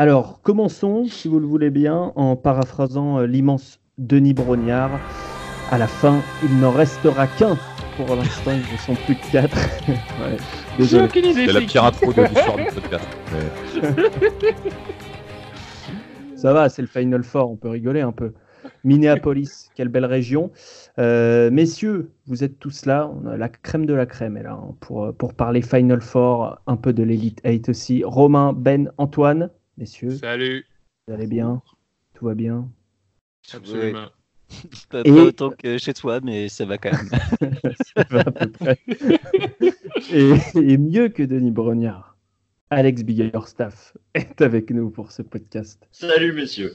Alors, commençons, si vous le voulez bien, en paraphrasant euh, l'immense Denis Brognard. À la fin, il n'en restera qu'un. Pour l'instant, ils ne sont plus que quatre. ouais, désolé. C'est la pire intro de l'histoire du podcast. Ça va, c'est le Final Four, on peut rigoler un peu. Minneapolis, quelle belle région. Euh, messieurs, vous êtes tous là, on a la crème de la crème est là, hein, pour, euh, pour parler Final Four, un peu de l'Elite 8 aussi. Romain, Ben, Antoine, messieurs, Salut. vous allez bien? Tout va bien? Absolument. Pas, Et- pas autant que chez toi, mais ça va quand même. Ça va à peu près. et, et mieux que Denis Brognard, Alex Biggerstaff est avec nous pour ce podcast. Salut messieurs.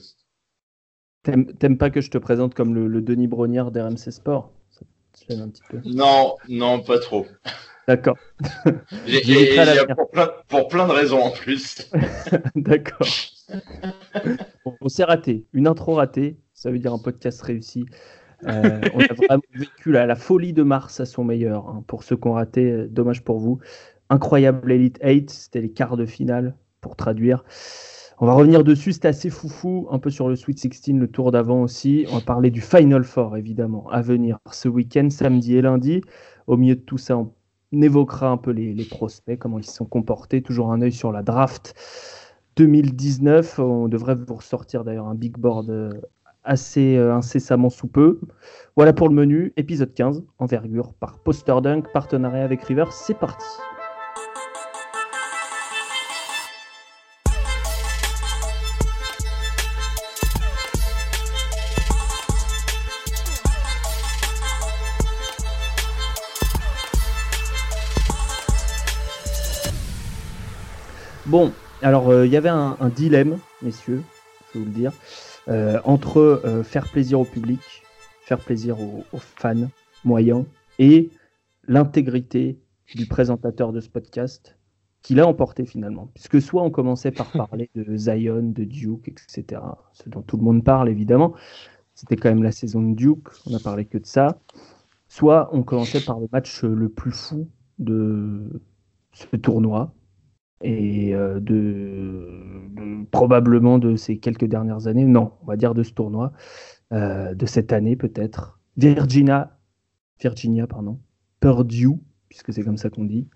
T'aimes t'aimes pas que je te présente comme le, le Denis Brognard d'RMC Sport? Ça te gêne un petit peu. Non, non, pas trop. D'accord. J'ai- pour, plein, pour plein de raisons en plus. D'accord. Bon, on s'est raté. Une intro ratée, ça veut dire un podcast réussi. Euh, on a vraiment vécu la, la folie de Mars à son meilleur. hein. Pour ceux qui ont raté, euh, dommage pour vous. Incroyable Elite 8, c'était les quarts de finale pour traduire. On va revenir dessus, c'était assez foufou, un peu sur le Sweet 16, le tour d'avant aussi. On va parler du Final Four, évidemment, à venir ce week-end, samedi et lundi. Au milieu de tout ça, on évoquera un peu les, les prospects, comment ils se sont comportés, toujours un œil sur la draft 2019. On devrait vous ressortir d'ailleurs un big board euh, assez euh, incessamment sous peu. Voilà pour le menu, épisode 15, envergure par Poster Dunk, partenariat avec River, c'est parti. Bon, alors euh, il y avait un, un dilemme, messieurs, je vais vous le dire, euh, entre euh, faire plaisir au public, faire plaisir aux, aux fans moyens et l'intégrité du présentateur de ce podcast qui l'a emporté finalement. Puisque soit on commençait par parler de Zion, de Duke, etc., ce dont tout le monde parle évidemment, c'était quand même la saison de Duke, on n'a parlé que de ça, soit on commençait par le match le plus fou de ce tournoi, et euh, de, de- probablement de ces quelques dernières années, non, on va dire de ce tournoi, euh, de cette année peut-être. Virginia, Virginia, pardon, Purdue, puisque c'est comme ça qu'on dit.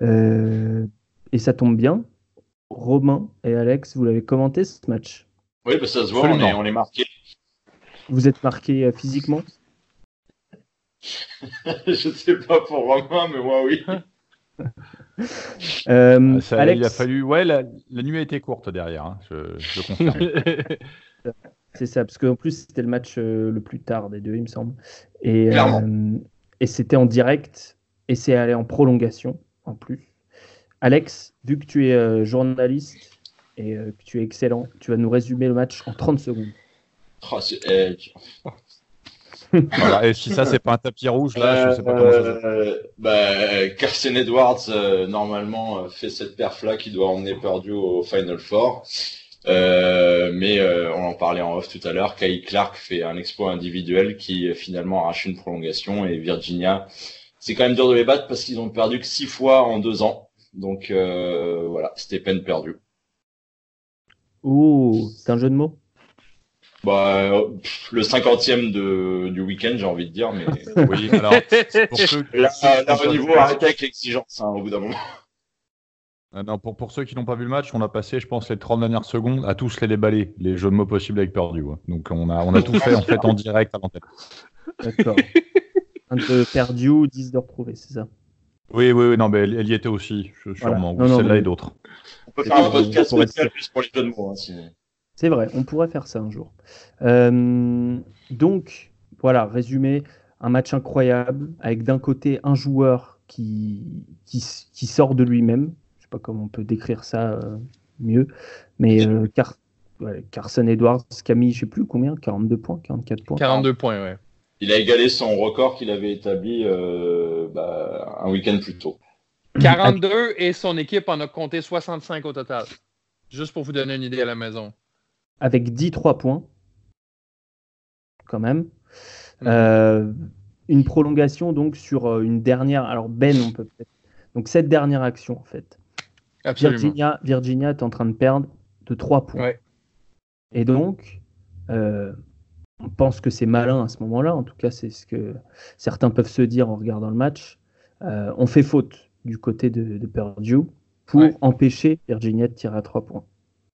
Euh, et ça tombe bien, Romain et Alex, vous l'avez commenté ce match? Oui, bah, ça se voit, on est, on est marqué. Vous êtes marqué euh, physiquement? Je sais pas pour Romain, mais moi oui. Euh, Ah, ça, Alex, Il a fallu. Ouais, la, la nuit a été courte derrière. hein, je, je le confirme. C'est ça, parce qu'en plus, c'était le match euh, le plus tard des deux, il me semble. Et, Clairement. euh, et c'était en direct, et c'est allé en prolongation, en plus. Alex, vu que tu es euh, journaliste et euh, que tu es excellent, tu vas nous résumer le match en 30 secondes. Oh, c'est- eh, Voilà, et si ça, c'est pas un tapis rouge, là, je sais pas comment ça se Euh, bah, Carson Edwards, euh, normalement, euh, fait cette perf-là qui doit emmener Purdue au Final Four. Euh, mais euh, on en parlait en off tout à l'heure, Kai Clark fait un exploit individuel qui finalement arrache une prolongation et Virginia, c'est quand même dur de les battre parce qu'ils ont perdu que six fois en deux ans. Donc euh, voilà, c'était peine perdue. Ouh, c'est un jeu de mots? Bah, pff, le cinquantième de, du week-end, j'ai envie de dire, mais Oui, alors, pour ceux, là, là, pour au ceux- niveau arrêtez avec l'exigence hein, au bout d'un moment. Ah non, pour, pour ceux qui n'ont pas vu le match, on a passé, je pense, les 30 dernières secondes à tous les déballer, les jeux de mots possibles avec Purdue. ouais. Donc on a, on a tout fait en fait en direct à l'antenne. D'accord. un de perdu, 10 de retrouvé, c'est ça? Oui, oui, oui, non, mais elle, elle y était aussi, je- sûrement. Non, Celle-là mais- et d'autres. On peut faire un podcast spécial juste pour les jeux de mots. Hein, si... C'est vrai, on pourrait faire ça un jour. Euh, donc, voilà, résumé, un match incroyable avec d'un côté un joueur qui, qui, sort de lui-même. Je sais pas comment on peut décrire ça euh, mieux, mais euh, Car- ouais, Carson Edwards, Camille, je sais plus combien, 42 points, 44 points. 42 points, ouais. Il a égalé son record qu'il avait établi euh, bah, un week-end plus tôt. 42 et son équipe en a compté 65 au total. Juste pour vous donner une idée à la maison. Avec 10 3 points, quand même. Euh, une prolongation donc sur euh, une dernière. Alors Ben, on peut peut-être. Donc cette dernière action en fait. Absolument. Virginia, Virginia est en train de perdre de 3 points. Ouais. Et donc, euh, on pense que c'est malin à ce moment-là, en tout cas c'est ce que certains peuvent se dire en regardant le match. Euh, on fait faute du côté de, de Purdue pour Ouais. empêcher Virginia de tirer à 3 points.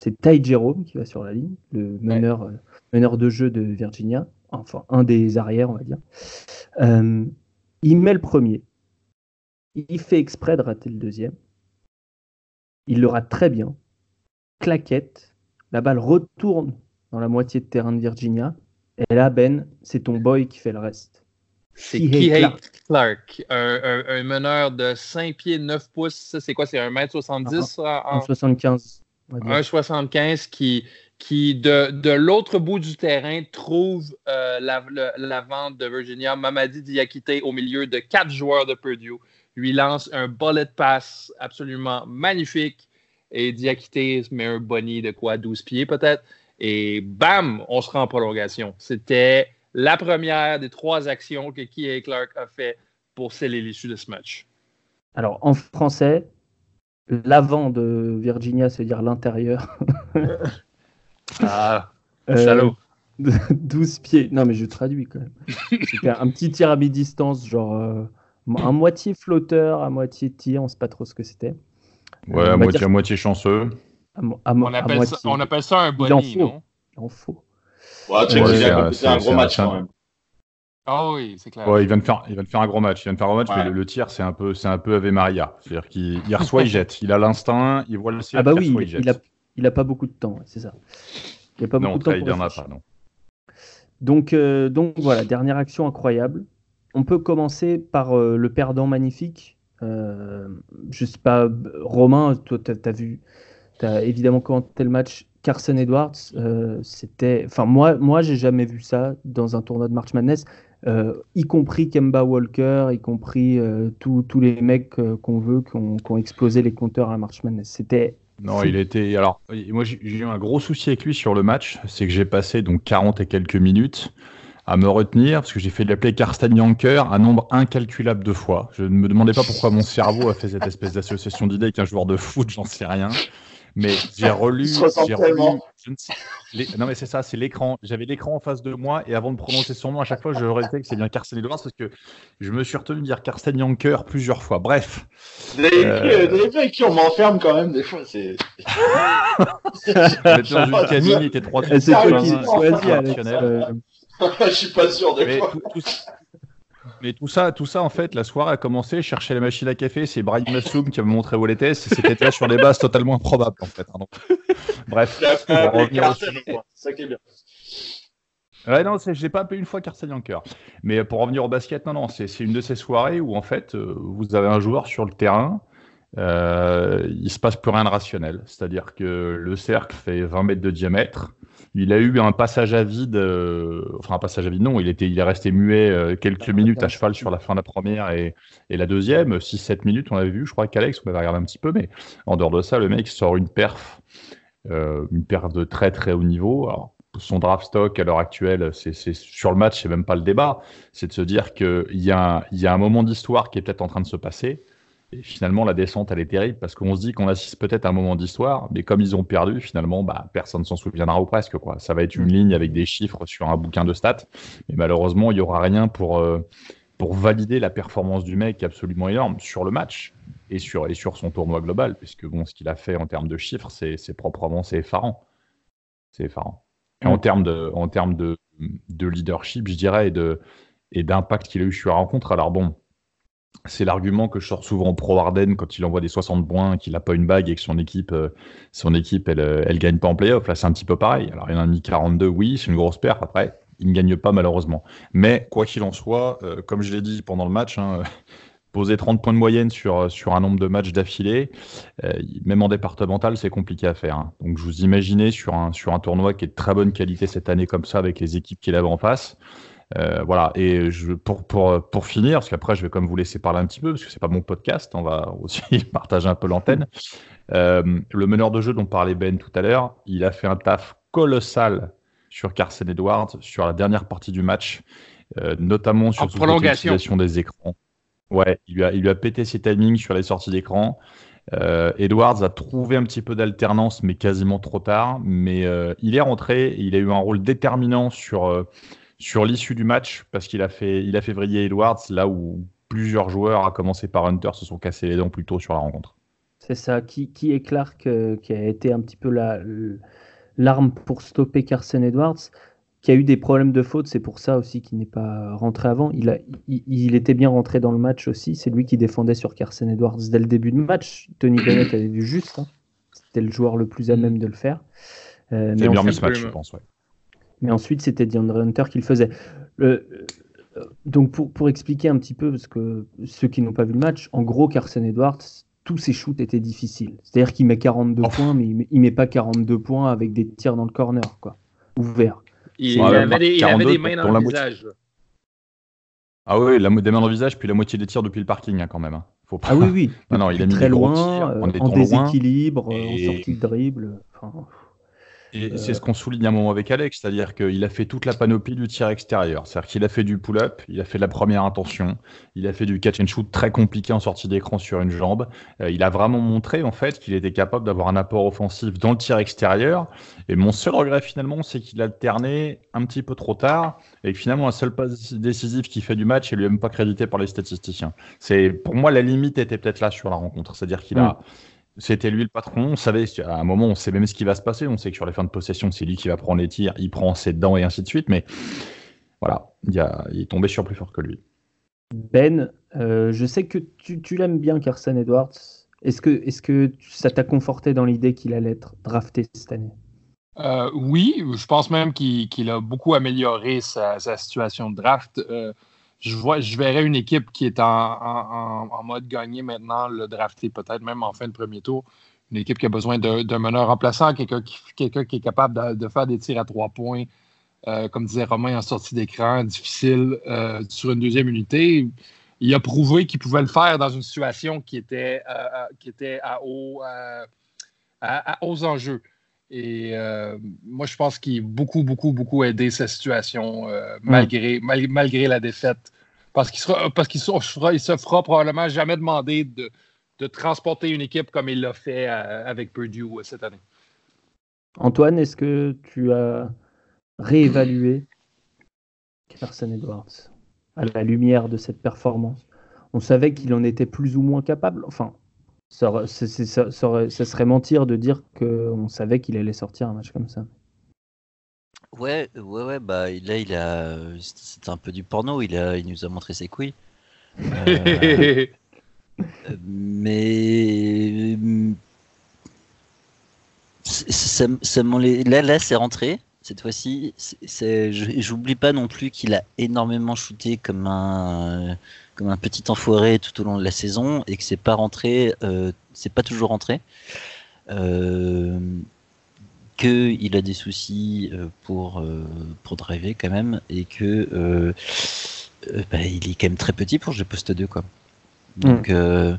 C'est Ty Jerome qui va sur la ligne, le meneur, euh, meneur de jeu de Virginia, enfin un des arrières, on va dire. Euh, il met le premier. Il fait exprès de rater le deuxième. Il le rate très bien. Claquette. La balle retourne dans la moitié de terrain de Virginia. Et là, Ben, c'est ton boy qui fait le reste. C'est Kihei Clark. Clark, un, un- un meneur de 5 pieds 9 pouces. C'est quoi? C'est 1m70 ça, en- En 75. On va dire. 1,75 qui, qui de, de l'autre bout du terrain, trouve euh, la, le- la vente de Virginia, Mamadi Diakité, au milieu de quatre joueurs de Purdue. Lui lance un bullet pass absolument magnifique. Et Diakité se met un bonnie de quoi, 12 pieds peut-être? Et bam, on se rend en prolongation. C'était la première des trois actions que Kihei Clark a fait pour sceller l'issue de ce match. Alors, en français, l'avant de Virginia, c'est-à-dire l'intérieur. Ah, euh, salaud. 12 pieds. Non, mais je traduis quand même. C'était un petit tir à mi-distance, genre euh, un moitié flotteur, à moitié tir, on sait pas trop ce que c'était. Ouais, Euh, à va moitié, dire- à moitié chanceux. À, mo- à mo- On à appelle, moitié. ça, on appelle ça un Il en bonnie, faut. non? En. Ouais, Ouais, qu'il c'est a un- un gros match un- quand même. Ah oui, c'est clair. Ouais, il vient de faire, il vient de faire un gros match. Il vient de faire un gros match, Ouais. mais le, le tir, c'est un peu, c'est un peu Ave Maria. C'est-à-dire qu'il il reçoit, il jette. Il a l'instinct, il voit le ciel, Ah bah il oui, reçoit, il, il jette. il a, il a pas beaucoup de temps, c'est ça. Il a pas non, beaucoup de temps pour il en a pas, non. Donc, euh, donc voilà, dernière action incroyable. On peut commencer par euh, le perdant magnifique. Euh, je sais pas, Romain, toi, tu as, vu, tu as évidemment commenté le match. Carson Edwards, euh, c'était. Enfin, moi, moi j'ai jamais vu ça dans un tournoi de March Madness, euh, y compris Kemba Walker, y compris euh, tous les mecs euh, qu'on veut, qui ont, ont explosé les compteurs à March Madness. C'était. Non, il était. Alors, moi, j'ai eu un gros souci avec lui sur le match. C'est que j'ai passé donc 40 et quelques minutes à me retenir parce que j'ai fait l'appeler Karsten Yanker un nombre incalculable de fois. Je ne me demandais pas pourquoi mon cerveau a fait cette espèce d'association d'idées avec un joueur de foot, j'en sais rien. Mais j'ai relu. J'ai relu- je ne sais- les- non, mais c'est ça, c'est l'écran. J'avais l'écran en face de moi et avant de prononcer son nom, à chaque fois, je répétais que c'est bien Carsten Edwards parce que je me suis retenu de dire Karsten Yanker plusieurs fois. Bref. Vous avez Euh, vu, euh, avec qui on m'enferme quand même des fois c'est. Dans une cabine, il était trois C'est toi qui choisis, Je suis pas sûr des Mais fois. tout, tout- mais tout ça, tout ça, en fait, la soirée a commencé. Je cherchais la machine à café. C'est Brian Masloum qui m'a montré où elle était. C'était là sur des bases totalement improbables, en fait. hein. Bref, pour appelé revenir au sujet. ça qui est bien. Ouais, non, j'ai pas appelé une fois Carsten Yanker. Mais pour revenir au basket, non, non, c'est c'est une de ces soirées où, en fait, euh, vous avez un joueur sur le terrain, euh, il se passe plus rien de rationnel. C'est-à-dire que le cercle fait 20 mètres de diamètre. Il a eu un passage à vide, euh, enfin un passage à vide, non, il, était, il est resté muet euh, quelques minutes à cheval sur la fin de la première et, et la deuxième, 6-7 minutes, on avait vu, je crois qu'Alex, on avait regardé un petit peu, mais en dehors de ça, le mec sort une perf, euh, une perf de très très haut niveau. Alors, son draft stock à l'heure actuelle, c'est c'est- sur le match, c'est même pas le débat. C'est de se dire qu'il y, a un- il y a un moment d'histoire qui est peut-être en train de se passer. Et finalement, la descente, elle est terrible parce qu'on se dit qu'on assiste peut-être à un moment d'histoire, mais comme ils ont perdu, finalement, bah, personne s'en souviendra ou presque. Quoi. Ça va être une ligne avec des chiffres sur un bouquin de stats, mais malheureusement, il n'y aura rien pour, euh, pour valider la performance du mec absolument énorme sur le match et sur, et sur son tournoi global, puisque bon, ce qu'il a fait en termes de chiffres, c'est proprement, c'est effarant. C'est effarant. Et en Mm. termes de, en termes de, de leadership, je dirais, et de et d'impact qu'il a eu sur la rencontre. Alors bon, c'est l'argument que je sors souvent pro Arden quand il envoie des 60 points, qu'il n'a pas une bague et que son équipe, euh, son équipe, elle, euh, elle gagne pas en playoff. Là, c'est un petit peu pareil. Alors, il en a mis 42, oui, c'est une grosse perte. Après, il ne gagne pas malheureusement. Mais quoi qu'il en soit, euh, comme je l'ai dit pendant le match, hein, poser 30 points de moyenne sur, sur un nombre de matchs d'affilée, euh, même en départemental, c'est compliqué à faire. hein. Donc, je vous imaginez sur un, sur un tournoi qui est de très bonne qualité cette année comme ça, avec les équipes qu'il avait en face. Euh, voilà, et je, pour, pour, pour finir, parce qu'après je vais comme vous laisser parler un petit peu, parce que c'est pas mon podcast, on va aussi partager un peu l'antenne. Euh, le meneur de jeu dont parlait Ben tout à l'heure, il a fait un taf colossal sur Carson Edwards, sur la dernière partie du match, euh, notamment sur l'utilisation des écrans. Ouais, il lui, a, il lui a pété ses timings sur les sorties d'écran. Euh, Edwards a trouvé un petit peu d'alternance, mais quasiment trop tard. Mais euh, il est rentré, et il a eu un rôle déterminant sur, euh, sur l'issue du match parce qu'il a fait, il a fait vriller Edwards là où plusieurs joueurs, à commencer par Hunter, se sont cassés les dents plus tôt sur la rencontre. C'est ça. Qui, qui est Clark euh, qui a été un petit peu la- l'arme pour stopper Carson Edwards, qui a eu des problèmes de faute. C'est pour ça aussi qu'il n'est pas rentré avant. Il, a, il, il était bien rentré dans le match aussi. C'est lui qui défendait sur Carson Edwards dès le début de match. Tony Bennett avait du juste. hein. C'était le joueur le plus à même de le faire. Euh, C'est mais bien mis ce match, je pense. Ouais. Mais ensuite, c'était DeAndre Hunter qui le faisait. Le- euh, donc, pour, pour expliquer un petit peu, parce que ceux qui n'ont pas vu le match, en gros, Carson Edwards, tous ses shoots étaient difficiles. C'est-à-dire qu'il met 42 Oh. points, mais il met, il met pas 42 points avec des tirs dans le corner, quoi. Ouvert. Il, Ouais, il avait, des, il avait 42 des mains dans le visage. Ah oui, la, des mains dans le visage, puis la moitié des tirs depuis le parking, hein, quand même. hein. Faut pas... Ah oui, oui. Non, non, il a mis très loin, tirs, euh, en en, déséquilibre, Et- en sortie de dribble. Enfin, Et Euh, c'est ce qu'on souligne à un moment avec Alex, c'est-à-dire qu'il a fait toute la panoplie du tir extérieur. C'est-à-dire qu'il a fait du pull-up, il a fait la première intention, il a fait du catch and shoot très compliqué en sortie d'écran sur une jambe. Euh, il a vraiment montré en fait qu'il était capable d'avoir un apport offensif dans le tir extérieur. Et mon seul regret finalement, c'est qu'il a alterné un petit peu trop tard et que finalement la seule passe décisive qui fait du match, elle lui est même pas crédité par les statisticiens. C'est pour moi la limite était peut-être là sur la rencontre, c'est-à-dire qu'il a c'était lui le patron. On savait, à un moment, on sait même ce qui va se passer. On sait que sur les fins de possession, c'est lui qui va prendre les tirs, il prend ses dents et ainsi de suite. Mais voilà, il, a- il est tombé sur plus fort que lui. Ben, euh, je sais que tu, tu l'aimes bien, Carson Edwards. Est-ce que, est que ça t'a conforté dans l'idée qu'il allait être drafté cette année? Euh, oui, je pense même qu'il a beaucoup amélioré sa, sa situation de draft. Euh, je, vois, je verrais une équipe qui est en, en- mode gagné maintenant, le drafter peut-être même en fin de premier tour. Une équipe qui a besoin d'un meneur remplaçant, quelqu'un qui, qui est capable de, de faire des tirs à trois points, euh, comme disait Romain en sortie d'écran, difficile euh, sur une deuxième unité. Il a prouvé qu'il pouvait le faire dans une situation qui était, euh, qui était à, haut, à- à hauts enjeux. Et euh, moi, je pense qu'il a beaucoup, beaucoup, beaucoup aidé sa situation euh, malgré, mal- malgré la défaite. Parce qu'il sera, se fera, probablement jamais demander de, transporter une équipe comme il l'a fait euh, avec Purdue euh, cette année. Antoine, est-ce que tu as réévalué Carson Edwards à la lumière de cette performance? On savait qu'il en était plus ou moins capable. Enfin, ça serait mentir de dire qu'on savait qu'il allait sortir un match comme ça. Ouais, ouais, ouais, bah là il a, c'était un peu du porno, il a, il nous a montré ses couilles. Euh, mais euh, c'est- ça, ça là, là c'est rentré cette fois-ci. J'oublie pas non plus qu'il a énormément shooté comme un, comme un petit enfoiré tout au long de la saison et que c'est pas rentré, euh, c'est pas toujours rentré. Euh, que il a des soucis euh, pour euh, pour driver quand même et que euh, bah, il est quand même très petit pour poste 2 quoi. Donc euh,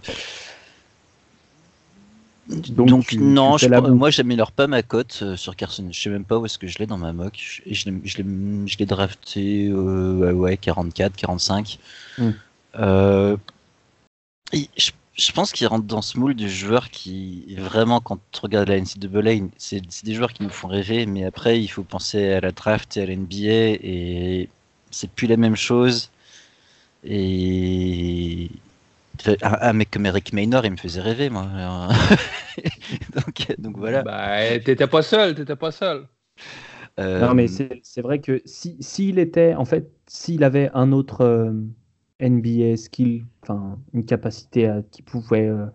Donc, donc, tu- non, tu je, la moi j'améliore pas ma cote sur Carson. Je sais même pas où est-ce que je l'ai dans ma mock. Je, je l'ai- drafté euh, ouais, ouais, 44, 45. Hmm. Euh, et je, je pense qu'il rentre dans ce moule du joueur qui vraiment quand tu regardes la NCAA, c'est c'est des joueurs qui nous font rêver, mais après il faut penser à la draft et à la NBA et c'est plus la même chose. Et un, un mec comme Eric Maynor, il me faisait rêver, moi. Alors, donc, donc voilà. Ben, t'étais pas seul, t'étais pas seul. Euh, Non, mais c'est vrai que si s'il était, en fait, s'il avait un autre euh, NBA skill, enfin une capacité à- qui pouvait euh,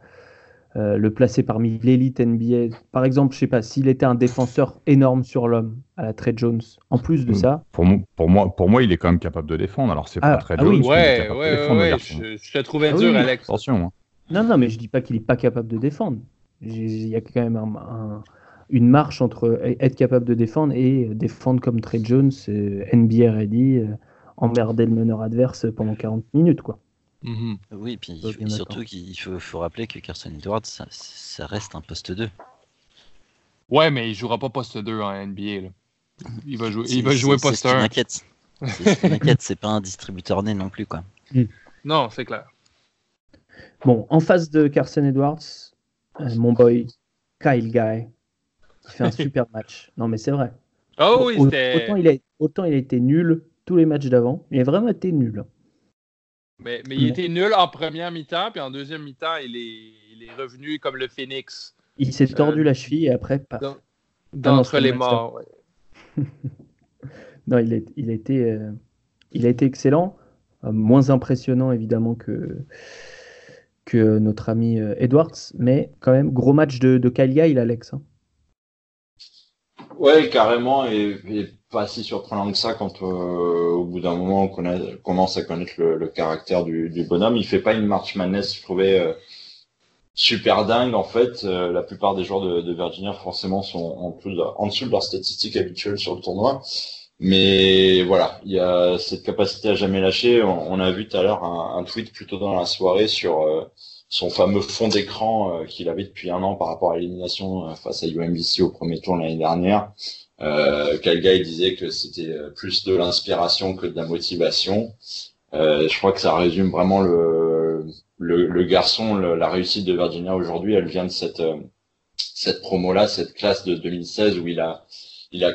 euh, le placer parmi l'élite NBA, par exemple, je sais pas, s'il était un défenseur énorme sur l'homme à la Trey Jones, en plus de Mm. ça, Pour, mo- pour, moi, pour moi, il est quand même capable de défendre. Alors, c'est Ah, pas très ah oui. Jones, est Ouais, ouais, ouais, défendre, le ouais, garçon. je, je te trouvais Ah dur, oui. Alex. Attention. hein. non, non, mais je dis pas qu'il est pas capable de défendre. Il y a quand même un- un- une marche entre être capable de défendre et défendre comme Trey Jones, euh, NBA ready, euh, emmerder le meneur adverse pendant 40 minutes, quoi. Mhm. oui, puis Ouais, bien surtout qu'il faut, faut rappeler que Carson Edwards, ça, ça reste un poste 2. Ouais, mais il jouera pas poste 2 en NBA. là. Il va jouer, il va jouer poste ce qui 1. m'inquiète. C'est ce qui m'inquiète, c'est pas un distributeur né non plus, quoi. Non, c'est clair. Bon, en face de Carson Edwards, euh, mon boy Kyle Guy, qui fait un super match. Non, mais c'est vrai. Oh oui, autant, il a, autant il a été nul tous les matchs d'avant. Il a vraiment été nul. Mais, mais il était nul en première mi-temps, puis en deuxième mi-temps, il est, il est revenu comme le phénix Il s'est tordu Euh, la cheville et après, paf. non, d'entre les le morts. ouais. Non, il a, il a été, euh, il a été excellent. Euh, moins impressionnant, évidemment, que, que notre ami euh, Edwards. Mais quand même, gros match de, de Kyle Guy, Alex. hein. Ouais, carrément, et, et pas si surprenant que ça quand euh, au bout d'un moment on connaît- commence à connaître le, le caractère du, du bonhomme. Il fait pas une March Madness, je trouvais euh, super dingue en fait. Euh, la plupart des joueurs de, de Virginia forcément sont en dessous de leurs statistiques habituelles sur le tournoi. Mais voilà, il y a cette capacité à jamais lâcher. On, on a vu tout à l'heure un, un tweet plutôt dans la soirée sur euh, son fameux fond d'écran euh, qu'il avait depuis un an par rapport à l'élimination euh, face à UMBC au premier tour l'année dernière. Euh, disait que c'était euh, plus de l'inspiration que de la motivation. Euh, je crois que ça résume vraiment le, le, le garçon, le- la réussite de Virginia aujourd'hui. Elle vient de cette, euh, cette promo-là, cette classe de 2016 où il a, il a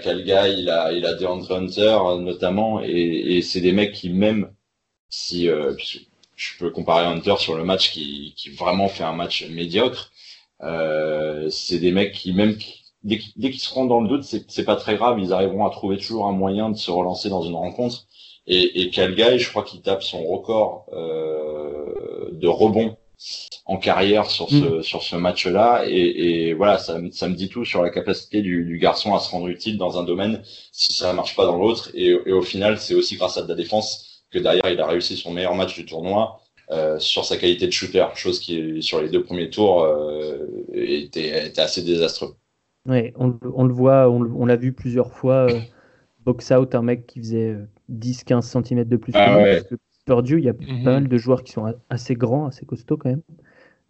il a, il a DeAndre Hunter notamment, et, et c'est des mecs qui même si euh, je peux comparer Hunter sur le match qui, qui vraiment fait un match médiocre, euh, c'est des mecs qui même dès qu'ils dès qu'ils seront dans le doute, c'est c'est pas très grave, ils arriveront à trouver toujours un moyen de se relancer dans une rencontre. Et, et Calgary, je crois qu'il tape son record euh, de rebond en carrière sur ce sur ce match-là. Et, et voilà, ça, me- ça me dit tout sur la capacité du, du garçon à se rendre utile dans un domaine si ça marche pas dans l'autre. Et, et au final, c'est aussi grâce à de la défense que derrière il a réussi son meilleur match du tournoi. euh, sur sa qualité de shooter, chose qui sur les deux premiers tours euh, était, était assez désastreux. Ouais, on, le- on le voit, on, l'a vu plusieurs fois. euh, box out, un mec qui faisait euh, 10-15 cm de plus que Ah lui, ouais. parce que Purdue, il y a Mhm. pas mal de joueurs qui sont assez grands, assez costauds quand même.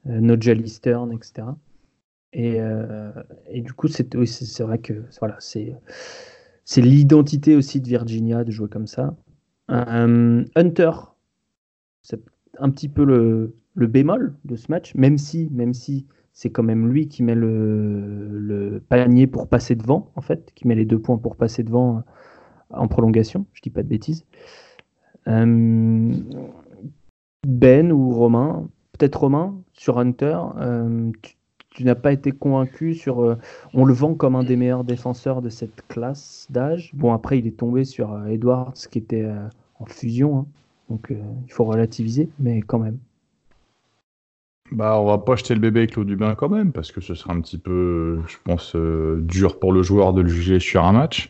Euh, Nigel Eastern, etc. Et, euh, et du coup, c'est oui, vrai que voilà, c'est l'identité aussi de Virginia de jouer comme ça. Euh, Hunter, c'est un petit peu le, le bémol de ce match, même si, même si c'est quand même lui qui met le, panier pour passer devant, en fait, qui met les deux points pour passer devant en prolongation, je dis pas de bêtises. Euh, ben ou Romain, peut-être Romain, sur Hunter, euh, tu, n'as pas été convaincu sur. euh, on le vend comme un des meilleurs défenseurs de cette classe d'âge. Bon, après, il est tombé sur euh, Edwards qui était euh, en fusion, hein. donc euh, il faut relativiser, mais quand même. Bah, on va pas jeter le bébé avec l'eau quand même, parce que ce serait un petit peu, je pense, euh, dur pour le joueur de le juger sur un match.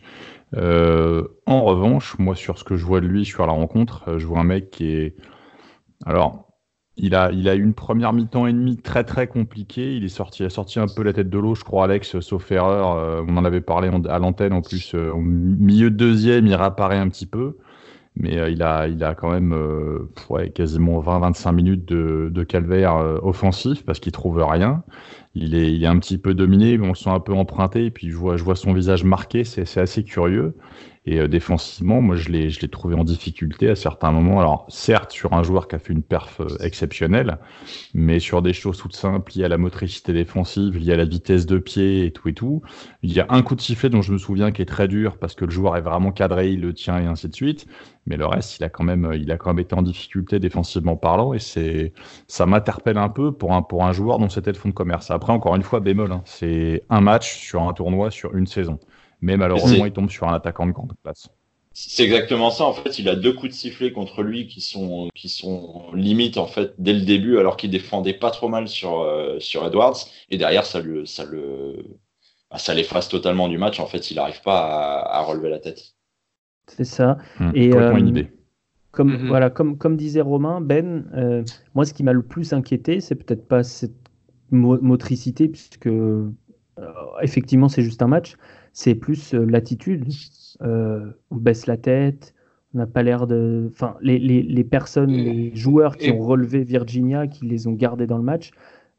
Euh, en revanche, moi, sur ce que je vois de lui sur la rencontre, euh, je vois un mec qui est. Alors, il a, il a eu une première mi-temps et demi très très compliquée. Il est sorti, a sorti un peu la tête de l'eau, je crois, Alex, sauf erreur. On en avait parlé à l'antenne en plus. au milieu de deuxième, il réapparaît un petit peu. Mais euh, il, a, il a quand même euh, ouais, quasiment 20-25 minutes de, de calvaire euh, offensif parce qu'il trouve rien. Il est, il est un petit peu dominé, mais on le sent un peu emprunté. Et puis je vois, je vois son visage marqué, c'est assez curieux. Et euh, défensivement, moi je l'ai je l'ai trouvé en difficulté à certains moments. Alors certes sur un joueur qui a fait une perf euh, exceptionnelle, mais sur des choses toutes simples liées à la motricité défensive, liées à la vitesse de pied et tout et tout. Il y a un coup de sifflet dont je me souviens qui est très dur parce que le joueur est vraiment cadré, il le tient et ainsi de suite. Mais le reste, il a quand même, il a quand même été en difficulté défensivement parlant et c'est, ça m'interpelle un peu pour un, pour un joueur dont c'était le fond de commerce. Après, encore une fois, bémol, hein, c'est un match sur un tournoi sur une saison. Mais malheureusement, il tombe sur un attaquant de grande classe. C'est exactement ça. En fait, il a deux coups de sifflet contre lui qui sont qui sont limite en fait dès le début, alors qu'il défendait pas trop mal sur euh, sur Edwards. Et derrière, ça le ça le bah, ça l'efface totalement du match. En fait, il n'arrive pas à, à relever la tête. C'est ça. Hum, Et, euh, inhibé. Comme, Mhm. voilà, comme, comme disait Romain, Ben, euh, moi ce qui m'a le plus inquiété, c'est peut-être pas cette mo- motricité, puisque euh, effectivement c'est juste un match, c'est plus euh, l'attitude. Euh, on baisse la tête, on n'a pas l'air de. Enfin, les, les, les personnes, les joueurs qui ont relevé Virginia, qui les ont gardés dans le match,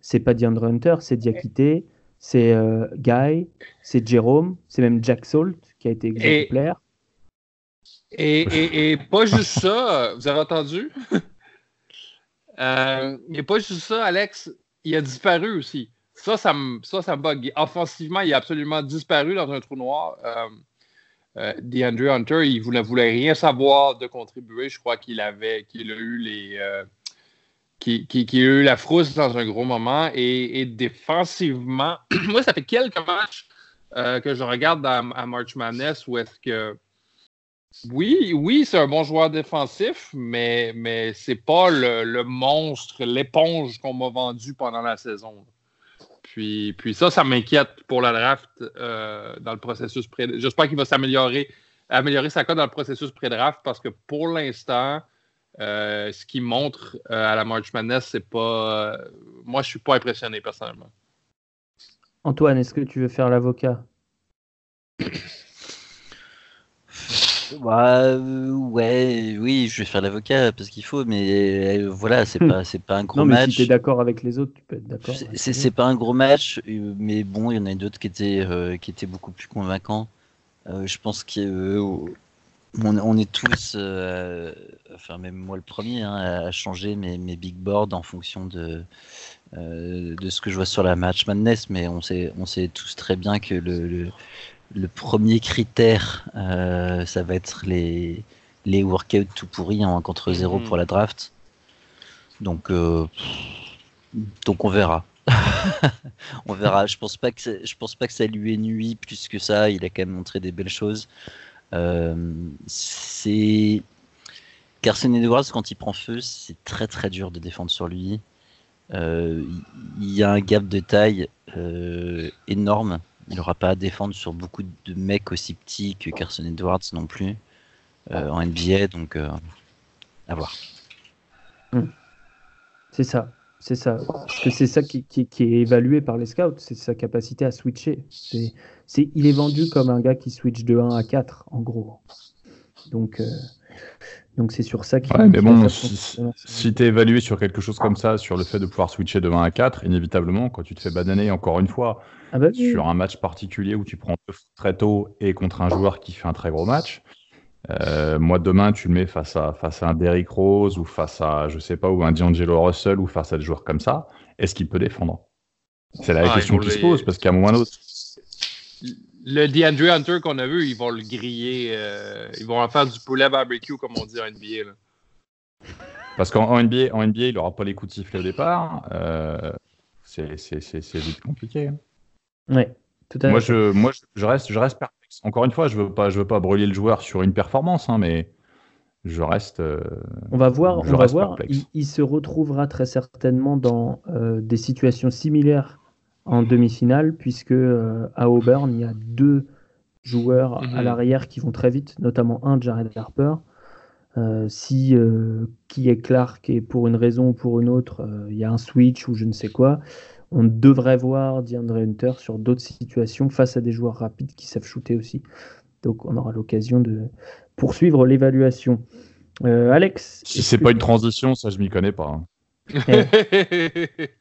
c'est pas DeAndre Hunter, c'est Diakité, c'est euh, Guy, c'est Jérôme, c'est même Jack Salt qui a été exemplaire. Et, et, et pas juste ça, vous avez entendu? Euh, et pas juste ça, Alex, il a disparu aussi. Ça, ça me, ça, ça bug. Offensivement, il a absolument disparu dans un trou noir. Euh, euh, DeAndre Hunter, il ne voulait, rien savoir de contribuer. Je crois qu'il avait, qu'il a eu les, euh, a eu la frousse dans un gros moment. Et, défensivement, moi, ça fait quelques matchs euh, que je regarde dans, à March Madness où est-ce que oui, oui, c'est un bon joueur défensif, mais, mais c'est pas le monstre, l'éponge qu'on m'a vendu pendant la saison. Puis, puis ça, ça m'inquiète pour la draft euh, dans le processus pré J'espère qu'il va s'améliorer, améliorer sa cote dans le processus pré-draft parce que pour l'instant, euh, ce qu'il montre euh, à la March Madness, c'est pas. moi, je suis pas impressionné personnellement. Antoine, est-ce que tu veux faire l'avocat? Bah, euh, ouais, oui, je vais faire l'avocat parce qu'il faut, mais euh, voilà, c'est pas, c'est pas un gros Non, mais match. si tu es d'accord avec les autres, tu peux être d'accord. C'est- C'est pas un gros match, euh, mais bon, il y en a d'autres qui étaient, euh, qui étaient beaucoup plus convaincants. Euh, je pense qu'on on est tous, enfin même moi le premier, hein, à changer mes, mes big boards en fonction de, de ce que je vois sur la match Madness, mais on sait, on sait tous très bien que le, le, le premier critère, euh, ça va être les, les workouts tout pourris en contre zéro Mhm. pour la draft. Donc, euh, donc on verra. on verra. Je pense pas que ça- je pense pas que ça lui ait nuit plus que ça. Il a quand même montré des belles choses. Euh, c'est Carson Edwards quand il prend feu, c'est très très dur de défendre sur lui. Euh, il y a un gap de taille énorme. Il n'aura pas à défendre sur beaucoup de mecs aussi petits que Carson Edwards non plus euh, en NBA. Donc euh, à voir. C'est ça, c'est ça. Parce que c'est ça qui, est évalué par les scouts, c'est sa capacité à switcher. Il est vendu comme un gars qui switch de 1 à 4, en gros. Donc, euh, donc c'est sur ça qu'il Ouais, mais bon, si, si tu es évalué sur quelque chose comme ça, sur le fait de pouvoir switcher de 1 à 4, inévitablement, quand tu te fais bananer encore une fois Ah bah oui. sur un match particulier où tu prends très tôt et contre un joueur qui fait un très gros match, euh, moi demain tu le mets face à, face à un Derrick Rose ou face à, je sais pas, ou un D'Angelo Russell ou face à des joueurs comme ça, est-ce qu'il peut défendre? C'est la Ah, question qui se les- pose parce qu'à un moment ou un autre, Le DeAndre Hunter qu'on a vu, ils vont le griller. euh, ils vont en faire du poulet barbecue, comme on dit en NBA. là. Parce qu'en en NBA, en NBA, il n'aura pas les coups de sifflet au départ. Euh, c'est vite compliqué. hein. Ouais, tout à Moi, fait. je, moi je, reste, je reste perplexe. Encore une fois, je veux pas, je veux pas brûler le joueur sur une performance, hein, mais je reste. euh, On va voir, je on va reste voir. il se retrouvera très certainement dans euh, des situations similaires en demi-finale, puisque euh, à Auburn, il y a deux joueurs à Mhm. l'arrière qui vont très vite, notamment un, Jared Harper. Euh, si euh, qui est Clark et pour une raison ou pour une autre, euh, il y a un switch ou je ne sais quoi, on devrait voir DeAndre Hunter sur d'autres situations face à des joueurs rapides qui savent shooter aussi. Donc on aura l'occasion de poursuivre l'évaluation. Euh, Alex, Si c'est que- pas une transition, ça je m'y connais pas. hein.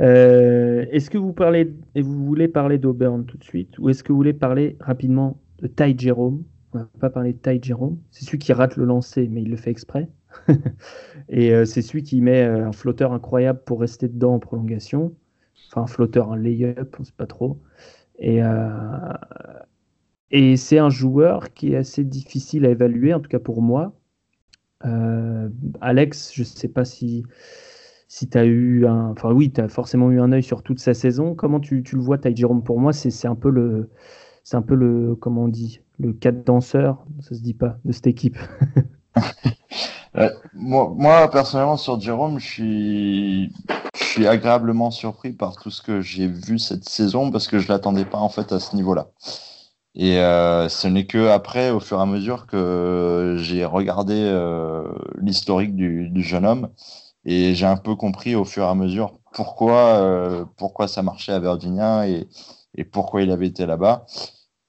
euh, est-ce que vous parlez et vous voulez parler d'Auburn tout de suite ou est-ce que vous voulez parler rapidement de Ty Jerome? On va pas parler de Ty Jerome, c'est celui qui rate le lancer mais il le fait exprès. et euh, c'est celui qui met euh, un flotteur incroyable pour rester dedans en prolongation. Enfin un flotteur, un lay-up, on sait pas trop. Et et c'est un joueur qui est assez difficile à évaluer, en tout cas pour moi. Alex, je ne sais pas si, si tu as eu un. Enfin, oui, tu as forcément eu un œil sur toute sa saison. Comment tu, tu le vois, Ty Jerome? Pour moi, c'est un peu le. C'est un peu le. Comment on dit Le 4 danseur, ça se dit pas, de cette équipe. Moi, personnellement, sur Jérôme, je suis, je suis agréablement surpris par tout ce que j'ai vu cette saison parce que je l'attendais pas en fait à ce niveau-là. Et euh, ce n'est que après, au fur et à mesure, que j'ai regardé euh, l'historique du, du jeune homme et j'ai un peu compris au fur et à mesure pourquoi, euh, pourquoi ça marchait à Virginia et, et pourquoi il avait été là-bas.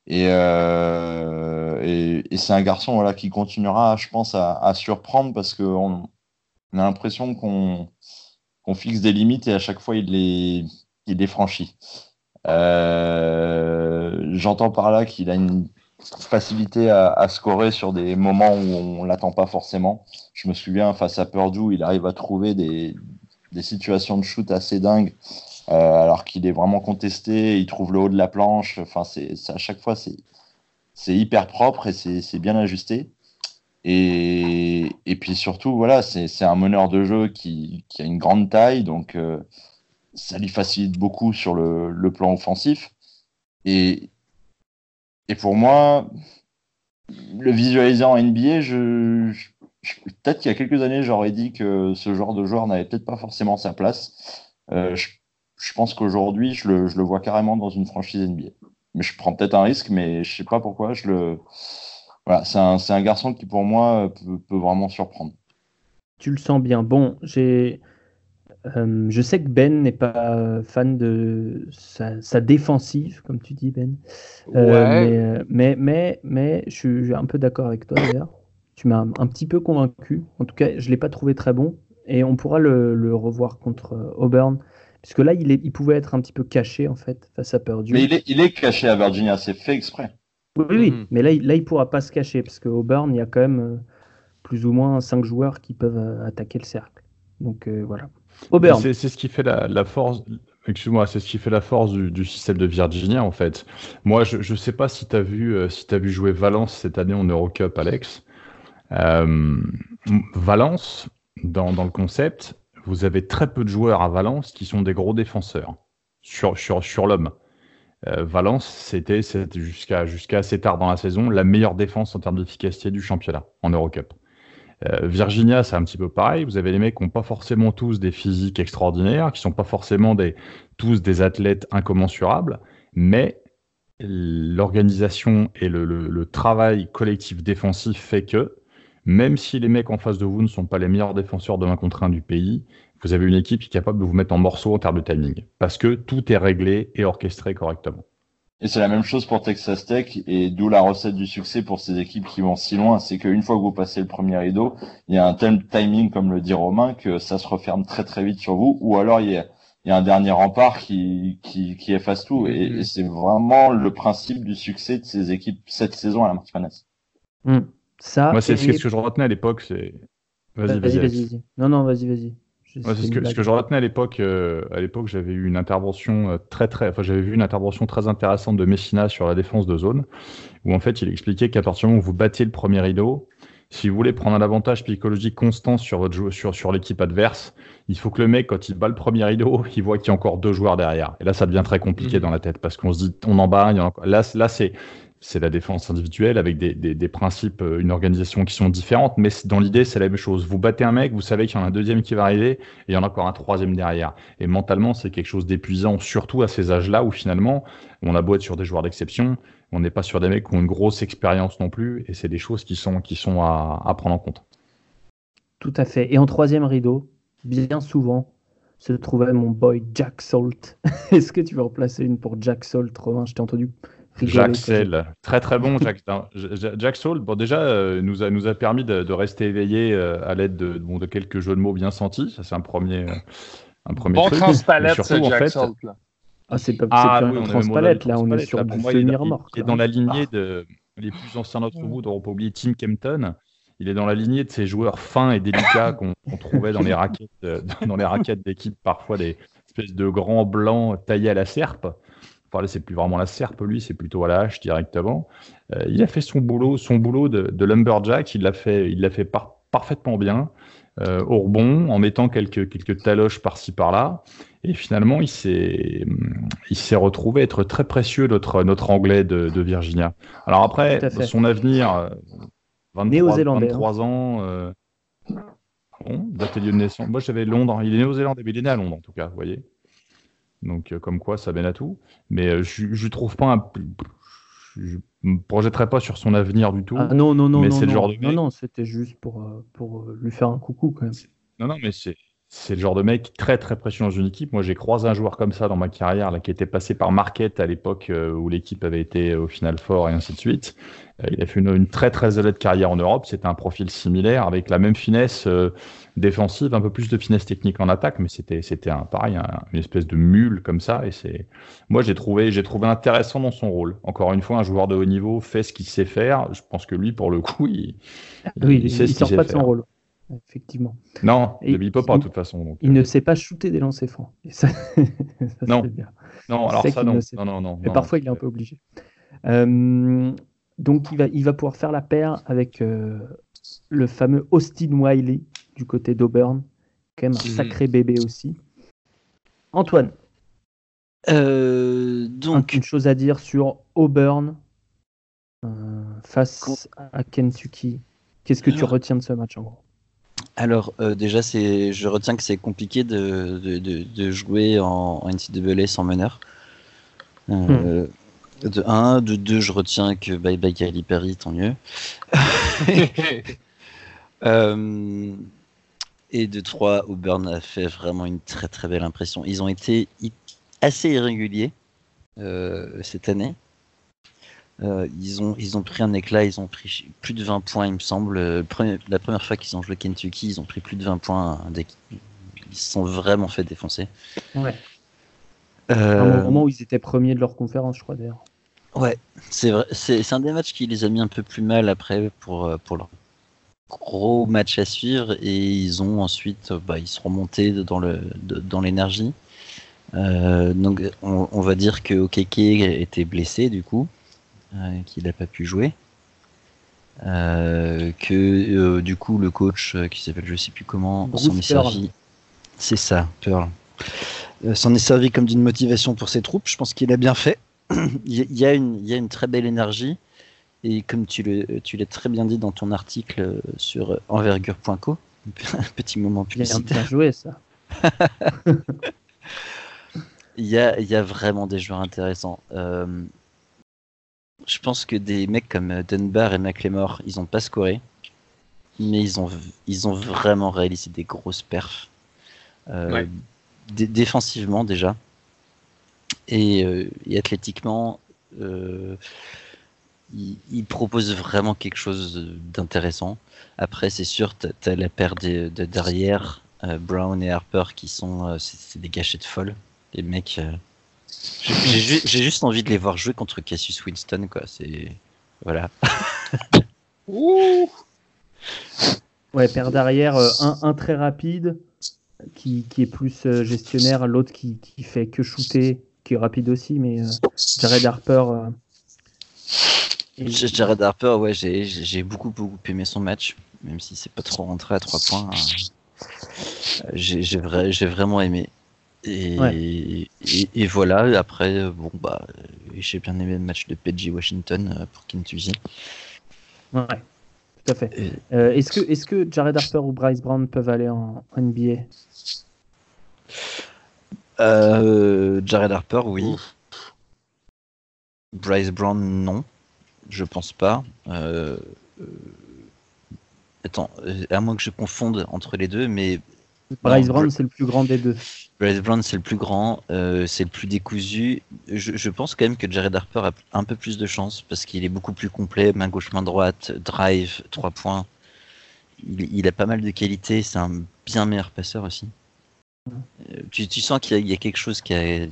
Et, euh, et, c'est un garçon voilà, qui continuera, je pense, à, surprendre parce qu'on on a l'impression qu'on qu'on fixe des limites et à chaque fois il les, il les franchit. Euh, J'entends par là qu'il a une facilité à, scorer sur des moments où on l'attend pas forcément. Je me souviens face à Purdue, il arrive à trouver des, des situations de shoot assez dingues euh, alors qu'il est vraiment contesté, il trouve le haut de la planche. Enfin, c'est à chaque fois, c'est c'est hyper propre et c'est bien ajusté. Et, et, puis surtout, voilà, c'est un meneur de jeu qui, qui, a une grande taille, donc euh, ça lui facilite beaucoup sur le, le plan offensif. Et, et pour moi, le visualiser en NBA, peut-être qu'il y a quelques années, j'aurais dit que ce genre de joueur n'avait peut-être pas forcément sa place. Euh, je, pense qu'aujourd'hui, je le, vois carrément dans une franchise NBA. Mais je prends peut-être un risque, mais je sais pas pourquoi. C'est un, un, garçon qui pour moi peut, peut, vraiment surprendre. Tu le sens bien. Bon, j'ai euh, je sais que Ben n'est pas fan de sa, défensive, comme tu dis, Ben. Euh, euh, mais, mais, mais, je suis un peu d'accord avec toi, d'ailleurs. Tu m'as un, petit peu convaincu. En tout cas, je ne l'ai pas trouvé très bon. Et on pourra le, revoir contre Auburn. Puisque là, il, est, il, pouvait être un petit peu caché, en fait, face à Purdue. Mais il est, il est caché à Virginia, c'est fait exprès. Oui, oui, mm-hmm. mais là, il, là, il pourra pas se cacher. Parce qu'au Auburn, il y a quand même plus ou moins 5 joueurs qui peuvent attaquer le cercle. Donc voilà. C'est ce qui fait la, force. Excuse-moi, c'est ce qui fait la force du, système de Virginia en fait. Moi, je ne sais pas si tu as vu euh, si vu jouer Valence cette année en Eurocup, Alex. Euh, Valence, dans, le concept, vous avez très peu de joueurs à Valence qui sont des gros défenseurs sur, sur, sur l'homme. Euh, Valence, c'était jusqu'à assez tard dans la saison la meilleure défense en termes d'efficacité du championnat en Eurocup. Euh, Virginia, c'est un petit peu pareil. Vous avez les mecs qui n'ont pas forcément tous des physiques extraordinaires, qui sont pas forcément tous des athlètes incommensurables, mais l'organisation et le, travail collectif défensif fait que, même si les mecs en face de vous ne sont pas les meilleurs défenseurs de 1 contre 1 du pays, vous avez une équipe qui est capable de vous mettre en morceaux en termes de timing, parce que tout est réglé et orchestré correctement. Et c'est la même chose pour Texas Tech, et d'où la recette du succès pour ces équipes qui vont si loin, c'est qu'une fois que vous passez le premier rideau, il y a un tel timing, comme le dit Romain, que ça se referme très très vite sur vous, ou alors il y a, il y a un dernier rempart qui, qui, qui efface tout, et, mm-hmm. c'est vraiment le principe du succès de ces équipes cette saison à la March mm. Ça, Moi, c'est ce que je retenais à l'époque, c'est... Vas-y, vas-y, vas-y. non, non, vas-y, vas-y ce, que, ce, que, je retenais à l'époque, euh, à l'époque, j'avais eu une intervention euh, très très, enfin j'avais vu une intervention très intéressante de Messina sur la défense de zone, où en fait il expliquait qu'à partir du moment où vous battiez le premier rideau, si vous voulez prendre un avantage psychologique constant sur votre sur sur l'équipe adverse, il faut que le mec quand il bat le premier rideau, il voit qu'il y a encore deux joueurs derrière. Et là, ça devient très compliqué mmh. dans la tête parce qu'on se dit on en bat, il y en a... là là c'est c'est la défense individuelle avec des, principes, euh, une organisation qui sont différentes, mais dans l'idée, c'est la même chose. Vous battez un mec, vous savez qu'il y en a un deuxième qui va arriver et il y en a encore un troisième derrière. Et mentalement, c'est quelque chose d'épuisant, surtout à ces âges-là où finalement, on a beau être sur des joueurs d'exception, on n'est pas sur des mecs qui ont une grosse expérience non plus, et c'est des choses qui sont, qui sont à, à prendre en compte. Tout à fait. Et en troisième rideau, bien souvent, se trouvait mon boy Jack Salt. Est-ce que tu veux remplacer une pour Jack Salt, Romain? Je t'ai entendu Jack Sell, très très bon. Jack, Jack Soul, bon déjà euh, nous a nous a permis de, rester éveillé euh, à l'aide de, bon, de quelques jeux de mots bien sentis. Ça c'est un premier euh, un premier bon transpalette, ce Jack fait, Salt, là. Ah c'est pas, ah, oui, un transpalette là, on est sur du mort. Il est dans la lignée de les plus anciens d'entre vous, dont on peut oublier Tim Kempton. Il est dans la lignée de ces joueurs fins et délicats qu'on trouvait dans les raquettes dans les raquettes d'équipe parfois des espèces de grands blancs taillés à la serpe c'est plus vraiment la serpe, lui, c'est plutôt à la hache directement. Euh, il a fait son boulot, son boulot de, lumberjack, il l'a fait, il l'a fait parfaitement bien, euh, au rebond, en mettant quelques, quelques taloches par-ci par-là. Et finalement, il s'est, il s'est retrouvé être très précieux, notre, notre anglais de, Virginia. Alors après, son avenir, 23, 23 hein. ans, euh, bon, de naissance. Moi, j'avais Londres. Il est néo-zélandais, mais il est né à Londres, en tout cas, vous voyez. Donc, euh, comme quoi, ça mène à tout. Mais euh, je ne trouve pas un. Je me projetterai pas sur son avenir du tout. Ah, non, non, non. Mais c'est le genre de mec. Non, non, c'était juste pour, euh, pour lui faire un coucou quand même. Non, non, mais c'est c'est le genre de mec très très précieux dans une équipe. Moi, j'ai croisé un joueur comme ça dans ma carrière, là, qui était passé par Marquette à l'époque où l'équipe avait été au final fort et ainsi de suite. Il a fait une, très très honnête carrière en Europe. C'était un profil similaire avec la même finesse euh, défensive, un peu plus de finesse technique en attaque, mais c'était c'était un pareil, une espèce de mule comme ça. Et c'est moi j'ai trouvé j'ai trouvé intéressant dans son rôle. Encore une fois, un joueur de haut niveau fait ce qu'il sait faire. Je pense que lui, pour le coup, il, oui, il, sait ce sort pas de son rôle. effectivement. Non, Et il ne peut pas il- de toute façon. donc, Il euh, ne sait pas shooter des lancers francs. Et ça, ça, Non. bien. Non, alors ça, non. sait Non, non, non. Mais non, parfois, il est un peu obligé. Euh, donc, il va, il va pouvoir faire la paire avec euh, le fameux Austin Wiley du côté d'Auburn. Quand même un Mhm. sacré bébé aussi. Antoine, Euh, donc, une chose à dire sur Auburn euh, face à Kentucky. Qu'est-ce que tu retiens de ce match en gros? Alors euh, déjà, c'est, je retiens que c'est compliqué de, de, de, de jouer en, en NCAA sans meneur. Euh, De 1, de 2, je retiens que bye bye Kylie Perry, tant mieux. Euh, et de 3, Auburn a fait vraiment une très très belle impression. Ils ont été assez irréguliers euh, cette année. Euh, ils, ont, ils ont pris un éclat, ils ont pris plus de 20 points, il me semble. Le premier- la première fois qu'ils ont joué Kentucky, ils ont pris plus de 20 points. dès qu'ils- Ils se sont vraiment fait défoncer. Ouais. Euh, un moment où ils étaient premiers de leur conférence, je crois d'ailleurs. Ouais, c'est vrai. C'est un des matchs qui les a mis un peu plus mal après pour, euh, pour leur gros match à suivre et ils ont ensuite, euh, bah, ils sont remontés dans le de- dans l'énergie. Euh, donc on, on va dire que Okeke était blessé du coup, euh, qu'il n'a pas pu jouer. Euh, que du coup le coach qui s'appelle je sais plus comment s'en est servi. C'est ça, Pearl. S'en est servi comme d'une motivation pour ses troupes. Je pense qu'il a bien fait. il y a- il y a une, il y a une très belle énergie. Et comme tu le- tu l'as très bien dit dans ton article euh, sur envergure.co, un petit moment publicitaire, bien joué ça. il y a, il y a vraiment des joueurs intéressants. Euh, je pense que des mecs comme euh, Dunbar et McLemore, ils n'ont pas scoré, mais ils ont, ils ont vraiment réalisé des grosses perfs. Euh, Ouais. défensivement déjà. Et, euh, et athlétiquement, ils proposent vraiment quelque chose d'intéressant. Après, c'est sûr, tu as, la paire de, de derrière, euh, Brown et Harper, qui sont euh, c'est des gâchettes folles. Les mecs, euh, j'ai j'ai ju- j'ai juste envie de les voir jouer contre Cassius Winston, quoi. C'est voilà. Ouh! Ouais, paire d'arrière, euh, un, un très rapide qui, qui est plus euh, gestionnaire, l'autre qui, qui fait que shooter, qui est rapide aussi, mais euh, Jared Harper. Jared Harper, ouais, j'ai beaucoup beaucoup aimé son match, même si c'est pas trop rentré à trois points. hein. Euh, J'ai j'ai vra- j'ai vraiment aimé. Et, Ouais. et, et voilà, après, euh, bon, bah, euh, j'ai bien aimé le match de PG Washington pour Kentucky. Ouais, tout à fait. Et- Euh, Est-ce que, est que Jared Harper ou Bryce Brown peuvent aller en, NBA Euh, Jared Harper, oui. Bryce Brown, non. Je pense pas. Euh, euh, Attends, à moins que je confonde entre les deux, mais Bryce Brown, Br- c'est le plus grand des deux. Bryce Brown, c'est le plus grand, euh, c'est le plus décousu. Je, je pense quand même que Jared Harper a un peu plus de chance parce qu'il est beaucoup plus complet, main gauche, main droite, drive, trois points. Il, il a pas mal de qualités, c'est un bien meilleur passeur aussi. Tu, tu sens qu'il y, y a quelque chose qui a.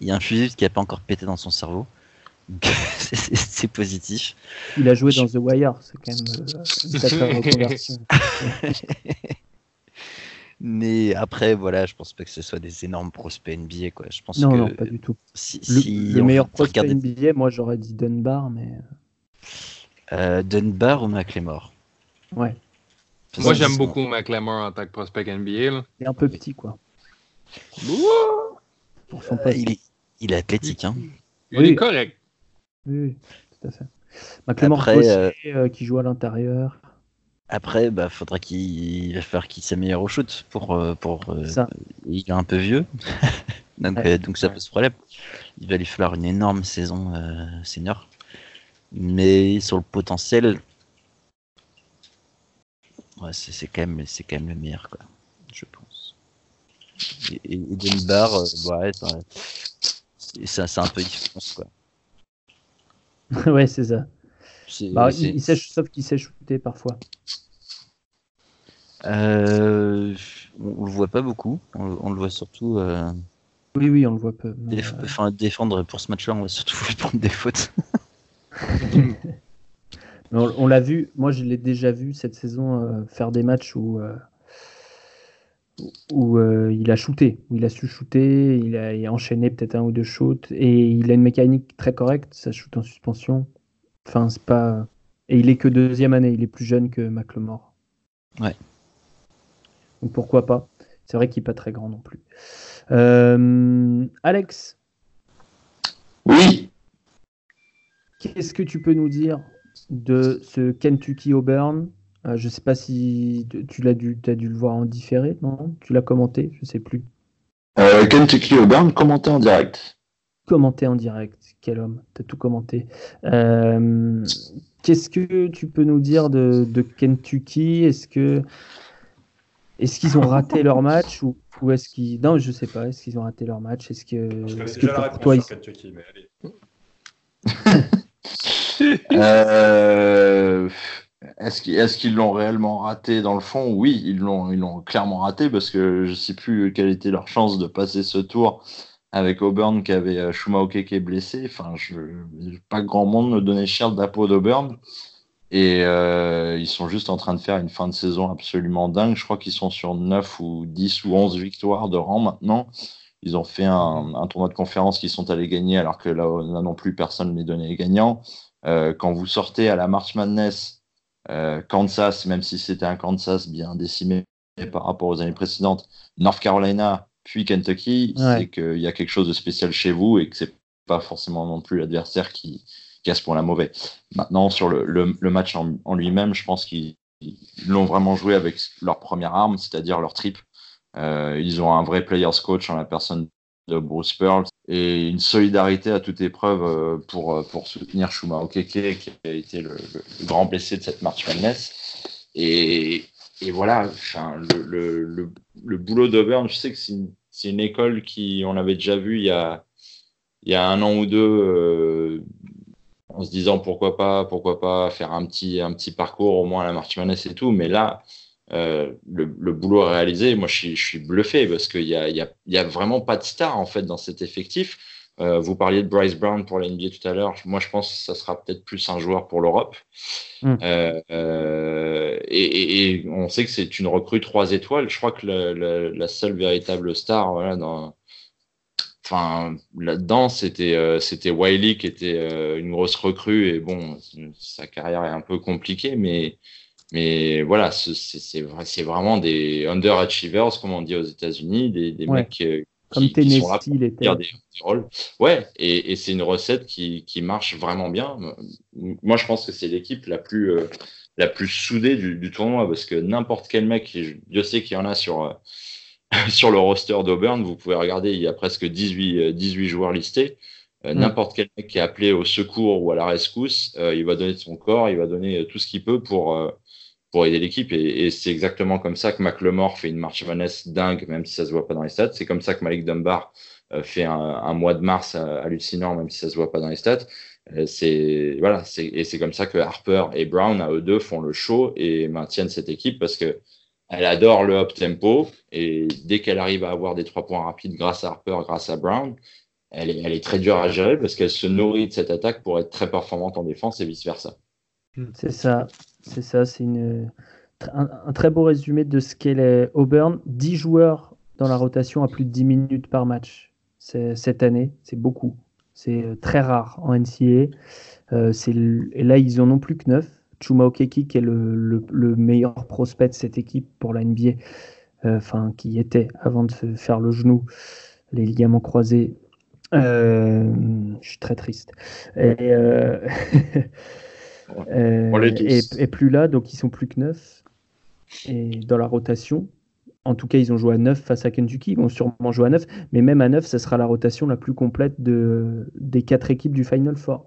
Il y a un fusible qui n'a pas encore pété dans son cerveau. C'est- positif. Il a joué Je- dans The Wire, c'est quand même euh, une sacrée reconversion. Mais après, voilà, je pense pas que ce soit des énormes prospects NBA. Quoi. Je pense Non, que non, pas du tout. si, Le, si le meilleur prospect regarder- NBA, moi j'aurais dit Dunbar, mais Euh, Dunbar ou McLemore? Ouais, Parce Moi, j'aime beaucoup McLemore en tant que prospect NBA. Là. il est un peu petit quoi. Pour son Euh, poste. il, est, il est athlétique. Hein. Il Oui. est correct. Oui, tout à fait. McLemore Crochet, euh, euh, qui joue à l'intérieur. Après, bah, faudra qu'il il va falloir qu'il s'améliore au shoot pour, euh, pour Ça. il est un peu vieux, donc, Ouais. donc ça pose problème. Il va lui falloir une énorme saison senior, mais sur le potentiel, ouais, c'est quand même c'est quand même le meilleur quoi, je pense. Et, et, et Dunbar, euh, ouais, c'est un peu différent quoi. ouais, c'est ça. Bah, il, il sauf qu'il sait shooter parfois. Euh, on, on le voit pas beaucoup, on, on le voit surtout. euh, Oui, oui, on le voit peu. mais, Déf- enfin, défendre pour ce match-là, on va surtout lui prendre des fautes. On, on l'a vu, moi je l'ai déjà vu cette saison euh, faire des matchs où, où euh, il a shooté, où il a su shooter, il a, il a enchaîné peut-être un ou deux shoots et il a une mécanique très correcte, ça shoot en suspension. Enfin, c'est pas. Et il est que deuxième année, il est plus jeune que McLemore. Ouais. Donc pourquoi pas? C'est vrai qu'il n'est pas très grand non plus. Euh, Alex, Oui, Qu'est-ce que tu peux nous dire de ce Kentucky Auburn? Euh, Je ne sais pas si tu- l'as dû, as dû le voir en différé, non? Tu l'as commenté? Je ne sais plus. euh, Kentucky Auburn commenté en direct. Commenté en direct, quel homme, tu as tout commenté. Euh, Qu'est-ce que tu peux nous dire de, de Kentucky? Est-ce que est-ce qu'ils ont raté leur match ou, ou est-ce qu'ils non je sais pas est-ce qu'ils ont raté leur match? Est-ce que, est-ce que pour toi ils- Kentucky, mais allez. Euh, Est-ce qu'ils l'ont réellement raté dans le fond? Oui, ils l'ont clairement raté parce que je sais plus quelle était leur chance de passer ce tour avec Auburn qui avait euh, Shumaoke qui est blessé. Enfin, pas grand monde me donnait cher peau d'Auburn. Et euh, ils sont juste en train de faire une fin de saison absolument dingue. Je crois qu'ils sont sur 9 ou 10 ou 11 victoires de rang maintenant. Ils ont fait un, un tournoi de conférence qu'ils sont allés gagner alors que là, là non plus personne ne les donnait gagnants. Euh, quand vous sortez à la March Madness, euh, Kansas, même si c'était un Kansas bien décimé par rapport aux années précédentes, North Carolina, puis Kentucky, Ouais. c'est qu'il y a quelque chose de spécial chez vous et que c'est pas forcément non plus l'adversaire qui, qui a ce point-là mauvais. Maintenant, sur le, le, le match en, en lui-même, je pense qu'ils ils l'ont vraiment joué avec leur première arme, c'est-à-dire leur trip. Euh, ils ont un vrai players coach en la personne Bruce Pearl et une solidarité à toute épreuve euh, pour, euh, pour soutenir Shuma Okeke qui a été le, grand blessé de cette March Madness. Et, et voilà, enfin, le, le, le, le boulot d'Auburn, je sais que c'est une, c'est une école qui, on l'avait déjà vu il y a, il y a un an ou deux, euh, en se disant pourquoi pas, pourquoi pas faire un petit, un petit parcours au moins à la March Madness et tout. Mais là, euh, le, le boulot réalisé, moi je suis, je suis bluffé parce qu'il y a, y, a, il y a vraiment pas de star en fait dans cet effectif. Euh, vous parliez de Bryce Brown pour la NBA tout à l'heure. Moi, je pense que ça sera peut-être plus un joueur pour l'Europe. Mm. Euh, et, et- et on sait que c'est une recrue trois étoiles. Je crois que la, seule véritable star, voilà, dans, enfin, là-dedans, c'était euh, c'était Wiley qui était euh, une grosse recrue. Et bon, sa carrière est un peu compliquée, mais mais voilà, ce- c'est c'est vrai- c'est vraiment des underachievers, comme on dit aux États-Unis, des, des Ouais. mecs euh, comme qui, qui sont là faire des, des rôles. Ouais, et, et c'est une recette qui, qui marche vraiment bien. Moi, je pense que c'est l'équipe la plus euh, la plus soudée du, du tournoi parce que n'importe quel mec, je- Dieu sait qu'il y en a sur euh, sur le roster d'Auburn, vous pouvez regarder, il y a presque 18 euh, 18 joueurs listés. Euh, Mm. N'importe quel mec qui est appelé au secours ou à la rescousse, euh, il va donner de son corps, il va donner euh, tout ce qu'il peut pour euh, pour aider l'équipe. Et, c'est exactement comme ça que McLemore fait une marche Vanessa dingue, même si ça se voit pas dans les stats. C'est comme ça que Malik Dunbar euh, fait un, mois de mars hallucinant, même si ça se voit pas dans les stats. Euh, c'est voilà, et c'est comme ça que Harper et Brown à eux deux font le show et maintiennent cette équipe parce que elle adore le up tempo et dès qu'elle arrive à avoir des trois points rapides grâce à Harper, grâce à Brown, elle est très dure à gérer parce qu'elle se nourrit de cette attaque pour être très performante en défense et vice versa. C'est ça, c'est ça, c'est une, un, très beau résumé de ce qu'est Auburn. 10 joueurs dans la rotation à plus de 10 minutes par match cette année, c'est beaucoup. C'est euh, très rare en NCAA. Euh, et là, ils en ont plus que 9. Chuma Okeke, qui est le, le- le meilleur prospect de cette équipe pour la NBA, euh, enfin, qui était avant de faire le genou, les ligaments croisés. Euh, je suis très triste. Et, euh, On et, et plus là, donc ils sont plus que 9 et dans la rotation. En tout cas, ils ont joué à 9 face à Kentucky. Ils vont sûrement jouer à 9, mais même à 9, ça sera la rotation la plus complète de, des quatre équipes du Final Four.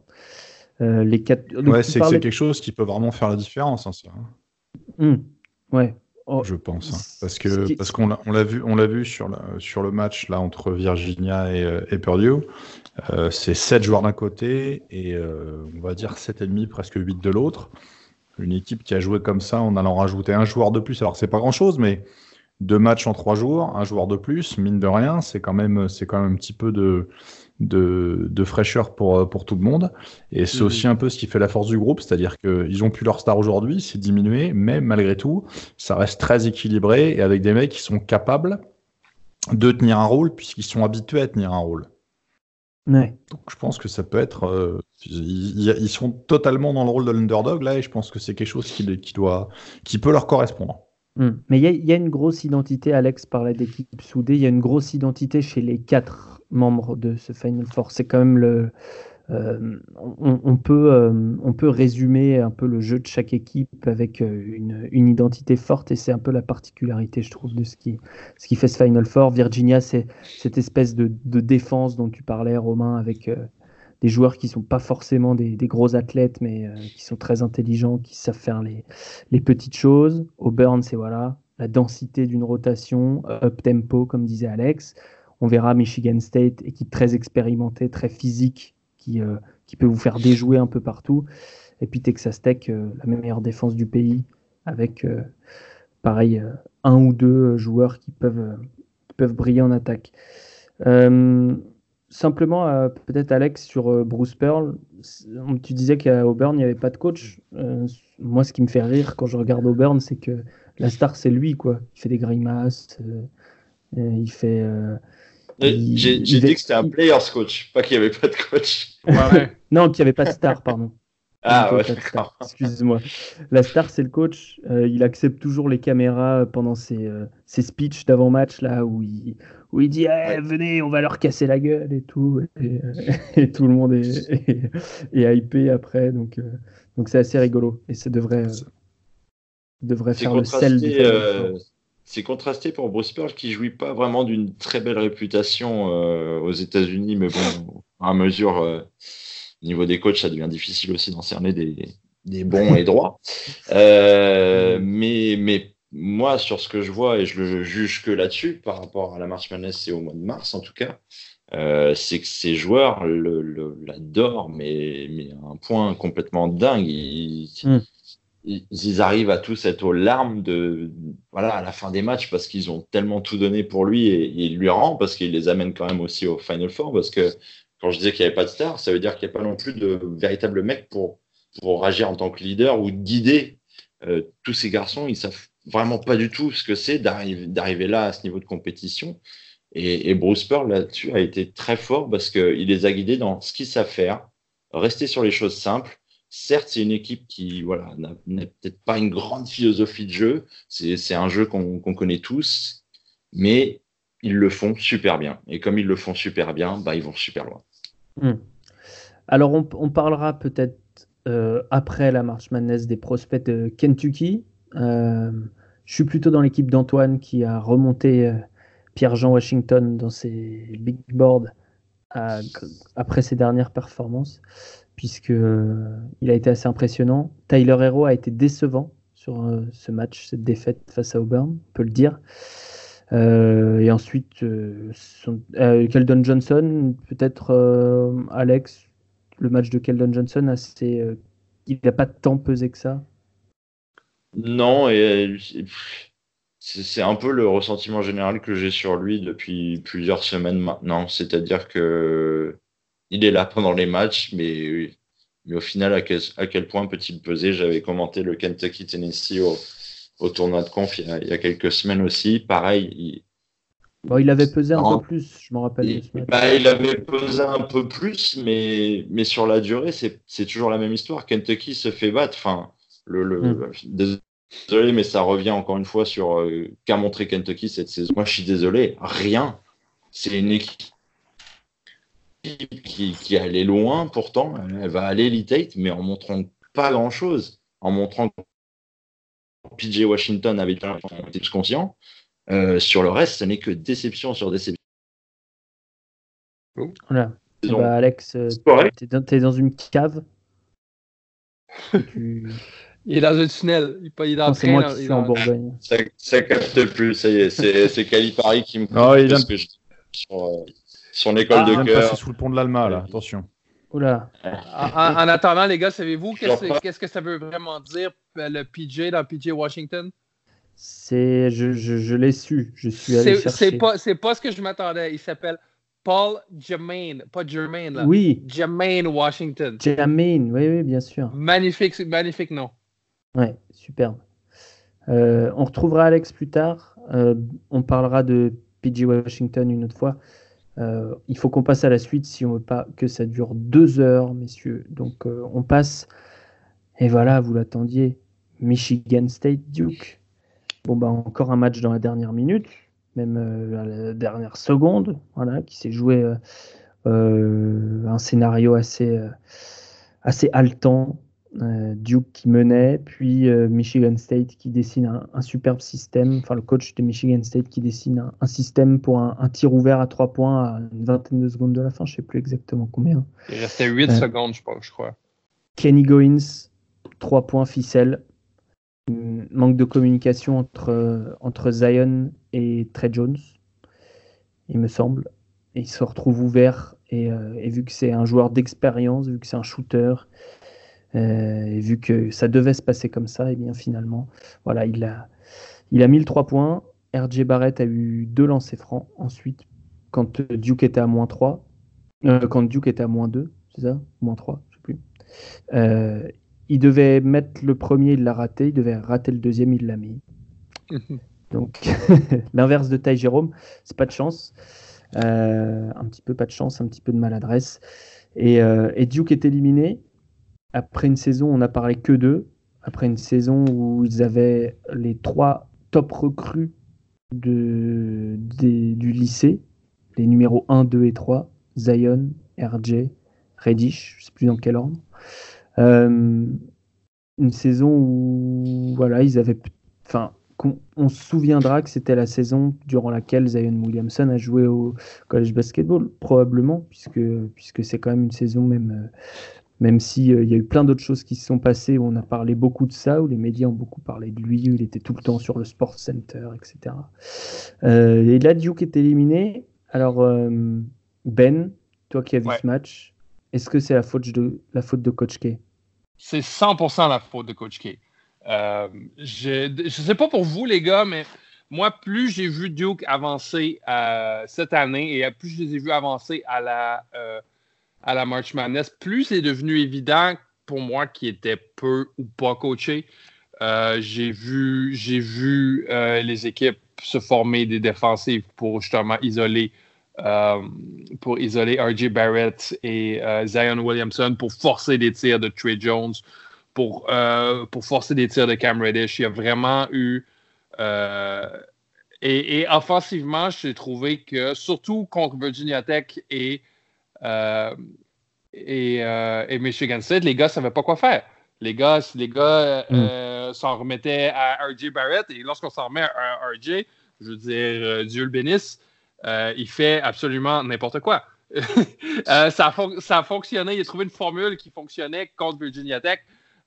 Euh, les quatre, donc Ouais, c'est parlais- quelque chose qui peut vraiment faire la différence, hein, ça, Hum, ouais. Oh, je pense. hein. Parce Ce que qui- parce qu'on l'a on l'a vu, on l'a vu sur, la- sur le match là entre Virginia et, euh, et Purdue. Euh, c'est 7 joueurs d'un côté et euh, on va dire 7,5, presque 8 de l'autre. Une équipe qui a joué comme ça en allant rajouter un joueur de plus. Alors, c'est pas grand chose, mais deux matchs en trois jours, un joueur de plus, mine de rien, c'est quand même, c'est quand même un petit peu de, de, de fraîcheur pour, euh, pour tout le monde. Et c'est Mhm. aussi un peu ce qui fait la force du groupe, c'est-à-dire qu'ils ont plus leur star aujourd'hui, c'est diminué, mais malgré tout, ça reste très équilibré et avec des mecs qui sont capables de tenir un rôle puisqu'ils sont habitués à tenir un rôle. Ouais. Donc je pense que ça peut être. euh, ils, ils sont totalement dans le rôle de l'underdog là et je pense que c'est quelque chose qui, qui, doit, qui peut leur correspondre. Hmm. Mais il y, y a une grosse identité, Alex parlait d'équipe soudée, il y a une grosse identité chez les quatre membres de ce Final Four. C'est quand même le. euh, on, peut, euh, on peut résumer un peu le jeu de chaque équipe avec euh, une, une identité forte et c'est un peu la particularité, je trouve, de ce qui, ce qui fait ce Final Four. Virginia, c'est cette espèce de, de défense dont tu parlais, Romain, avec des joueurs qui sont pas forcément des, des gros athlètes, mais qui sont très intelligents, qui savent faire les, les petites choses. Auburn, c'est voilà, la densité d'une rotation, up tempo, comme disait Alex. On verra Michigan State, équipe très expérimentée, très physique, qui, euh, qui peut vous faire déjouer un peu partout. Et puis Texas Tech, euh, la meilleure défense du pays, avec euh, pareil un ou deux joueurs qui peuvent, qui peuvent briller en attaque. Simplement, peut-être Alex sur Bruce Pearl, tu disais qu'à Auburn il n'y avait pas de coach. Moi, ce qui me fait rire quand je regarde Auburn, c'est que la star c'est lui, quoi. Il fait des grimaces, il fait. euh, il- J'ai dit que c'était un players coach, pas qu'il n'y avait pas de coach. Ouais. Non, qu'il n'y avait pas de star, pardon. Ah Plutôt ouais, d'accord. Excuse-moi. La star, c'est le coach. Euh, il accepte toujours les caméras pendant ses, euh, ses speeches d'avant-match, là, où il, où il dit Eh, Venez, on va leur casser la gueule et tout. Et, euh, et tout le monde est, est, est hypé après. Donc, euh, donc c'est assez rigolo. Et ça devrait, euh, devrait faire le sel du c'est contrasté pour Bruce Pearl qui jouit pas vraiment d'une très belle réputation euh, aux États-Unis, mais bon, à mesure, euh, au niveau des coachs, ça devient difficile aussi d'en cerner des, bons et droits. Euh, mais, mais moi, sur ce que je vois, et je le juge que là-dessus, par rapport à la March Madness et au mois de mars en tout cas, c'est que ces joueurs l'adorent, mais, à un point complètement dingue. Ils, Mm. Ils, arrivent à tous être aux larmes de, voilà, à la fin des matchs parce qu'ils ont tellement tout donné pour lui et, il lui rend parce qu'il les amène quand même aussi au Final Four. Parce que quand je disais qu'il n'y avait pas de star, ça veut dire qu'il n'y a pas non plus de véritable mec pour, pour agir en tant que leader ou guider euh, tous ces garçons. Ils savent vraiment pas du tout ce que c'est d'arriver là à ce niveau de compétition. Et, et Bruce Pearl là-dessus a été très fort parce qu'il les a guidés dans ce qu'ils savent faire, rester sur les choses simples. Certes, c'est une équipe qui voilà, n'a peut-être pas une grande philosophie de jeu. C'est un jeu qu'on connaît tous, mais ils le font super bien. Et comme ils le font super bien, bah, ils vont super loin. Hmm. Alors, on, parlera peut-être euh, après la March Madness des prospects de Kentucky. Euh, je suis plutôt dans l'équipe d'Antoine qui a remonté euh, Pierre-Jean Washington dans ses big boards après ses dernières performances, puisque euh, il a été assez impressionnant. Tyler Hero a été décevant sur euh, ce match, cette défaite face à Auburn, on peut le dire. Euh, et ensuite, euh, Keldon Johnson, peut-être Alex, le match de Keldon Johnson, assez, il n'a pas tant pesé que ça? Non, et c'est un peu le ressentiment général que j'ai sur lui depuis plusieurs semaines maintenant. C'est-à-dire que il est là pendant les matchs, mais, mais au final, à quel, à quel point peut-il peser? J'avais commenté le Kentucky-Tennessee au, au tournoi de conf il y, a, il y a quelques semaines aussi. Pareil, il, Bon, il avait pesé un peu plus, je me rappelle il, bah, il avait pesé un peu plus, mais, mais sur la durée, c'est c'est toujours la même histoire. Kentucky se fait battre. Enfin, le, le, Mm. Désolé, mais ça revient encore une fois sur euh, qu'a montré Kentucky cette saison. Moi, je suis désolé, rien. C'est une équipe qui, qui allait loin, pourtant, elle va aller Elite Eight, mais en montrant pas grand-chose. En montrant que PJ Washington avait été plus conscient. Euh, sur le reste, ce n'est que déception sur déception. Voilà. Bah, Alex, euh, t'es dans, dans une cave. Tu- Il est dans un tunnel. Il il est dans c'est moi qui suis en Bourgogne. Ça, ça capte plus, ça y est, c'est c'est Calipari qui me Non, il parce vient- que je sur euh, son école Ah, de cœur. passer sous le pont de l'Alma, là, attention. Oula. En, en- en attendant, les gars, savez-vous qu'est-ce que ça veut vraiment dire euh, le PJ dans PJ Washington? C'est, je, je, je l'ai su. Je suis allé C'est chercher. c'est pas, c'est pas ce que je m'attendais. Il s'appelle Paul Jermaine, pas Jermaine là. Oui, Jermaine Washington. Jermaine, oui, oui, bien sûr. Magnifique, magnifique nom. Ouais, superbe. Euh, on retrouvera Alex plus tard. Euh, on parlera de PG Washington une autre fois. Euh, il faut qu'on passe à la suite si on veut pas que ça dure deux heures, messieurs. Donc euh, on passe. Et voilà, vous l'attendiez. Michigan State Duke. Bon bah encore un match dans la dernière minute, même euh, la dernière seconde, voilà, qui s'est joué un scénario assez assez haletant. Euh, Duke qui menait, puis euh, Michigan State qui dessine un, un superbe système, enfin le coach de Michigan State qui dessine un, un système pour un, un tir ouvert à trois points à une vingtaine de secondes de la fin, je sais plus exactement combien. Il restait 8 Ouais. secondes, je pense, je crois. Kenny Goins, 3 points ficelle. Manque de communication entre, euh, entre Zion et Trey Jones, il me semble. Et il se retrouve ouvert. Et, euh, et vu que c'est un joueur d'expérience, vu que c'est un shooter, euh, et vu que ça devait se passer comme ça, et bien finalement, voilà, il a, il a mis le 3 points. RJ Barrett a eu deux lancers francs ensuite, quand euh, Duke était à moins 3. euh, quand Duke était à moins 2, c'est ça? Moins 3, je sais plus. Euh, il devait mettre le premier, il l'a raté. Il devait rater le deuxième, il l'a mis. Donc, l'inverse de Ty Jérôme, c'est pas de chance. Euh, un petit peu pas de chance, un petit peu de maladresse. Et, euh, et Duke est éliminé. Après une saison, on n'a parlé que d'eux. Après une saison où ils avaient les trois top recrues de, du lycée, les numéros 1, 2 et 3, Zion, RJ, Reddish, je sais plus dans quel ordre. Euh, une saison où voilà, ils avaient, enfin, on se souviendra que c'était la saison durant laquelle Zion Williamson a joué au college basketball, probablement, puisque puisque c'est quand même une saison même. Même si euh, il y a eu plein d'autres choses qui se sont passées, où on a parlé beaucoup de ça, où les médias ont beaucoup parlé de lui, où il était tout le temps sur le Sports Center, etc. Euh, et là, Duke est éliminé. Alors, euh, Ben, toi qui as vu Ouais. ce match, est-ce que c'est la faute de la faute de Coach K? C'est 100% la faute de Coach K. Je ne sais pas pour vous, les gars, mais moi, plus j'ai vu Duke avancer cette année et plus je les ai vus avancer à la, à la March Madness, plus c'est devenu évident pour moi qu'ils étaient peu ou pas coachés. Euh, j'ai vu, euh, les équipes se former des défensives pour justement isoler euh, pour isoler RJ Barrett et Zion Williamson pour forcer des tirs de Trey Jones, pour, pour forcer des tirs de Cam Reddish. Il y a vraiment eu. et, et offensivement, j'ai trouvé que, surtout contre Virginia Tech et, et, euh, et Michigan State, les gars ne savaient pas quoi faire. Les gars, les gars euh, s'en remettaient à RJ Barrett et lorsqu'on s'en remet à RJ, je veux dire, euh, Dieu le bénisse, euh, il fait absolument n'importe quoi. Euh, ça, a fon- ça a fonctionné. Il a trouvé une formule qui fonctionnait contre Virginia Tech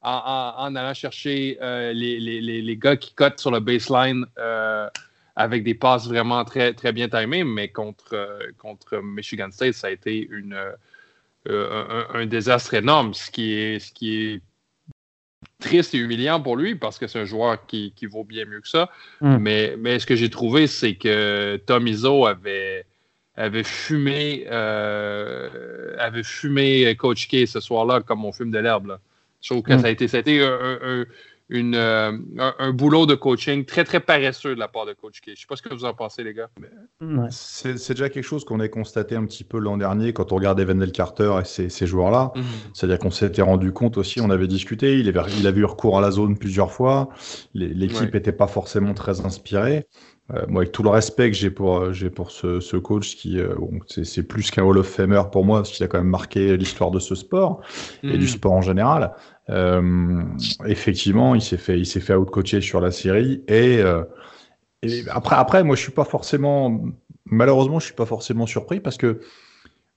en, en- en allant chercher euh, les, les- les- les gars qui cotent sur le baseline euh, avec des passes vraiment très, très bien timées. Mais contre, euh, contre Michigan State, ça a été une, euh, euh, un, un désastre énorme, ce qui est, ce qui est triste et humiliant pour lui parce que c'est un joueur qui, qui vaut bien mieux que ça. Mm. Mais, mais ce que j'ai trouvé, c'est que Tom Izzo avait, avait fumé euh, avait fumé Coach K ce soir-là comme on fume de l'herbe. Je trouve que Mm. ça a été, ça a été un- une, euh, un, un boulot de coaching très, très paresseux de la part de Coach K. Je ne sais pas ce que vous en pensez, les gars. Ouais. C'est déjà quelque chose qu'on a constaté un petit peu l'an dernier quand on regardait Wendell Carter et ces, ces joueurs-là. C'est-à-dire qu'on s'était rendu compte aussi, on avait discuté, il avait, il avait eu recours à la zone plusieurs fois, l'équipe Ouais. n'était pas forcément très inspirée. Euh, moi, avec tout le respect que j'ai pour, euh, j'ai pour ce, ce coach, qui euh, bon, c'est c'est plus qu'un Hall of Famer pour moi, parce qu'il a quand même marqué l'histoire de ce sport et du sport en général. Euh, effectivement, il s'est fait, il s'est fait outcoacher sur la série et, euh, et après, après, moi, je suis pas forcément, malheureusement, je suis pas forcément surpris parce que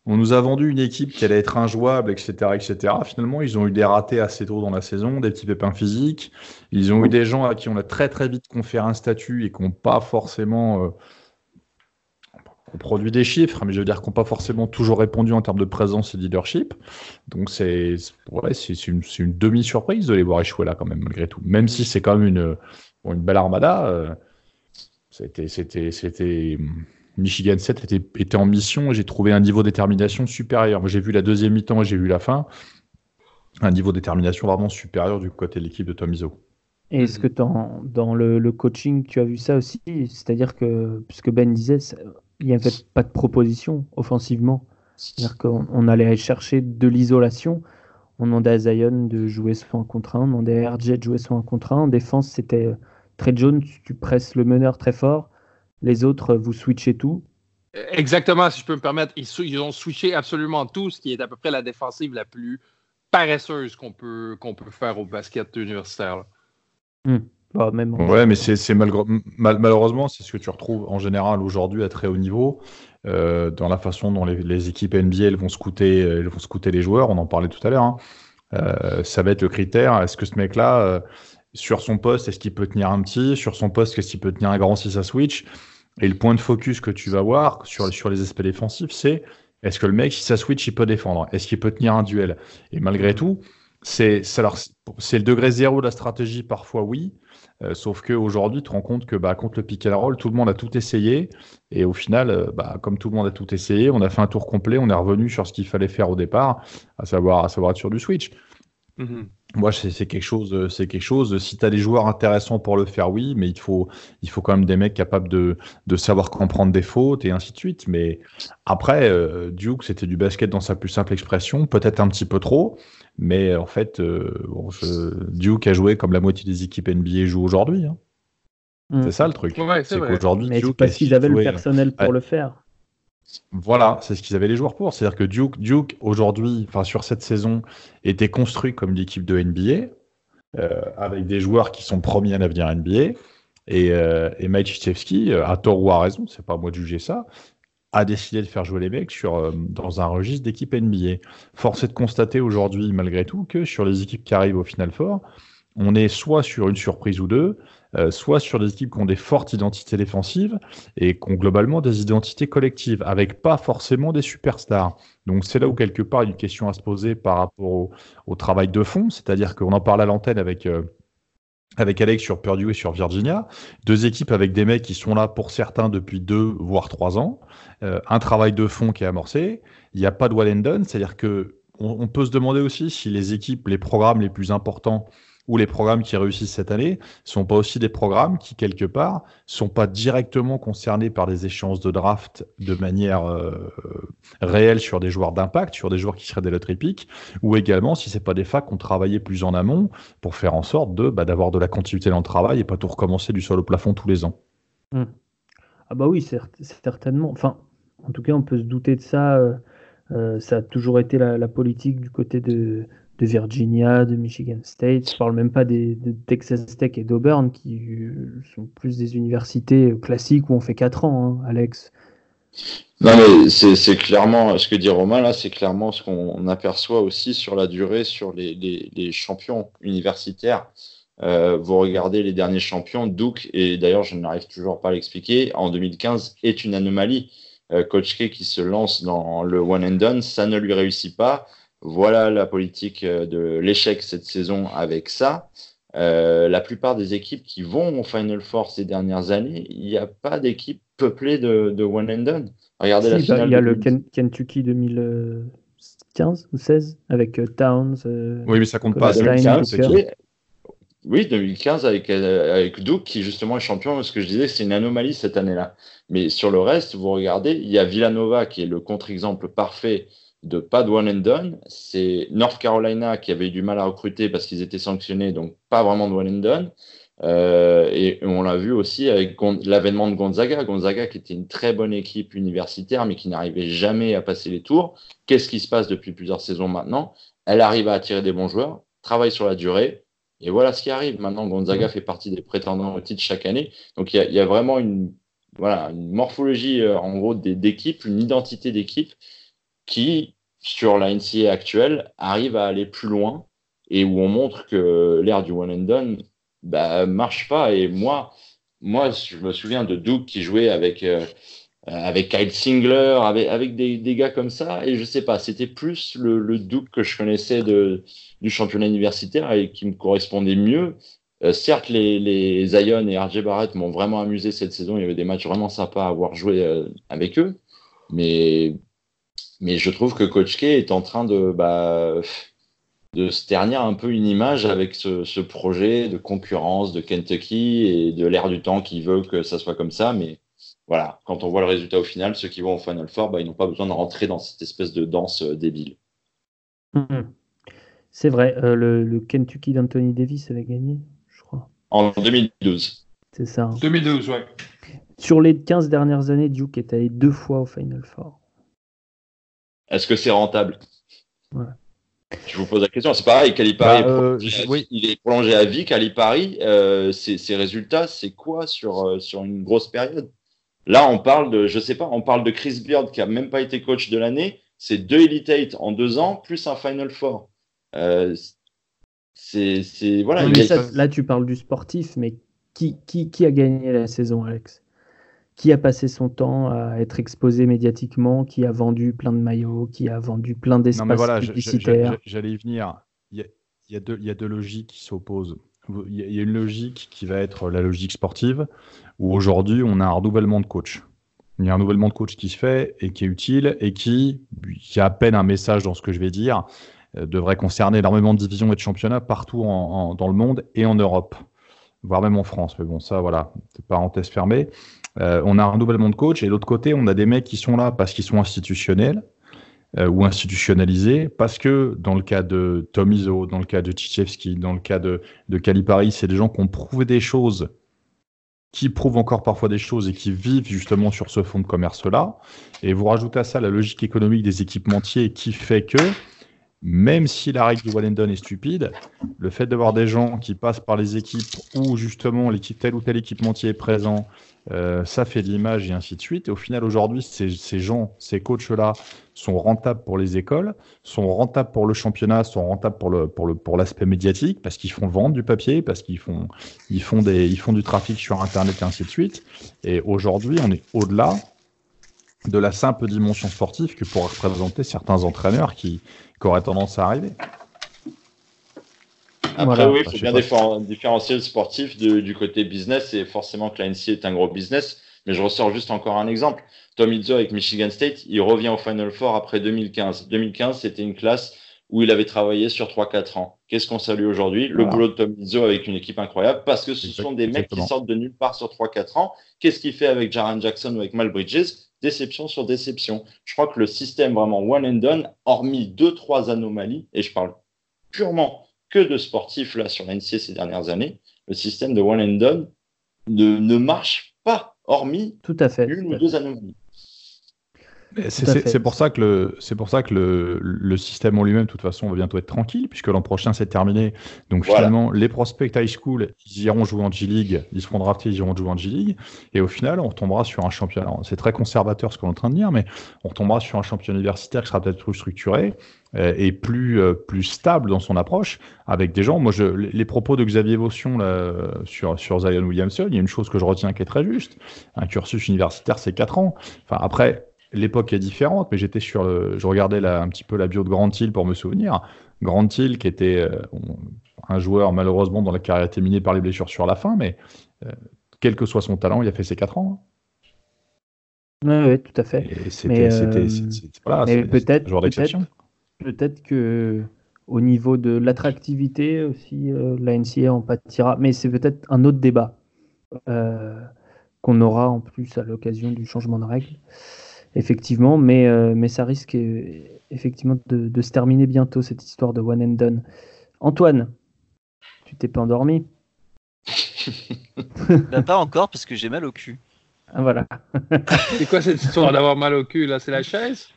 on nous a vendu une équipe qui allait être injouable, etc., etc. Finalement, ils ont eu des ratés assez tôt dans la saison, des petits pépins physiques. Ils ont eu des gens à qui on a très très vite conféré un statut et qui n'ont pas forcément euh, on produit des chiffres, mais je veux dire qu'on pas forcément toujours répondu en termes de présence et de leadership. Donc c'est ouais, une, une demi-surprise de les voir échouer là quand même malgré tout. Même si c'est quand même une, une belle armada, euh, c'était Michigan 7 était, en mission et j'ai trouvé un niveau de détermination supérieur. J'ai vu la deuxième mi-temps et j'ai vu la fin. Un niveau de détermination vraiment supérieur du côté de l'équipe de Tom Izzo. Et est-ce que dans, le, coaching, tu as vu ça aussi? C'est-à-dire que, puisque Ben disait, il n'y avait pas de proposition offensivement. C'est-à-dire qu'on on allait chercher de l'isolation. On demandait à Zion de jouer son 1 contre 1, on demandait à RJ de jouer son 1 contre 1. En défense, c'était euh, très tu, tu presses le meneur très fort. Les autres, vous switchez tout? Exactement, si je peux me permettre, ils, ont switché absolument tout, ce qui est à peu près la défensive la plus paresseuse qu'on peut, qu'on peut faire au basket universitaire. là. Bah, même en- Ouais, mais c'est mal- malheureusement, c'est ce que tu retrouves en général aujourd'hui à très haut niveau, euh, dans la façon dont les, les équipes NBA elles vont scouter, elles vont scouter les joueurs. On en parlait tout à l'heure. hein. Euh, ça va être le critère. Est-ce que ce mec-là, euh, sur son poste, est-ce qu'il peut tenir un petit? Sur son poste, est-ce qu'il peut tenir un grand si ça switch? Et le point de focus que tu vas voir sur, sur les aspects défensifs, c'est est-ce que le mec, si ça switch, il peut défendre? Est-ce qu'il peut tenir un duel? Et malgré tout, c'est le degré zéro de la stratégie, parfois oui. Euh, sauf qu'aujourd'hui, tu te rends compte que bah, contre le pick and roll, tout le monde a tout essayé. Et au final, euh, bah, comme tout le monde a tout essayé, on a fait un tour complet, on est revenu sur ce qu'il fallait faire au départ, à savoir, à savoir être sur du switch. Moi, c'est c'est quelque chose, euh, c'est quelque chose. Si tu as des joueurs intéressants pour le faire, oui, mais il faut, il faut quand même des mecs capables de, de savoir comprendre des fautes et ainsi de suite. Mais après, euh, Duke, c'était du basket dans sa plus simple expression, peut-être un petit peu trop, mais en fait, euh, bon, je- Duke a joué comme la moitié des équipes NBA jouent aujourd'hui. hein. Mm. C'est ça le truc. Ouais, c'est qu'aujourd'hui, Mais c'est Duke parce qu'ils avaient le personnel pour Ouais. le faire. Voilà, c'est ce qu'ils avaient les joueurs pour. C'est-à-dire que Duke, Duke aujourd'hui, enfin sur cette saison, était construit comme l'équipe de NBA, euh, avec des joueurs qui sont promis à l'avenir NBA. Et, euh, et Mike Krzyzewski, euh, à tort ou à raison, c'est pas à moi de juger ça, a décidé de faire jouer les mecs sur, dans un registre d'équipe NBA. Force est de constater aujourd'hui, malgré tout, que sur les équipes qui arrivent au Final Four, on est soit sur une surprise ou deux, euh, soit sur des équipes qui ont des fortes identités défensives et qui ont globalement des identités collectives, avec pas forcément des superstars. Donc c'est là où quelque part il y a une question à se poser par rapport au, travail de fond, c'est-à-dire qu'on en parle à l'antenne avec, euh, avec Alex sur Purdue et sur Virginia, deux équipes avec des mecs qui sont là pour certains depuis deux voire trois ans, euh, un travail de fond qui est amorcé, il n'y a pas de one and c'est-à-dire que on, on peut se demander aussi si les équipes, les programmes les plus importants ou les programmes qui réussissent cette année sont pas aussi des programmes qui, quelque part, sont pas directement concernés par des échéances de draft de manière euh, réelle sur des joueurs d'impact, sur des joueurs qui seraient des loteries pick, ou également si c'est pas des facs qui ont travaillé plus en amont pour faire en sorte de bah, d'avoir de la continuité dans le travail et pas tout recommencer du sol au plafond tous les ans. Ah bah oui, cer- certainement. Enfin, en tout cas, on peut se douter de ça. euh, euh, ça a toujours été la politique du côté de, de Virginia, de Michigan State. Je parle même pas des, de Texas Tech et d'Auburn, qui sont plus des universités classiques où on fait 4 ans, hein, Alex. Non, mais c'est clairement ce que dit Romain là, c'est clairement ce qu'on aperçoit aussi sur la durée sur les champions universitaires. Euh, vous regardez les derniers champions, Duke, et d'ailleurs je n'arrive toujours pas à l'expliquer, en 2015 est une anomalie. Euh, Coach K qui se lance dans le one and done, ça ne lui réussit pas. Voilà la politique euh, de l'échec cette saison avec ça. Euh, la plupart des équipes qui vont au Final Four ces dernières années, il n'y a pas d'équipe peuplée de, de one and done. Regardez la Si, bah, finale. il y a le 2010. Ken- Kentucky 2015 ou 16 avec euh, Towns. euh, Oui, mais ça compte pas. Stein, c'est- 2015, Booker. oui. Oui, 2015 avec, euh, avec Duke qui justement est champion. Ce que je disais, c'est une anomalie cette année-là. Mais sur le reste, vous regardez, il y a Villanova qui est le contre-exemple parfait de pas de one and done. C'est North Carolina qui avait eu du mal à recruter parce qu'ils étaient sanctionnés, donc pas vraiment de one and done. Euh, et on l'a vu aussi avec l'avènement de Gonzaga. Gonzaga qui était une très bonne équipe universitaire mais qui n'arrivait jamais à passer les tours. Qu'est-ce qui se passe depuis plusieurs saisons maintenant? Elle arrive à attirer des bons joueurs, travaille sur la durée. Et voilà ce qui arrive. Maintenant, Gonzaga fait partie des prétendants au titre chaque année. Donc, il y a, il y a vraiment une, voilà, une morphologie, euh, en gros, des- d'équipe, une identité d'équipe qui, sur la NCA actuelle, arrive à aller plus loin et où on montre que l'ère du one and done bah, marche pas. Et moi, moi, je me souviens de Duke qui jouait avec, euh, avec Kyle Singler, avec, avec des, gars comme ça. Et je sais pas, c'était plus le, le Duke que je connaissais de, du championnat universitaire et qui me correspondait mieux. Euh, certes, les, les Zion et RJ Barrett m'ont vraiment amusé cette saison. Il y avait des matchs vraiment sympas à avoir joué euh, avec eux. Mais, mais je trouve que Coach K est en train de, bah, de se ternir un peu une image avec ce, ce projet de concurrence de Kentucky et de l'air du temps qui veut que ça soit comme ça. Mais voilà, quand on voit le résultat au final, ceux qui vont au Final Four, bah, ils n'ont pas besoin de rentrer dans cette espèce de danse euh, débile. Mhm. C'est vrai, euh, le, le Kentucky d'Anthony Davis avait gagné, je crois. En 2012. C'est ça. hein. 2012, ouais. Sur les 15 dernières années, Duke est allé deux fois au Final Four. Est-ce que c'est rentable Ouais. Je vous pose la question. C'est pareil, Calipari, Bah, euh, je- oui. il est prolongé à vie. Calipari, euh, ses, ses résultats, c'est quoi sur, euh, sur une grosse période? Là, on parle de, je sais pas, on parle de Chris Beard qui a même pas été coach de l'année. C'est deux Elite Eight en deux ans, plus un Final Four. Euh, c'est, voilà. Non, mais ça, là, tu parles du sportif, mais qui, qui, qui a gagné la saison, Alex? Qui a passé son temps à être exposé médiatiquement Qui a vendu plein de maillots Qui a vendu plein d'espaces voilà, publicitaires j'allais y venir. Il y a, il y a deux, il y a deux logiques qui s'opposent. Il y a- il y a une logique qui va être la logique sportive, où aujourd'hui, on a un renouvellement de coach. Il y a un renouvellement de coach qui se fait et qui est utile et qui, qui a à peine un message dans ce que je vais dire, euh, devrait concerner énormément de divisions et de championnats partout en- en- dans le monde et en Europe, voire même en France. Mais bon, ça, voilà, parenthèse fermée. Euh, on a un renouvellement de coach et de l'autre côté, on a des mecs qui sont là parce qu'ils sont institutionnels euh, ou institutionnalisés, parce que dans le cas de Tom Izzo, dans le cas de Tchaikovsky, dans le cas de, de Calipari, c'est des gens qui ont prouvé des choses, qui prouvent encore parfois des choses et qui vivent justement sur ce fonds de commerce-là. Et vous rajoutez à ça la logique économique des équipementiers qui fait que, même si la règle du one and done est stupide, le fait d'avoir des gens qui passent par les équipes où justement l'équipe, tel ou tel équipementier est présent, euh, ça fait de l'image et ainsi de suite. Et au final, aujourd'hui, ces, gens, ces coachs-là sont rentables pour les écoles, sont rentables pour le championnat, sont rentables pour le pour le pour l'aspect médiatique parce qu'ils font vendre du papier, parce qu'ils font ils font des font du trafic sur internet et ainsi de suite. Et aujourd'hui, on est au-delà de la simple dimension sportive que pourraient représenter certains entraîneurs qui auraient tendance à arriver. Après, Voilà. oui, il faut bien différencier le sportif de- du côté business. Et forcément que la NCA est un gros business. Mais je ressors juste encore un exemple. Tom Izzo avec Michigan State, il revient au Final Four après 2015. 2015, c'était une classe où il avait travaillé sur 3-4 ans. Qu'est-ce qu'on salue aujourd'hui? Le Voilà. boulot de Tom Izzo avec une équipe incroyable parce que ce Exact- sont des mecs qui sortent de nulle part sur 3-4 ans. Qu'est-ce qu'il fait avec Jaron Jackson ou avec Mal Bridges? Déception sur déception. Je crois que le système vraiment one and done, hormis deux, trois anomalies, et je parle purement que de sportifs là sur l'NCA ces dernières années, le système de one and done ne, ne marche pas, hormis Tout à fait. une ou deux anomalies. C'est pour ça que le c'est pour ça que le, le système en lui-même, de toute façon, va bientôt être tranquille puisque l'an prochain c'est terminé. Donc Voilà. finalement, les prospects high school, ils iront jouer en G League, ils seront draftés, ils iront jouer en G League, et au final, on retombera sur un championnat. C'est très conservateur ce qu'on est en train de dire, mais on retombera sur un championnat universitaire qui sera peut-être plus structuré euh, et plus euh, plus stable dans son approche, avec des gens. Moi, je, les, les propos de Xavier Vaution là, sur sur Zion Williamson, il y a une chose que je retiens qui est très juste. Un cursus universitaire, c'est 4 ans. Enfin après. L'époque est différente, mais j'étais sur le, je regardais un petit peu la bio de Grant Hill pour me souvenir. Grant Hill, qui était euh, un joueur malheureusement dont la carrière a été minée par les blessures sur la fin, mais euh, quel que soit son talent, il a fait ses 4 ans. fait. Ouais, ouais, tout à fait. Et Mais, c'était, euh, voilà, peut-être- un joueur d'exception. Peut-être que au niveau de l'attractivité aussi, euh, la NCA en pâtira. Mais c'est peut-être un autre débat qu'on aura en plus à l'occasion du changement de règles. Effectivement, mais, euh, mais ça risque euh, effectivement de, de se terminer bientôt cette histoire de one and done. Antoine, tu t'es pas endormi? Bah, pas encore parce que j'ai mal au cul. Ah voilà. C'est quoi cette histoire d'avoir mal au cul là? C'est la chaise?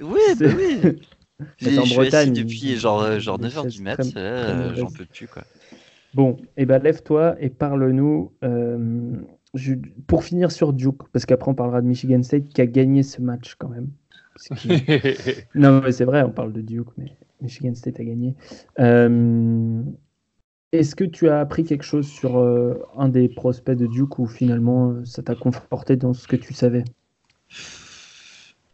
Oui, bah oui. Mais J'ai- en Je suis Bretagne, assis depuis genre, euh, genre ils 9h chaise du mat, euh, j'en peux plus quoi. Bon, et ben lève-toi et parle-nous. euh, je- pour finir sur Duke, parce qu'après on parlera de Michigan State qui a gagné ce match quand même. Non, mais c'est vrai, on parle de Duke, mais Michigan State a gagné. Euh, Est-ce que tu as appris quelque chose sur euh, un des prospects de Duke ou finalement euh, ça t'a conforté dans ce que tu savais?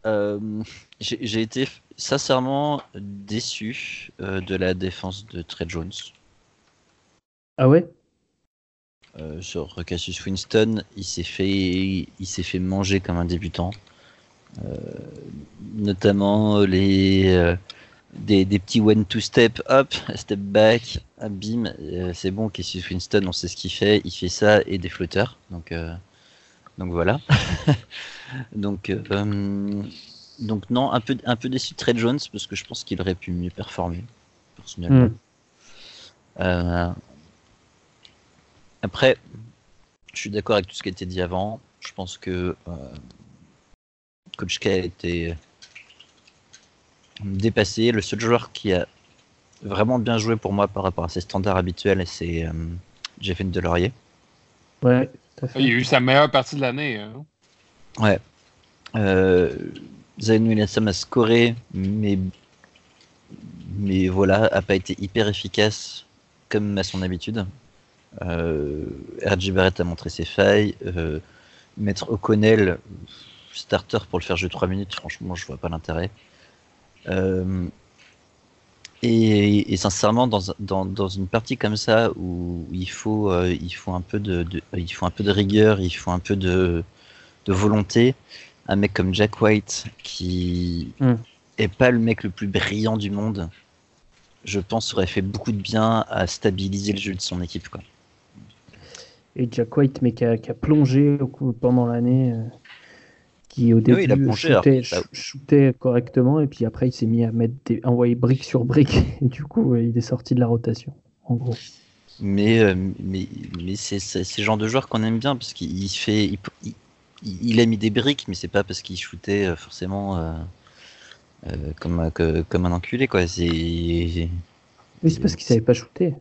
Euh, j'ai j'ai été sincèrement déçu euh, de la défense de Trey Jones. Ah ouais? Euh, sur Cassius Winston, il s'est fait, il s'est fait manger comme un débutant. Euh, notamment les euh, des, des, petits one two step hop step back bim c'est bon Cassius Winston on sait ce qu'il fait il fait ça et des flotteurs donc donc voilà donc donc non un peu un peu déçu de Trey Jones parce que je pense qu'il aurait pu mieux performer personnellement mm. Après, je suis d'accord avec tout ce qui a été dit avant. Je pense que euh, Coach K a été dépassé. Le seul joueur qui a vraiment bien joué pour moi par rapport à ses standards habituels, c'est euh, Jeff Delorier. Ouais, Il a eu sa meilleure partie de l'année. Hein. Ouais. Euh, Zion Williamson a scoré, mais, mais voilà, a pas été hyper efficace comme à son habitude. Euh, RJ Barrett a montré ses failles. Euh, mettre O'Connell starter pour le faire jouer 3 minutes, franchement, je vois pas l'intérêt. Euh, et, sincèrement, dans, dans, dans, une partie comme ça où il faut, il faut, un, peu de, il faut un peu de rigueur, il faut un peu de, de volonté, un mec comme Jack White qui hmm. est pas le mec le plus brillant du monde, je pense aurait fait beaucoup de bien à stabiliser le jeu de son équipe. Quoi et Jack White, mais qui a, plongé pendant l'année, euh, qui au début shootait, correctement, et puis après il s'est mis à mettre des, envoyer brique sur brique, et du coup il est sorti de la rotation, en gros. Mais, euh, mais, mais c'est ce genre de joueur qu'on aime bien, parce qu'il fait. Il, il, a mis des briques, mais c'est pas parce qu'il shootait euh, forcément comme, comme un enculé, quoi. C'est. Oui, c'est parce qu'il savait pas shooter.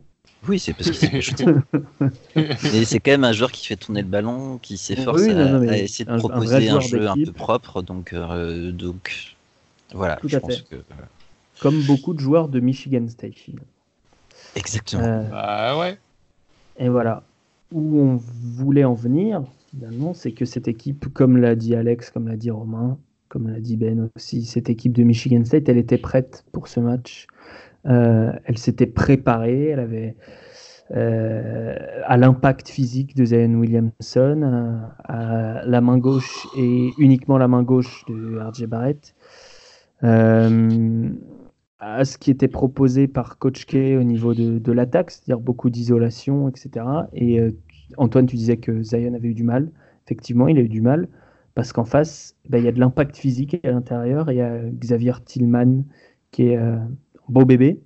Oui, c'est parce que c'est c'est quand même un joueur qui fait tourner le ballon, qui s'efforce à, essayer de proposer un, jeu un peu propre. Donc, euh, donc voilà. je pense Que... Comme beaucoup de joueurs de Michigan State. Exactement. Euh, bah ouais. Et voilà. Où on voulait en venir, finalement, c'est que cette équipe, comme l'a dit Alex, comme l'a dit Romain, comme l'a dit Ben aussi, cette équipe de Michigan State, elle était prête pour ce match. Euh, elle s'était préparée, elle avait euh, à l'impact physique de Zion Williamson, à, la main gauche et uniquement la main gauche de RJ Barrett, euh, à ce qui était proposé par Coach K au niveau de, l'attaque, c'est-à-dire beaucoup d'isolation, etc. Et Antoine, tu disais que Zion avait eu du mal. Effectivement, il a eu du mal parce qu'en face, ben, il y a de l'impact physique à l'intérieur. Il y a Xavier Tillman qui est beau bébé.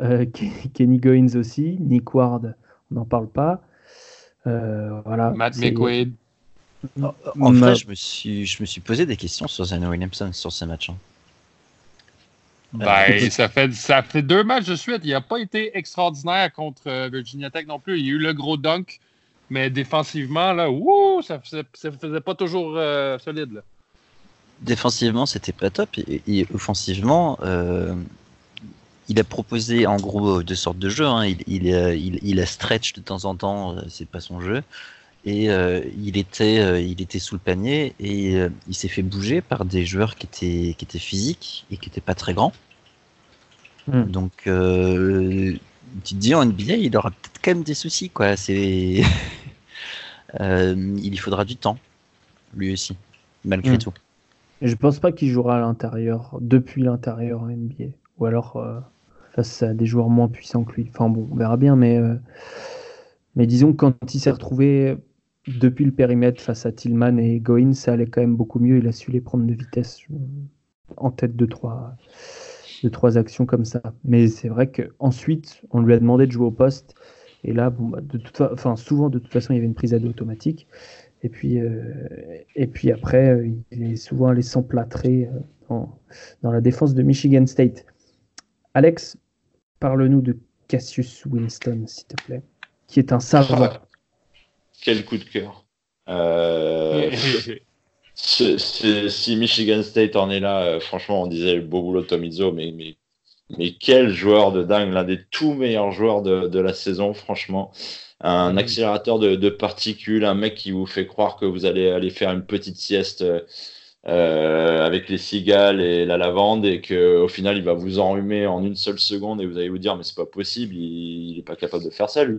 Euh, Kenny Goins aussi. Nick Ward, on n'en parle pas. Euh, voilà, Matt McQuaid. En, fait, je me, suis, je me suis posé des questions sur Zano Williamson sur ce match. Hein. Ben, ça, fait, ça fait deux matchs de suite. Il n'a pas été extraordinaire contre euh, Virginia Tech non plus. Il y a eu le gros dunk, mais défensivement, là, ouh, ça ne faisait, faisait, pas toujours solide. Là. Défensivement, c'était pas top. Et, offensivement, il a proposé en gros deux sortes de jeux. Hein. Il, il, il, a stretch de temps en temps, euh, c'est pas son jeu. Et euh, il, était, euh, il était sous le panier et il s'est fait bouger par des joueurs qui étaient, qui étaient physiques et qui n'étaient pas très grands. Hmm. Donc, tu te dis en NBA, il aura peut-être quand même des soucis. Quoi. C'est... il y faudra du temps, lui aussi, malgré hmm. tout. Je pense pas qu'il jouera à l'intérieur, depuis l'intérieur en NBA. Ou alors face à des joueurs moins puissants que lui. Enfin bon, on verra bien, mais, euh, mais disons que quand il s'est retrouvé depuis le périmètre face à Tillman et Goin, ça allait quand même beaucoup mieux. Il a su les prendre de vitesse euh, en tête de trois, de trois actions comme ça. Mais c'est vrai qu'ensuite, on lui a demandé de jouer au poste. Et là, bon, bah, de toute enfin, souvent, de toute façon, il y avait une prise à deux automatique. Et puis, euh, et puis après, il est souvent allé s'emplâtrer dans, dans la défense de Michigan State. Alex, parle-nous de Cassius Winston, s'il te plaît, qui est un savant. Quel coup de cœur. Euh, si Michigan State en est là, euh, franchement, on disait le beau boulot de Tomizzo, mais, mais, mais quel joueur de dingue, l'un des tout meilleurs joueurs de, la saison, franchement. Un accélérateur de, de, particules, un mec qui vous fait croire que vous allez aller faire une petite sieste euh, avec les cigales et la lavande et qu'au final il va vous enrhumer en une seule seconde et vous allez vous dire mais c'est pas possible, il, n'est est pas capable de faire ça lui.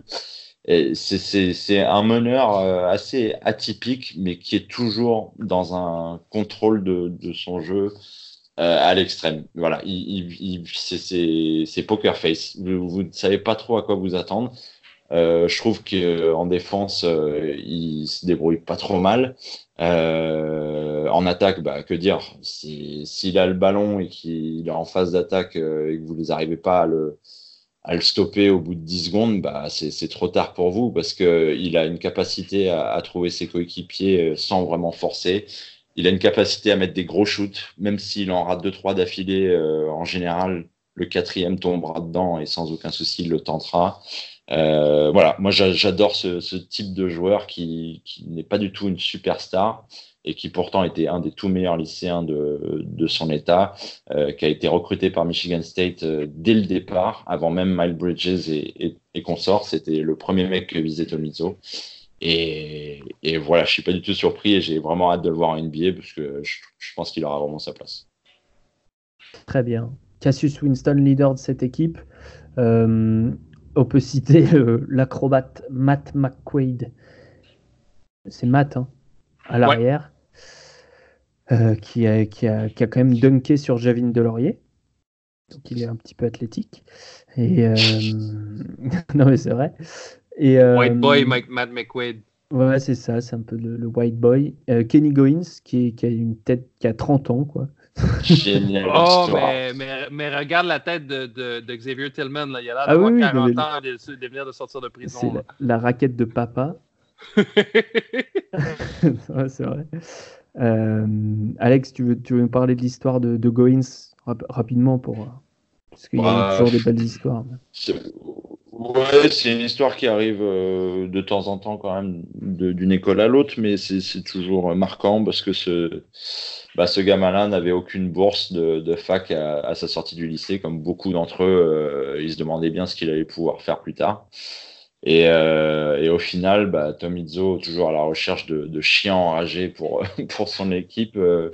C'est- un meneur euh, assez atypique, mais qui est toujours dans un contrôle de, de son jeu euh, à l'extrême. Voilà, il, il- il- c'est- poker face. Vous ne savez pas trop à quoi vous attendre. Euh, je trouve qu'en défense, euh, il se débrouille pas trop mal. Euh, en attaque, bah, que dire? Si- S'il a le ballon et qu'il est en phase d'attaque euh, et que vous n'arrivez pas à le, à le stopper au bout de 10 secondes, bah, c'est trop tard pour vous parce qu'il a une capacité à, à trouver ses coéquipiers euh, sans vraiment forcer. Il a une capacité à mettre des gros shoots, même s'il en rate 2-3 d'affilée, euh, en général, le quatrième tombera dedans et sans aucun souci, il le tentera. Euh, voilà, moi j'a- j'adore ce, type de joueur qui, n'est pas du tout une superstar et qui pourtant était un des tout meilleurs lycéens de, son état, euh, qui a été recruté par Michigan State euh, dès le départ, avant même Miles Bridges et, consorts. C'était le premier mec que visait Tomizzo. Et, et voilà, je suis pas du tout surpris et j'ai vraiment hâte de le voir en NBA parce que je, pense qu'il aura vraiment sa place. Très bien. Cassius Winston, leader de cette équipe. On peut citer euh, l'acrobate Matt McQuaid. C'est Matt, hein, à l'arrière. euh, qui, a, qui, a, qui a quand même dunké sur Javin Delorier. Donc il est un petit peu athlétique. Et euh, non mais c'est vrai. Et, White Boy, Mike, Matt McQuaid. Ouais, c'est ça, c'est un peu le, le white boy. Euh, Kenny Goins, qui, qui a une tête qui a 30 ans, quoi. Génial. Oh, mais, mais, mais regarde la tête de, de, de Xavier Tillman. Là. Il a l'air Ah d'avoir oui, oui, 40 mais- ans et de, de venir de sortir de prison. C'est la, la raquette de papa. Ouais, c'est vrai. Euh, Alex, tu veux, tu veux nous parler de l'histoire de, de Goins rap- rapidement pour. euh, Parce qu'il y a Bah, toujours des belles histoires. Ouais, c'est une histoire qui arrive euh, de temps en temps quand même d'une école à l'autre, mais c'est toujours marquant parce que ce, bah, ce gamin-là n'avait aucune bourse de, fac à, à sa sortie du lycée, comme beaucoup d'entre eux, euh, ils se demandaient bien ce qu'il allait pouvoir faire plus tard. Et, euh, et au final, bah, Tom Izzo, toujours à la recherche de, de chiens enragés pour, pour son équipe, euh,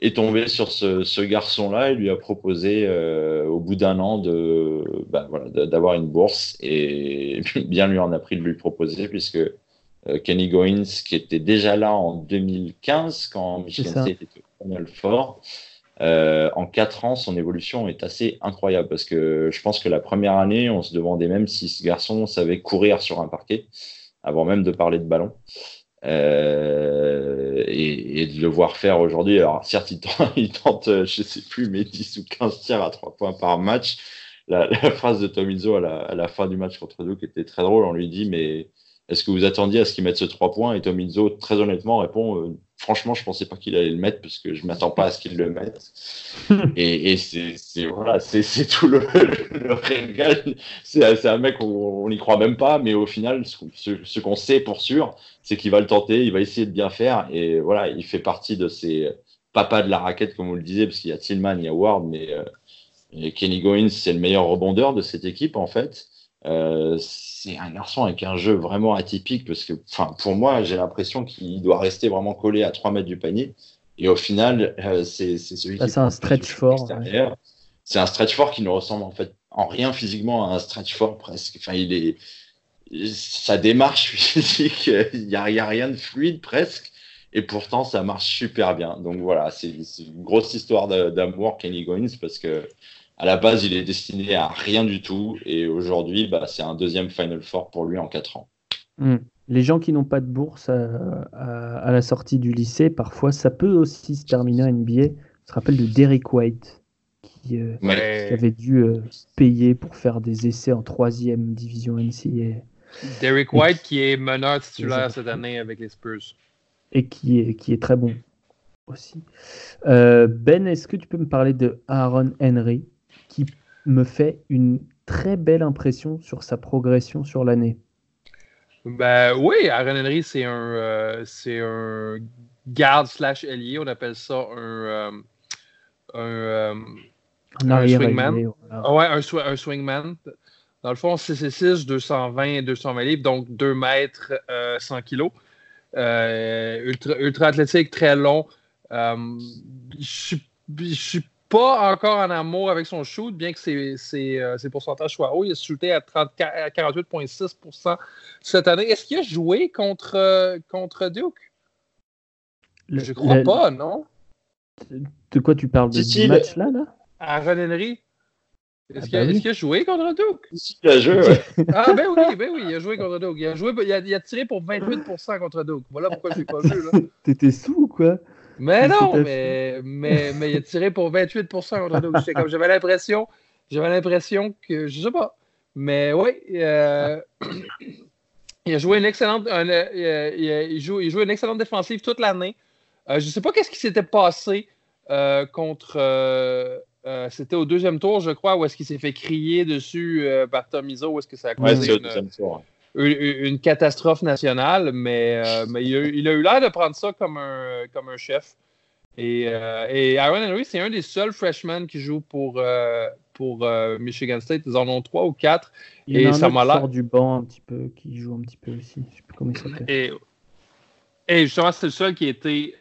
est tombé sur ce, ce garçon-là et lui a proposé, euh, au bout d'un an, de, bah, voilà, d'avoir une bourse. Et bien lui en a pris de lui proposer, puisque euh, Kenny Goins, qui était déjà là en 2015, quand Michigan. State était au Final Four, euh, en quatre ans, son évolution est assez incroyable parce que je pense que la première année, on se demandait même si ce garçon savait courir sur un parquet, avant même de parler de ballon. Euh, et, de le voir faire aujourd'hui. Alors, certes, il tente, il tente, euh, je sais plus, mais 10 ou 15 tirs à 3 points par match. La, phrase de Tom Izzo à la, à la fin du match contre Duke était très drôle. On lui dit, mais est-ce que vous attendiez à ce qu'il mette ce 3 points? Et Tom Izzo, très honnêtement, répond, euh, franchement, je pensais pas qu'il allait le mettre parce que je m'attends pas à ce qu'il le mette. et et c'est voilà, c'est tout le, le régal. C'est un mec, on n'y croit même pas, mais au final, ce, qu'on- ce, ce qu'on sait pour sûr, c'est qu'il va le tenter, il va essayer de bien faire. Et voilà, il fait partie de ces papas de la raquette, comme vous le disiez, parce qu'il y a Tillman, il y a Ward, mais euh, Kenny Goins, c'est le meilleur rebondeur de cette équipe, en fait. Euh, c'est un garçon avec un jeu vraiment atypique, parce que enfin, pour moi, j'ai l'impression qu'il doit rester vraiment collé à 3 mètres du panier. Et au final, euh, c'est celui Ah, qui c'est un stretch fort, extérieur. C'est un stretch fort qui ne ressemble en fait en rien physiquement à un stretch fort presque. Enfin, il est sa démarche physique, il n'y a, il y a rien de fluide presque, et pourtant ça marche super bien. Donc voilà, c'est une grosse histoire d'amour Kenny Goins parce que à la base il est destiné à rien du tout, et aujourd'hui bah, c'est un deuxième Final Four pour lui en 4 ans. Hmm. Les gens qui n'ont pas de bourse à, à- à la sortie du lycée, parfois, ça peut aussi se terminer en NBA. On se rappelle de Derek White, qui, euh, Ouais. qui avait dû euh, payer pour faire des essais en troisième division NCAA Derek White, qui est meneur titulaire cette année avec les Spurs. et qui est, qui est très bon aussi. Euh, ben, est-ce que tu peux me parler de Aaron Henry, qui me fait une très belle impression sur sa progression sur l'année Ben oui, Aaron Henry, c'est un, euh, c'est un garde slash ailier. On appelle ça un, euh, un, euh, Un arrière swingman. ailier, voilà. ah ouais, un, swi- un swingman. Dans le fond, 6 et 6, 220 et 220 livres, donc 2 mètres, euh, 100 kilos. Euh, ultra, ultra athlétique, très long. Euh, je je suis pas encore en amour avec son shoot, bien que ses, ses, euh, ses pourcentages soient hauts. Il a shooté à, 30 à 48,6% cette année. Est-ce qu'il a joué contre, euh, contre Duke? Le- Je crois le- pas, non? De quoi tu parles? De ce match-là là À Ron Henry? Est-ce Ah qu'il a, oui. est-ce qu'il a joué contre Duke? Il a joué, ouais. Ah, ben oui, ben oui, il a joué contre Duke. Il a, joué, il a, il a tiré pour 28% contre Duke. Voilà pourquoi je l'ai pas vu. Là. T'étais sous ou quoi? Mais non, mais, mais, mais il a tiré pour 28% contre comme- J'avais l'impression, j'avais l'impression que, je sais pas, mais oui, euh, il a joué une excellente, un, euh, il, a- il joue, il joue une excellente défensive toute l'année. Euh, je sais pas qu'est-ce qui s'était passé euh, contre, euh, euh, c'était au deuxième tour, je crois, où est-ce qu'il s'est fait crier dessus euh, par Tom Izzo, où est-ce que ça a Ouais, causé c'est au une- deuxième tour. une, une catastrophe nationale, mais, euh, mais il, a, il a eu l'air de prendre ça comme un, comme un chef. Et, euh, et Aaron Henry, c'est un des seuls freshmen qui joue pour, euh, pour euh, Michigan State. Ils en ont trois ou quatre. Il y en Et ça m'a l'air- du banc un petit peu, qui joue un petit peu aussi. Je sais plus comment il s'appelle. Et, et justement, c'est le seul qui a été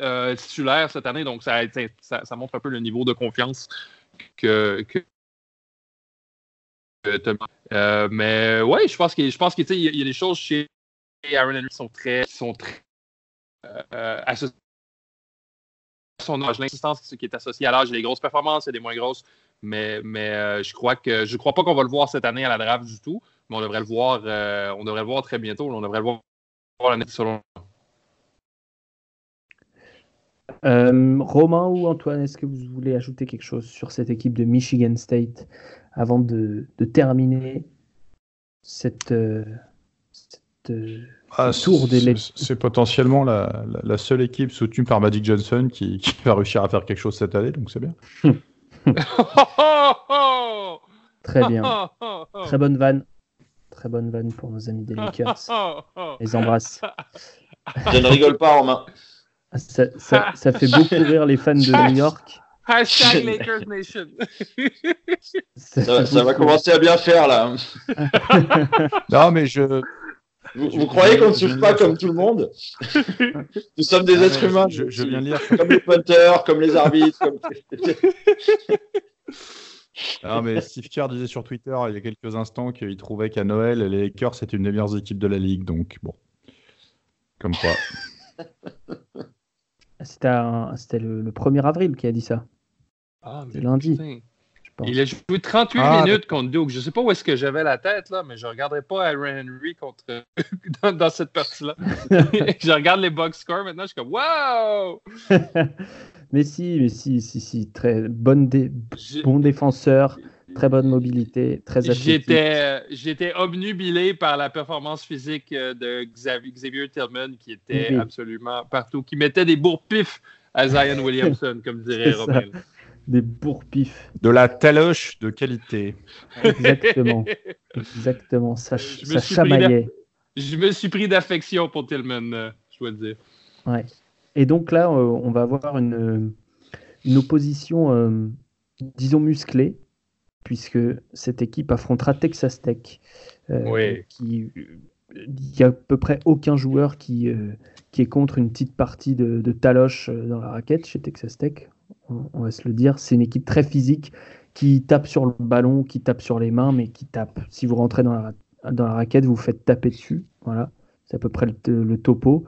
euh, titulaire cette année. Donc, ça, a été- ça, ça montre un peu le niveau de confiance que. que Tom- Euh, mais ouais, je pense qu'il y y a des choses chez Aaron Henry qui sont très, qui sont très euh, associées à son âge, l'insistance qui est associée à l'âge, des grosses performances, a des moins grosses, mais, mais euh, je crois que je crois pas qu'on va le voir cette année à la draft du tout, mais on devrait le voir, euh, on devrait le voir très bientôt, on devrait le voir l'année selon Euh, Romain ou Antoine, est-ce que vous voulez ajouter quelque chose sur cette équipe de Michigan State? Avant de, de terminer cette, euh, cette, euh, Ah, ce tour des c'est- potentiellement la, la- la seule équipe soutenue par Magic Johnson qui, qui va réussir à faire quelque chose cette année, donc c'est bien. Très bien. Très bonne vanne. Très bonne vanne pour nos amis des Lakers. Les embrasse. Je ne rigole pas, Romain. Ça, ça- ça fait beaucoup rire les fans de New York. Hashtag Lakers Nation. Ça, va commencer à bien faire, là. Non, mais je, Vous, croyez qu'on ne souffre pas comme tout le monde? Nous sommes des Ah, êtres humains. Je, je viens de lire. Comme les punters, comme les arbitres. Comme... Non, mais Steve Kerr disait sur Twitter il y a quelques instants qu'il trouvait qu'à Noël, les Lakers c'était une des meilleures équipes de la ligue, donc bon. Comme quoi. C'était le, le 1er avril qui a dit ça. Ah, C'est lundi. putain. je pense. Il a joué 38 Ah, minutes contre Duke. Je sais pas où est-ce que j'avais la tête, là, mais je regarderai pas Aaron Henry contre... dans, dans cette partie-là. je regarde les box scores maintenant, je suis comme « Wow! mais si, mais si, si, si. Très bonne dé- J'ai- bon défenseur, très bonne mobilité, très athlétique. J'étais, j'étais obnubilé par la performance physique euh, de Xavier, Xavier Tillman qui était Oui. absolument partout, qui mettait des bourre-pifs à Zion Williamson, comme dirait. Robin. Des bourre-pifs. De la taloche de qualité. Exactement. Exactement. Ça, ch- Je me ça suis pris chamaillait. Je me suis pris d'affection pour Tillman, euh, je dois le dire. Ouais. Et donc là, euh, on va avoir une, une opposition, euh, disons, musclée, puisque cette équipe affrontera Texas Tech. euh, Oui. qui, il y a à peu près aucun joueur qui, euh, qui est contre une petite partie de, de taloche euh, dans la raquette chez Texas Tech. On, on va se le dire. C'est une équipe très physique qui tape sur le ballon, qui tape sur les mains, mais qui tape. Si vous rentrez dans la, dans la raquette, vous vous faites taper dessus. Voilà. C'est à peu près le, le topo.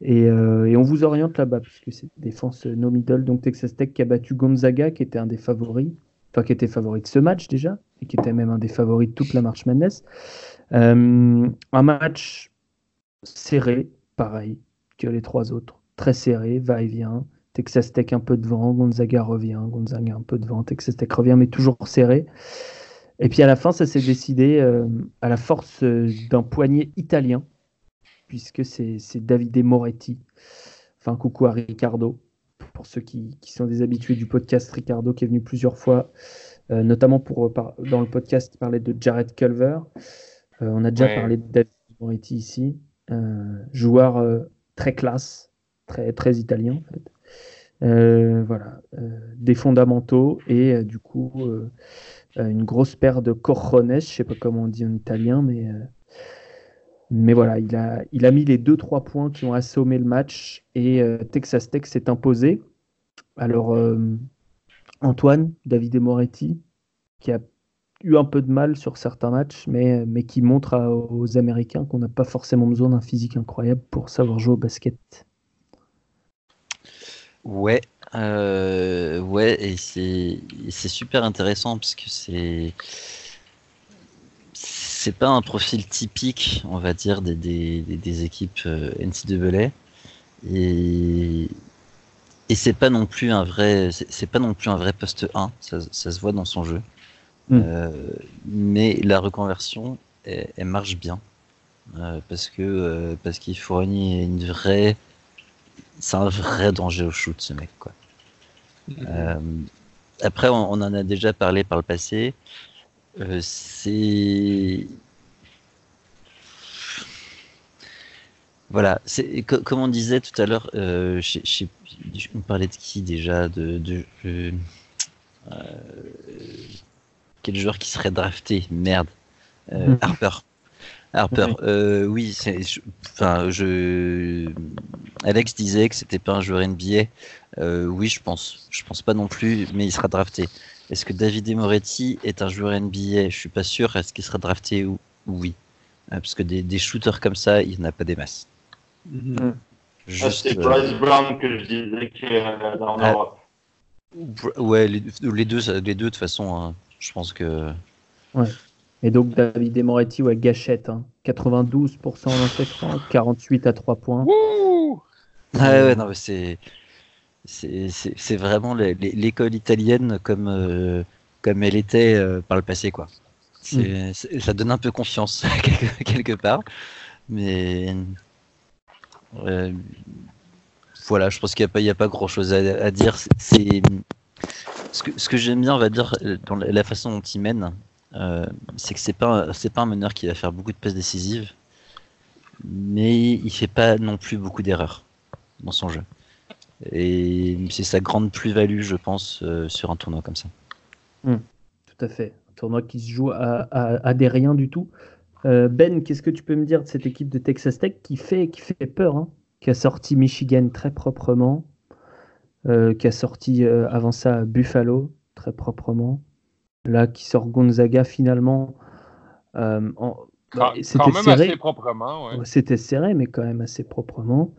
Et, euh, et on vous oriente là-bas, puisque c'est défense no middle. Donc Texas Tech qui a battu Gonzaga, qui était un des favoris, enfin qui était favori de ce match déjà, et qui était même un des favoris de toute la March Madness. Euh, un match serré, pareil que les trois autres. Très serré, va-et-vient. Texas Tech un peu devant, Gonzaga revient, Gonzaga un peu devant, Texas Tech revient, mais toujours serré. Et puis à la fin, ça s'est décidé euh, à la force euh, d'un poignet italien, puisque c'est Davide Moretti. Enfin, coucou à Ricardo, pour ceux qui, qui sont des habitués du podcast Ricardo, qui est venu plusieurs fois, euh, notamment pour, euh, par- dans le podcast, il parlait de Jared Culver. Euh, on a déjà Ouais. parlé de David Moretti ici. Joueur très classe, très, très italien en fait. Voilà, des fondamentaux et du coup une grosse paire de cojones, je sais pas comment on dit en italien, mais, mais voilà, il a, il a mis les 2-3 points qui ont assommé le match et euh, Texas Tech s'est imposé. Alors, euh, Antoine, David et Moretti, qui a eu un peu de mal sur certains matchs, mais, mais qui montre aux Américains qu'on n'a pas forcément besoin d'un physique incroyable pour savoir jouer au basket. Ouais, euh, ouais, et c'est super intéressant parce que c'est c'est pas un profil typique, on va dire, des, des, des- équipes euh, NCAA et et c'est pas non plus un vrai c'est pas non plus un vrai poste 1, ça, ça se voit dans son jeu. Mm. Euh, mais la reconversion, elle, elle marche bien euh, parce que euh, parce qu'il fournit une vraie c'est un vrai danger au shoot, ce mec. Quoi. Euh, après, on, on en a déjà parlé par le passé. Euh, c'est. Voilà, c'est co- comme on disait tout à l'heure, euh, on parlait de qui déjà de, de euh, euh, quel joueur qui serait drafté Merde, Mhm. Harper. Harper, Oui. euh, oui, c'est, je- enfin, je, Alex disait que c'était pas un joueur NBA. Euh, oui, je pense, je pense pas non plus, mais il sera drafté. Est-ce que David Moretti est un joueur NBA Je suis pas sûr. Est-ce qu'il sera drafté ou oui? Euh, Parce que des, des shooters comme ça, il n'y en a pas des masses. Mhm. Ah, C'était euh, Bryce Brown que je disais qu'il est en Ah. Europe. Ouais, les, les deux, les deux de toute façon, hein, je pense que. Et donc David et Moretti, ouais, gâchette. hein. 92% en lancer franc, 48 à 3 points. Wouh! Ouais, ouais, non, mais c'est. C'est vraiment l'école italienne comme, euh, comme elle était euh, par le passé, quoi. C'est- Ça donne un peu confiance quelque, quelque part. Mais. euh, voilà, je pense qu'il n'y a, pas- a pas grand chose à, à dire. C'est-. Ce que, ce que j'aime bien, on va dire, dans la, façon dont il mène, c'est que c'est pas, c'est pas un meneur qui va faire beaucoup de passes décisives, mais il fait pas non plus beaucoup d'erreurs dans son jeu. Et c'est sa grande plus-value, je pense, euh, sur un tournoi comme ça. Tout à fait. Un tournoi qui se joue à, à- à des riens du tout. Euh, ben, qu'est-ce que tu peux me dire de cette équipe de Texas Tech qui fait, qui fait peur, hein, qui a sorti Michigan très proprement, euh, qui a sorti euh, avant ça Buffalo très proprement, là qui sort Gonzaga finalement. euh, en- Quand, même serré. assez proprement. Ouais, C'était serré, mais quand même assez proprement.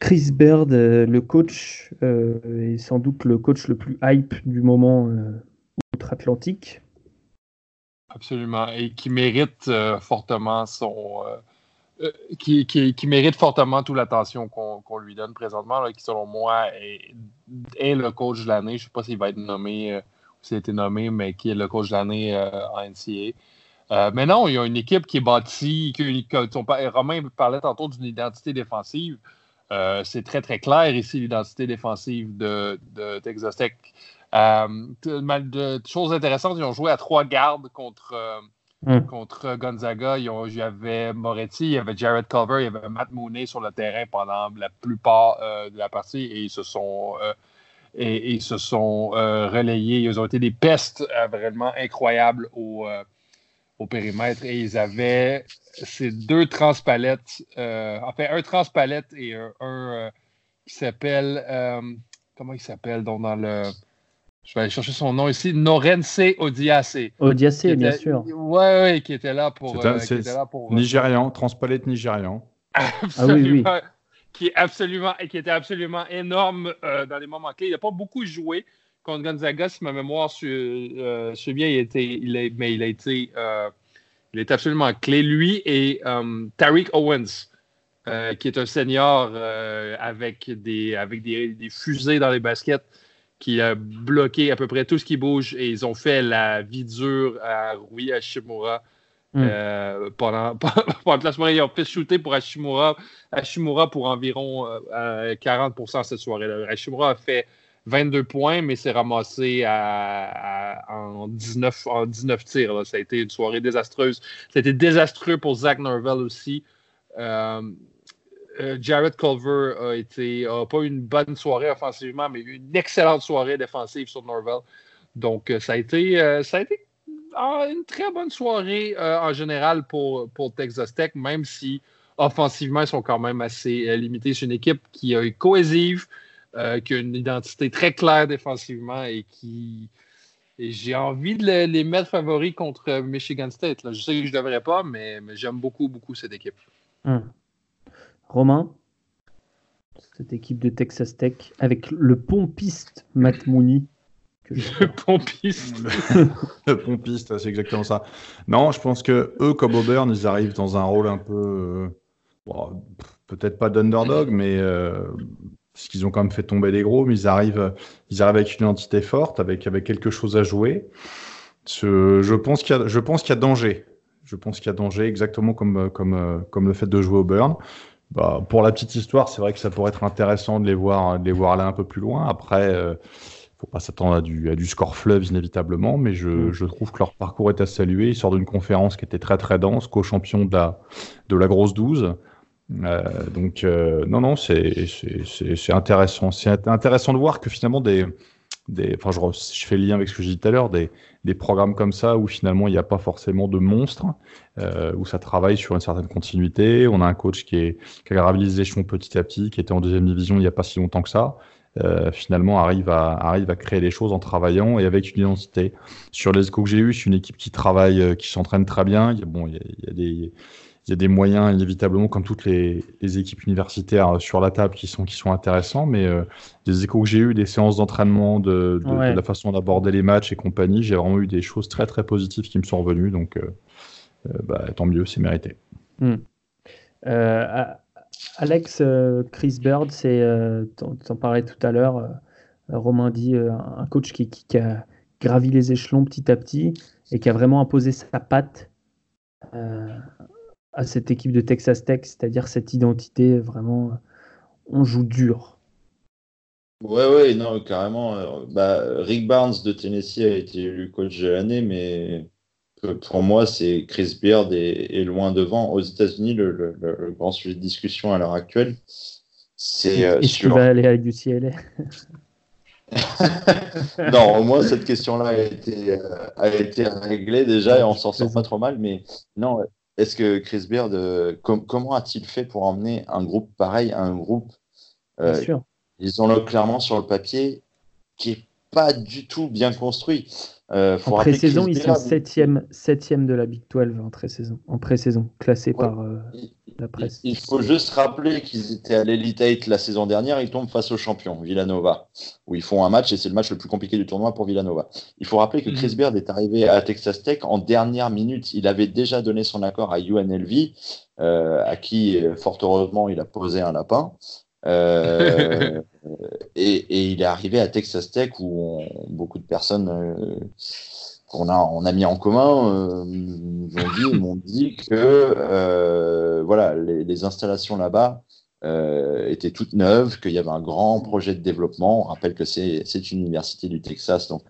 Chris Baird, euh, le coach, euh, est sans doute le coach le plus hype du moment euh, outre-Atlantique. Absolument. Et qui mérite euh, fortement son. qui, qui- qui mérite fortement toute l'attention qu'on lui donne présentement, qui selon moi est, le coach de l'année. Je ne sais pas s'il va être nommé, ou s'il a été nommé, mais qui est le coach de l'année en NCA. Mais non, il y a une équipe qui est bâtie, qui, pa- Romain parlait tantôt d'une identité défensive. Euh, c'est très, très clair ici, l'identité défensive de, de Texas Tech. Euh, de choses intéressantes, ils ont joué à trois gardes contre, euh, Mm. contre Gonzaga. Ils ont- Il y avait Moretti, il y avait Jared Culver, il y avait Matt Mooney sur le terrain pendant la plupart euh, de la partie et ils se sont, et, et ils se sont relayés. Ils ont été des pestes vraiment incroyables au, au périmètre et ils avaient ces deux transpalettes, euh, enfin un transpalette et un, un, euh, qui s'appelle, euh, comment il s'appelle donc dans le, je vais aller chercher son nom ici, Norense. Odiacé, Qui bien sûr. Ouais, ouais, qui était là pour. C'est un- euh, qui c'est- était là pour Nigérian, transpalette nigérian. absolument, Ah oui, Qui, est absolument, qui était absolument énorme euh, dans les moments clés. Il n'a pas beaucoup joué contre Gonzaga, si ma mémoire suit, euh, suit bien, il était, il est, mais il a été, euh, il est absolument clé. Lui et euh, Tariq Owens, euh, qui est un senior euh, avec, des, avec des, des fusées dans les baskets, qui a bloqué à peu près tout ce qui bouge et ils ont fait la vie dure à Rui Hashimura. Mm. Euh, pendant, pendant la soirée, ils ont fait shooter pour Hashimura, Hashimura pour environ euh, 40% cette soirée-là. Hashimura a fait 22 points, mais s'est ramassé à, en, 19, en 19 tirs. Ça a été une soirée désastreuse. Été désastreux pour Zach Norvell aussi. Euh, euh, Jared Culver a été a pas une bonne soirée offensivement, mais une excellente soirée défensive sur Norvell. Donc, euh, ça a été, ah, une très bonne soirée en général pour, pour Texas Tech, même si offensivement, ils sont quand même assez limités. C'est une équipe qui est cohésive, euh, qui a une identité très claire défensivement et qui. Et j'ai envie de le- les mettre favoris contre Michigan State. là. Je sais que je ne devrais pas, mais, mais j'aime beaucoup, beaucoup cette équipe. Hum. Romain, cette équipe de Texas Tech avec le pompiste Matt Mooney. je- Pompiste. Le pompiste, c'est exactement ça. Non, je pense que eux, comme Auburn, ils arrivent dans un rôle un peu, euh, bon, peut-être pas d'underdog, mais euh, parce qu'ils ont quand même fait tomber les gros, mais ils arrivent, ils arrivent avec une identité forte, avec avec quelque chose à jouer. Ce- je pense qu'il y a, je pense qu'il y a danger. Je pense qu'il y a danger, exactement comme comme comme le fait de jouer Auburn. Bah, pour la petite histoire, c'est vrai que ça pourrait être intéressant de les voir, de les voir là un peu plus loin. Après. euh, faut pas s'attendre à du, à du score fleuve inévitablement, mais je, Mm. je trouve que leur parcours est à saluer. Ils sortent d'une conférence qui était très très dense, co-champion de la, de la grosse 12. Euh, donc euh, non, non, c'est intéressant. C'est intéressant de voir que finalement des, des enfin je, je fais le lien avec ce que j'ai dit tout à l'heure, des, des programmes comme ça où finalement il n'y a pas forcément de monstres, euh, où ça travaille sur une certaine continuité. On a un coach qui, est, qui a gravi les échelons petit à petit, qui était en deuxième division il n'y a pas si longtemps que ça euh, finalement arrive à, arrive à créer les choses en travaillant et avec une identité. Sur les échos que j'ai eu, c'est une équipe qui travaille, euh, qui s'entraîne très bien. Bon, il y a, il y a des, il y a des moyens inévitablement, comme toutes les, les équipes universitaires euh, sur la table, qui sont, qui sont intéressants. Mais euh, des échos que j'ai eu, des séances d'entraînement, de, de, Ouais. de la façon d'aborder les matchs et compagnie, j'ai vraiment eu des choses très très positives qui me sont revenues. Donc, euh, bah, tant mieux, c'est mérité. A- Alex, Chris Bird, c'est, t'en parlais tout à l'heure, Romain dit, un coach qui, qui- qui a gravi les échelons petit à petit et qui a vraiment imposé sa patte euh, à cette équipe de Texas Tech, c'est-à-dire cette identité vraiment, euh, on joue dur. Ouais, ouais, non, carrément. euh, Bah, Rick Barnes de Tennessee a été élu coach de l'année, mais que pour moi, c'est Chris Beard est, loin devant. Aux États-Unis, le, le- le- le grand sujet de discussion à l'heure actuelle, c'est euh, Est-ce qu'il sur. va aller à UCLA Non, au moins cette question-là a été, euh, a été réglée déjà et on s'en sort pas trop mal. Mais non, est-ce que Chris Beard, euh, com- comment a-t-il fait pour emmener un groupe pareil, un groupe Bien euh, sûr. disons-le clairement sur le papier, qui est pas du tout bien construit. Euh, En pré-saison, ils sont Beard, septième, septième de la Big 12 en pré-saison, en pré-saison classés Ouais. par euh, il- la presse. Il faut juste rappeler qu'ils étaient à l'Elite 8 la saison dernière, ils tombent face au champion, Villanova, où ils font un match et c'est le match le plus compliqué du tournoi pour Villanova. Il faut rappeler que Chris Mhm. Beard est arrivé à Texas Tech en dernière minute. Il avait déjà donné son accord à UNLV, euh, à qui, fort heureusement, il a posé un lapin. Euh, et, et il est arrivé à Texas Tech où on- beaucoup de personnes euh, qu'on a, on a mis en commun euh, nous ont dit, m'ont dit que voilà, les, les installations là-bas étaient toutes neuves, qu'il y avait un grand projet de développement. On rappelle que c'est une université du Texas, donc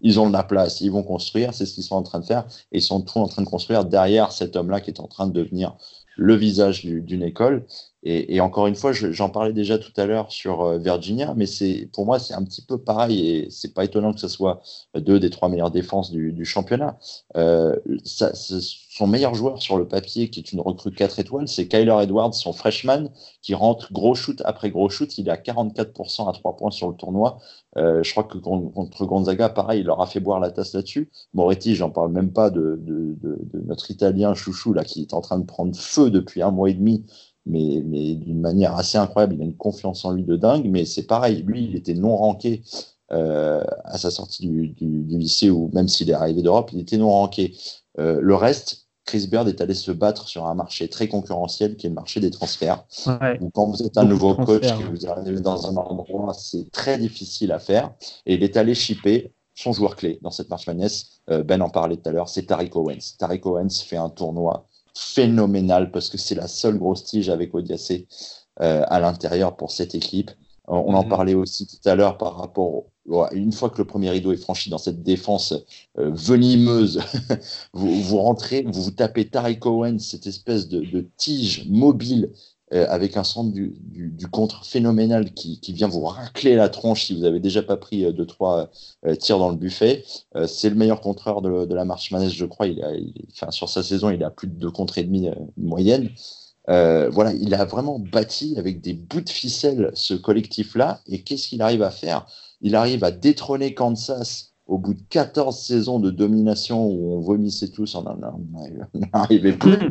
ils ont de la place, ils vont construire, c'est ce qu'ils sont en train de faire, et ils sont tout en train de construire derrière cet homme-là qui est en train de devenir le visage du- d'une école. Et, encore une fois, je- j'en parlais déjà tout à l'heure sur euh, Virginia, mais pour moi c'est un petit peu pareil et c'est pas étonnant que ce soit deux des trois meilleures défenses du, championnat. Euh, son meilleur joueur sur le papier, qui est une recrue 4 étoiles, c'est Kyler Edwards, son freshman, qui rentre gros shoot après gros shoot. Il est à 44% à 3 points sur le tournoi. Euh, je crois que con- contre Gonzaga, pareil, il leur a fait boire la tasse là-dessus. Moretti, j'en parle même pas de- de notre Italien chouchou là, qui est en train de prendre feu depuis un mois et demi mais, mais d'une manière assez incroyable. Il a une confiance en lui de dingue, mais c'est pareil. Lui, il était non ranké euh, à sa sortie du, du- du lycée, ou même s'il est arrivé d'Europe, il était non ranké. Euh, le reste, Chris Bird est allé se battre sur un marché très concurrentiel qui est le marché des transferts. Ouais. Quand vous êtes un nouveau coach, que vous arrivez dans un endroit, c'est très difficile à faire. Et il est allé shipper son joueur clé dans cette marche Madness. Euh, Ben en parlait tout à l'heure, c'est Tariq Owens. Tariq Owens fait un tournoi phénoménal parce que c'est la seule grosse tige avec Odiacé euh, à l'intérieur pour cette équipe. Euh, On en Mhm. parlait aussi tout à l'heure par rapport, une fois que le premier rideau est franchi dans cette défense euh, venimeuse, vous, vous rentrez, vous vous tapez Tariq Owens, cette espèce de, de tige mobile euh, avec un centre du, du, contre phénoménal qui, qui vient vous racler la tronche si vous avez déjà pas pris euh, deux trois euh, tirs dans le buffet. C'est le meilleur contreur de, de la marche manège, je crois. Il a, enfin, sur sa saison, il a plus de deux contre et demi moyenne. Voilà, il a vraiment bâti avec des bouts de ficelle ce collectif-là. Et qu'est-ce qu'il arrive à faire? Il arrive à détrôner Kansas au bout de 14 saisons de domination où on vomissait tous, on n'arrivait plus.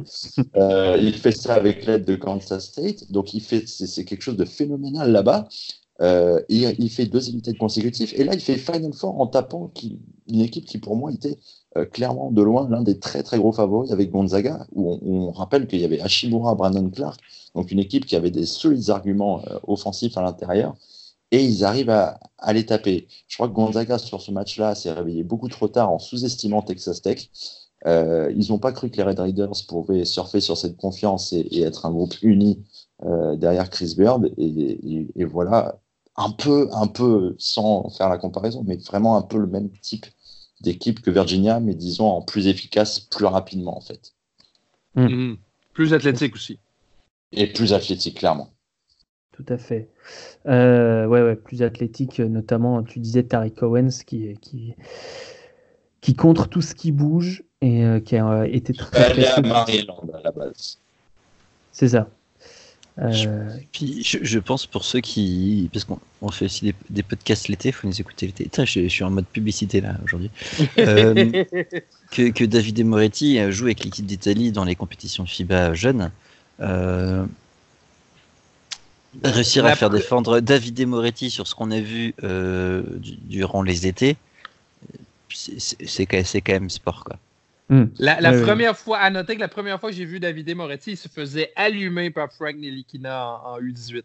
Euh, il fait ça avec l'aide de Kansas State. Donc, il fait, c'est quelque chose de phénoménal là-bas. Euh, il, fait deux unités consécutifs. Et là, il fait Final Four en tapant qui, une équipe qui, pour moi, était euh, clairement de loin l'un des très très gros favoris avec Gonzaga, où on, rappelle qu'il y avait Hashimura, Brandon Clark, donc une équipe qui avait des solides arguments offensifs à l'intérieur. Et ils arrivent à, à, les taper. Je crois que Gonzaga, sur ce match-là, s'est réveillé beaucoup trop tard en sous-estimant Texas Tech. Euh, ils n'ont pas cru que les Red Raiders pouvaient surfer sur cette confiance et, et être un groupe uni euh, derrière Chris Bird. Et, et, et, voilà, un peu, un peu, sans faire la comparaison, mais vraiment un peu le même type d'équipe que Virginia, mais disons en plus efficace, plus rapidement en fait. Mm. Mm. Plus athlétique aussi. Et plus athlétique, clairement. Tout à fait. Euh, ouais, ouais, plus athlétique, notamment, tu disais Tariq Owens qui, qui, qui contre tout ce qui bouge et euh, qui a été très. À Maryland à la base. C'est ça. Euh, puis je, pense pour ceux qui. Parce qu'on fait aussi des, podcasts l'été, il faut nous écouter l'été. Je, je, suis en mode publicité là aujourd'hui. euh, que, que Davide Moretti joue avec l'équipe d'Italie dans les compétitions FIBA jeunes. Euh, réussir à faire défendre Davide Moretti sur ce qu'on a vu euh, durant les étés, c'est quand même sport quoi. Hmm. La, première fois, à noter que la première fois que j'ai vu Davide Moretti, il se faisait allumer par Frank Nelikina en, U18.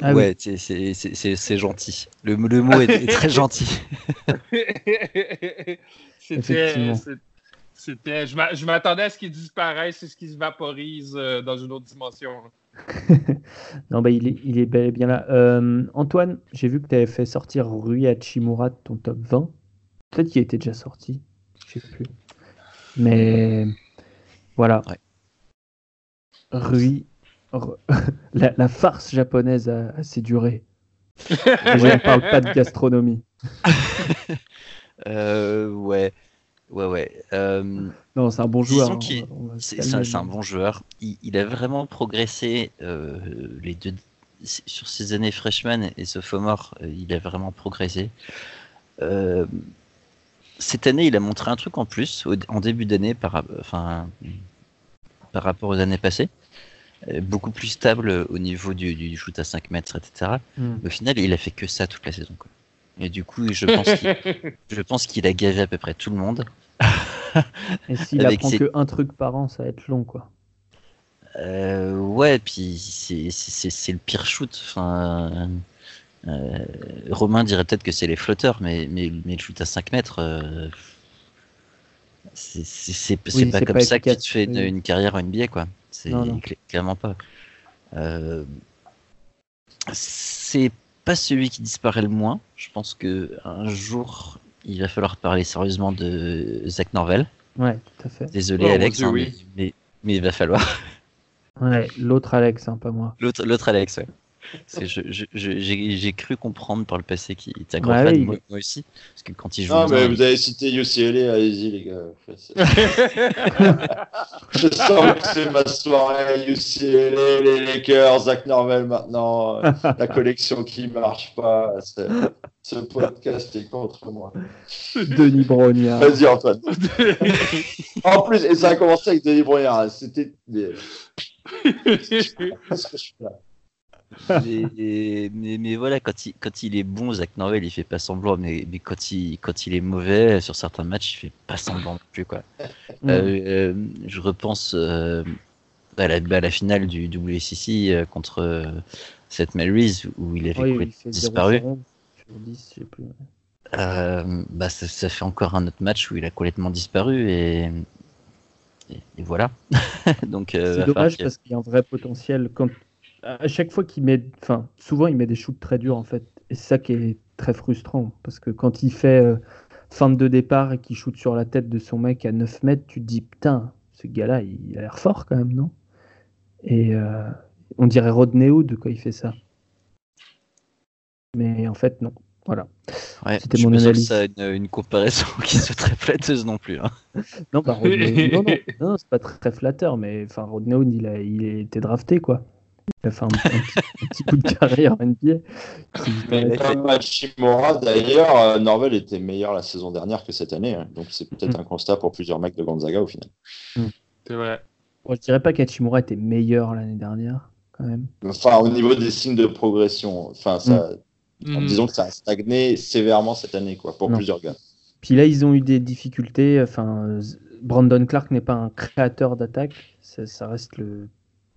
Ah ouais, c'est gentil. Le, le, mot est, très gentil. C'était. C'était, je m'attendais à ce qu'il disparaisse et ce qu'il se vaporise euh, dans une autre dimension. non, bah, il, est, il est bel et bien là. Euh, Antoine, j'ai vu que tu avais fait sortir Rui Hachimura de ton top 20. Peut-être qu'il était déjà sorti sais plus. Mais voilà. Rui, la, farce japonaise a assez duré. je ne parle pas de gastronomie. Euh, ouais. Ouais, ouais. Euh, non, c'est un bon joueur. Hein. C'est un, bon joueur. Il, a vraiment progressé euh, les deux, sur ses années freshman et sophomore. il a vraiment progressé cette année, il a montré un truc en plus en début d'année par, enfin, par rapport aux années passées. Euh, beaucoup plus stable au niveau du, shoot à 5 mètres, etc. Hmm. Au final, il a fait que ça toute la saison. Et du coup, je pense qu'il a gavé à peu près tout le monde. Et s'il apprend que un truc par an, ça va être long, quoi. Euh, ouais, puis c'est le pire shoot. Enfin, euh, Romain dirait peut-être que c'est les flotteurs, mais, mais, mais, le shoot à 5 mètres, euh, c'est pas comme ça que tu fais une, carrière en NBA, quoi. C'est clairement pas. Euh, c'est pas celui qui disparaît le moins. Je pense que un jour, il va falloir parler sérieusement de Zach Norvel. Ouais, tout à fait. Désolé, oh, Alex, hein, mais, mais, il va falloir. Ouais, l'autre Alex, hein, pas moi. L'autre Alex, ouais. J'ai cru comprendre par le passé qu'il était un grand fan, moi, aussi. Parce que quand il joue. Non, mais vous avez cité UCLA, allez-y, les gars. je sens que c'est ma soirée, UCLA, les Lakers, Zach Norvel maintenant, la collection qui marche pas. Ce podcast est contre moi. Denis Brognard. Vas-y, Antoine. en plus, et ça a commencé avec Denis Brognard. C'était. Que je suis là mais, mais, voilà, quand il, quand il est bon, Zach Norwell, il fait pas semblant, mais, mais quand, il, quand il est mauvais sur certains matchs, il fait pas semblant non plus. Quoi. Mm. Euh, euh, je repense euh, à, la, à, la, finale du WCC contre Seth Mary's où il avait disparu. bah, ça, ça, fait encore un autre match où il a complètement disparu et, et, voilà. Donc, c'est dommage parce qu'il y a un vrai potentiel. Quand à chaque fois qu'il met, enfin, souvent il met des shoots très durs en fait. Et c'est ça qui est très frustrant parce que quand il fait euh, fin de départ et qu'il shoot sur la tête de son mec à 9 mètres, tu te dis putain, ce gars-là, il a l'air fort quand même, non? Et euh, on dirait Rodney Hood quand il fait ça. Mais en fait, non. Voilà. Ouais, C'était mon analyse. ça une, une comparaison qui soit très flatteuse non plus. hein. Non, bah, Rodney- non, non, non, c'est pas très, très flatteur, mais enfin, Rodney Hood, il a, il a été drafté, quoi. Il a fait un, un petit, un petit coup de carrière en NBA. Mais comme Hachimura, d'ailleurs, euh, Norvel était meilleur la saison dernière que cette année. hein. Donc c'est peut-être Mm. un constat pour plusieurs mecs de Gonzaga au final. C'est vrai. Bon, je dirais pas qu'Hachimura était meilleur l'année dernière, quand même. Enfin, au niveau des signes de progression, enfin, ça, Mhm. disons que ça a stagné sévèrement cette année, quoi, pour Non. plusieurs gars. Puis là, ils ont eu des difficultés. Enfin, euh, Brandon Clark n'est pas un créateur d'attaque. Ça, ça reste le,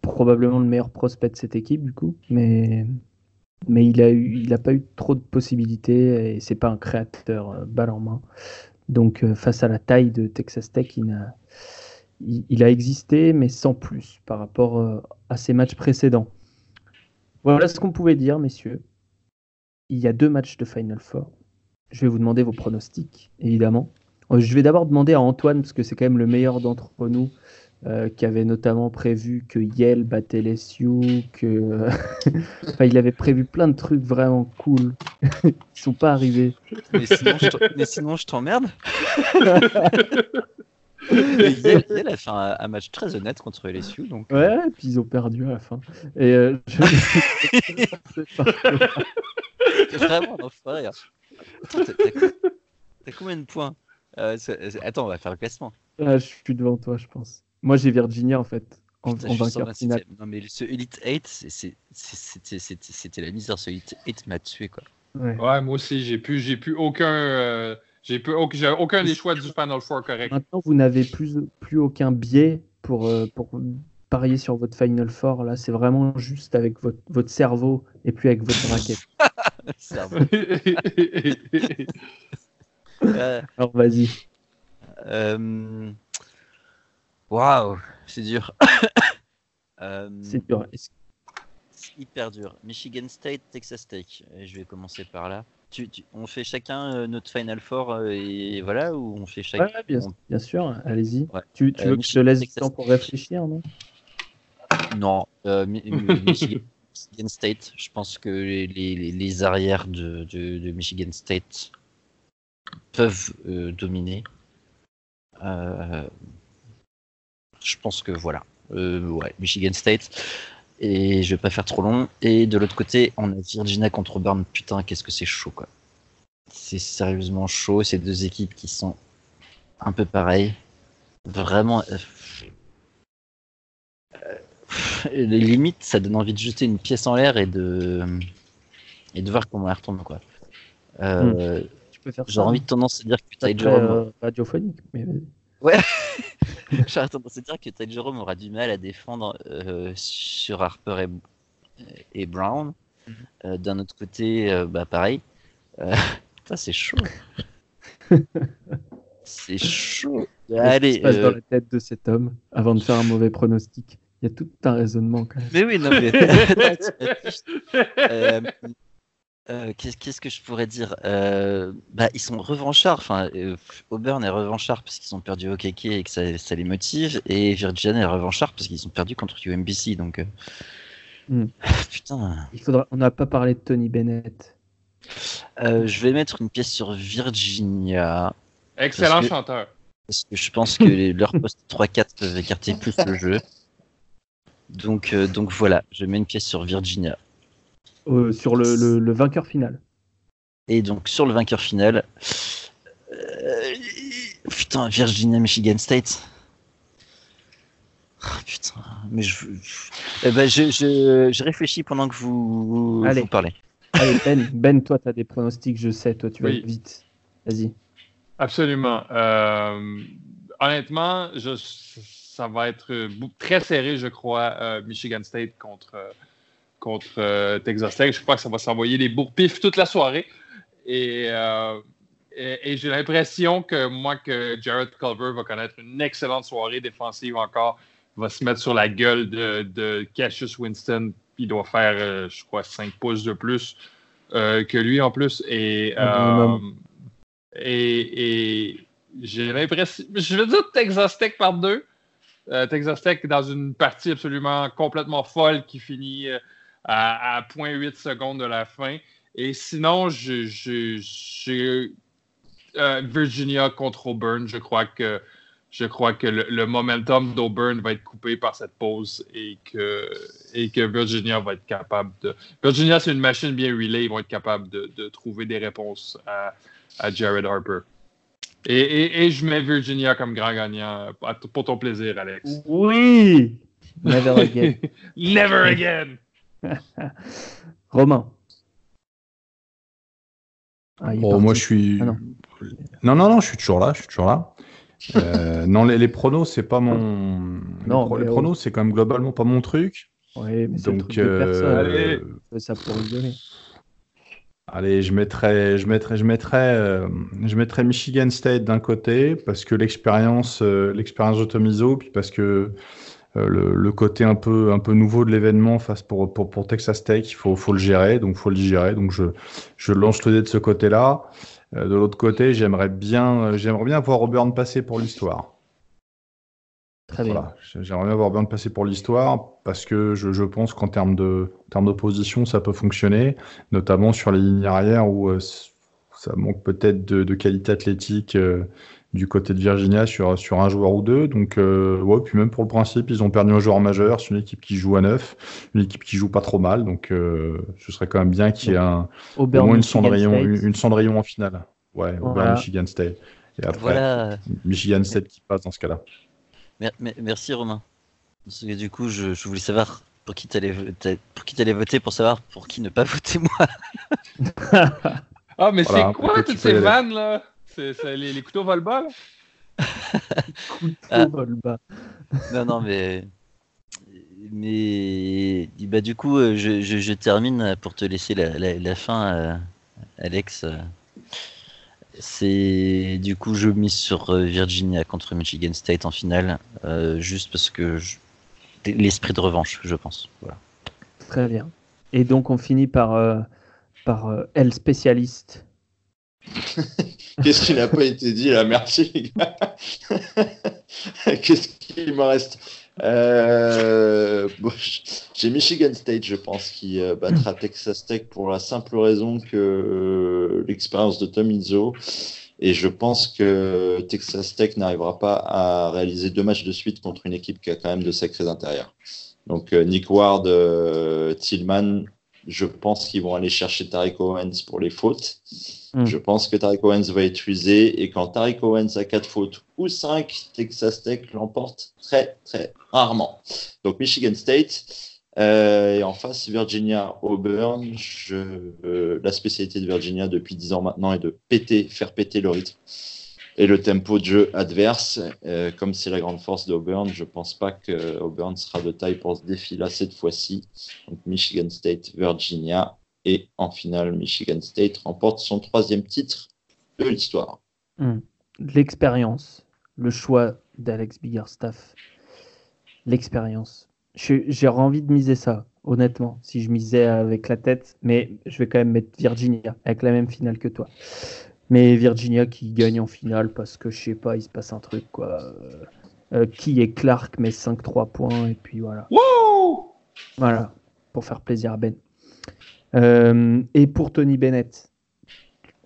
probablement le meilleur prospect de cette équipe, du coup. Mais, mais il a eu, il a pas eu trop de possibilités et c'est pas un créateur euh, balle en main. Donc, euh, face à la taille de Texas Tech, il a, il, a existé, mais sans plus par rapport euh, à ses matchs précédents. Voilà ce qu'on pouvait dire, messieurs. Il y a deux matchs de Final Four. Je vais vous demander vos pronostics, évidemment. Euh, Je vais d'abord demander à Antoine, parce que c'est quand même le meilleur d'entre nous, euh, qui avait notamment prévu que Yale battait LSU, que... enfin, il avait prévu plein de trucs vraiment cool. Ils sont pas arrivés. Mais sinon, je t'emmerde. Yale, Yale a fait un, un match très honnête contre LSU. Donc, euh, Ouais, et puis ils ont perdu à la fin. Et euh, je... Vraiment un enfoiré. hein. Attends, t'as- combien de points? Euh, Attends, on va faire le classement. Ah, je suis devant toi, je pense. Moi, j'ai Virginia, en fait, en, Putain, en je suis vainqueur 127e. final. Non, mais ce Elite 8, c'est- c'est- c'est- c'était la misère. Ce Elite 8 m'a tué, quoi. Ouais. Ouais, moi aussi, j'ai plus, j'ai plus aucun, euh, j'ai plus aucun, des choix du Final Four correct. Maintenant, vous n'avez plus, plus aucun biais pour, euh, pour parier sur votre Final Four. Là, c'est vraiment juste avec votre, votre cerveau et puis avec votre raquette. Cerveau. Euh, Alors, vas-y. euh, Waouh, c'est dur. Euh, C'est dur. Hyper dur. Michigan State, Texas Tech. Et je vais commencer par là. Tu, tu- on fait chacun euh, notre Final Four euh, et voilà ou on fait chacun ouais, bien, on- bien sûr, allez-y. Ouais. Tu, tu Euh, veux que je te laisse du Michigan, temps pour réfléchir, non? Non, euh, Mi- Mi- Michigan, Michigan State. Je pense que les, les- les- les arrières de, de- de Michigan State peuvent dominer. Euh, je pense que voilà. Euh, ouais, Michigan State. Et je vais pas faire trop long. Et de l'autre côté, on a Virginia contre Burn. Putain, qu'est-ce que c'est chaud, quoi. C'est sérieusement chaud. Ces deux équipes qui sont un peu pareilles. Vraiment. euh, les limites, ça donne envie de jeter une pièce en l'air et de et de voir comment elle retombe quoi. Euh, ça. J'aurais envie de tendance à dire que Ça Ty serait, Jerome, euh, radiophonique, mais vas-y. j'aurais tendance à dire que Ty Jerome aura du mal à défendre euh, sur Harper et, et Brown. Mhm. Euh, D'un autre côté, euh, bah pareil. Euh, putain, c'est chaud. c'est chaud. Qu'est-ce qui Allez, se passe euh, dans la tête de cet homme avant de faire un mauvais pronostic? Il y a tout un raisonnement quand même. Mais oui, non, mais. Euh, euh, qu'est- Qu'est-ce que je pourrais dire Euh, bah, Ils sont revanchards. Enfin, euh, Auburn est revanchard parce qu'ils ont perdu au KK et que ça, ça les motive. Et Virginia est revanchard parce qu'ils ont perdu contre UMBC. Donc, euh, Hmm. putain. Il faudra... On n'a pas parlé de Tony Bennett. Euh, je vais mettre une pièce sur Virginia Excellent Parce que- chanteur. parce que je pense que les- leurs postes 3-4 peuvent écarter plus le jeu. Donc, euh, donc voilà, je mets une pièce sur Virginia. Euh, sur le, le- le vainqueur final. Et donc sur le vainqueur final, euh, putain, Virginia, Michigan State. Ah, putain, mais je, je, eh ben, je, je, je réfléchis pendant que vous, Allez. vous parlez. Allez, Ben, ben toi, tu as des pronostics, je sais. Toi, tu vas Oui. vite. Vas-y. Absolument. Euh, honnêtement, je, ça va être très serré, je crois, euh, Michigan State contre, euh, contre euh, Texas Tech. Je crois que ça va s'envoyer les bourre-pifs toute la soirée. Et, euh, et, et j'ai l'impression que moi, que Jared Culver va connaître une excellente soirée défensive encore. Il va se mettre sur la gueule de, de Cassius Winston. Il doit faire, euh, je crois, 5 pouces de plus euh, que lui en plus. Et, j'ai l'impression. Je veux dire Texas Tech par deux. Euh, Texas Tech dans une partie absolument complètement folle qui finit euh, à, à 0.8 secondes de la fin. Et sinon, je, je, je- euh, Virginia contre Auburn, je crois que je crois que le, le momentum d'Auburn va être coupé par cette pause et que, et que Virginia va être capable de. Virginia, c'est une machine bien relay, ils vont être capables de, de trouver des réponses à, à Jared Harper. Et, et- et je mets Virginia comme grand gagnant pour ton plaisir, Alex. Oui Never again. Never again! Romain. Ah, parti. moi, je suis. Ah non. non. non, non, je suis toujours là. Je suis toujours là. Euh, non, les, les pronos, c'est pas mon. Non, les, pro- mais les oh. pronos, c'est quand même globalement pas mon truc. Oui, mais c'est le Donc, truc de personne. euh, Allez. Fais ça pour rigoler. allez, je mettrais, je mettrais, je mettrais, euh, je mettrais Michigan State d'un côté parce que l'expérience, euh, l'expérience de Tomizo, puis parce que euh, le, le côté un peu, un peu nouveau de l'événement face pour, pour, pour Texas Tech, il faut, faut le gérer, donc faut le digérer. Donc je, je lance le dé de ce côté-là. Euh, de l'autre côté, j'aimerais bien, euh, j'aimerais bien voir Auburn passer pour l'histoire. Très bien. Voilà, j'aimerais bien voir Auburn passer pour l'histoire parce que je, je pense qu'en termes de, en termes d'opposition, ça peut fonctionner, notamment sur les lignes arrière où euh, ça manque peut-être de, de qualité athlétique euh, du côté de Virginia sur, sur un joueur ou deux. Donc, euh, ouais, puis même pour le principe, ils ont perdu un joueur majeur. C'est une équipe qui joue à neuf, une équipe qui joue pas trop mal. Donc, euh, ce serait quand même bien qu'il y ait un, au moins une Cendrillon, une, une Cendrillon en finale. Ouais, Auburn, Voilà. Michigan State. Et après, Voilà. Michigan State qui passe dans ce cas-là. Mer- mer- Merci Romain. Parce que du coup, je, je voulais savoir pour qui t'allais voter, pour qui t'allais voter pour savoir pour qui ne pas voter moi. Ah, mais Voilà, c'est quoi toutes ces vannes là? C'est c'est les, les couteaux vol-bas là? Ah. Vol bas. non, non, mais mais bah du coup, euh, je, je, je termine pour te laisser la, la, la fin, euh, Alex. C'est du coup, je mise sur euh, Virginia contre Michigan State en finale, euh, juste parce que je- l'esprit de revanche, je pense. Voilà. Très bien. Et donc, on finit par, euh, par euh, elle spécialiste. Qu'est-ce qui n'a pas été dit là? Merci les gars. Qu'est-ce qu'il me reste? Euh, J'ai Michigan State, je pense, qui euh, battra Texas Tech pour la simple raison que euh, l'expérience de Tom Izzo. Et je pense que Texas Tech n'arrivera pas à réaliser deux matchs de suite contre une équipe qui a quand même de sacrés intérieurs. Donc Nick Ward, Tillman, je pense qu'ils vont aller chercher Tariq Owens pour les fautes. Mm. Je pense que Tariq Owens va être usé et quand Tariq Owens a 4 fautes ou 5, Texas Tech l'emporte très très rarement. Donc Michigan State euh, et en face Virginia Auburn. Je, euh, la spécialité de Virginia depuis 10 ans maintenant est de péter, faire péter le rythme et le tempo de jeu adverse. Euh, comme c'est la grande force d'Auburn, je pense pas que Auburn sera de taille pour ce défi-là cette fois-ci. Donc Michigan State, Virginia. Et en finale, Michigan State remporte son troisième titre de l'histoire. L'expérience. Le choix d'Alex Biggerstaff. L'expérience. J'aurais envie de miser ça, honnêtement, si je misais avec la tête. Mais je vais quand même mettre Virginia, avec la même finale que toi. Mais Virginia qui gagne en finale parce que, je sais pas, il se passe un truc, quoi. Euh, euh, qui est Clark met 5-3 points, et puis voilà. Wouh! Voilà, pour faire plaisir à Ben. Euh, et pour Tony Bennett,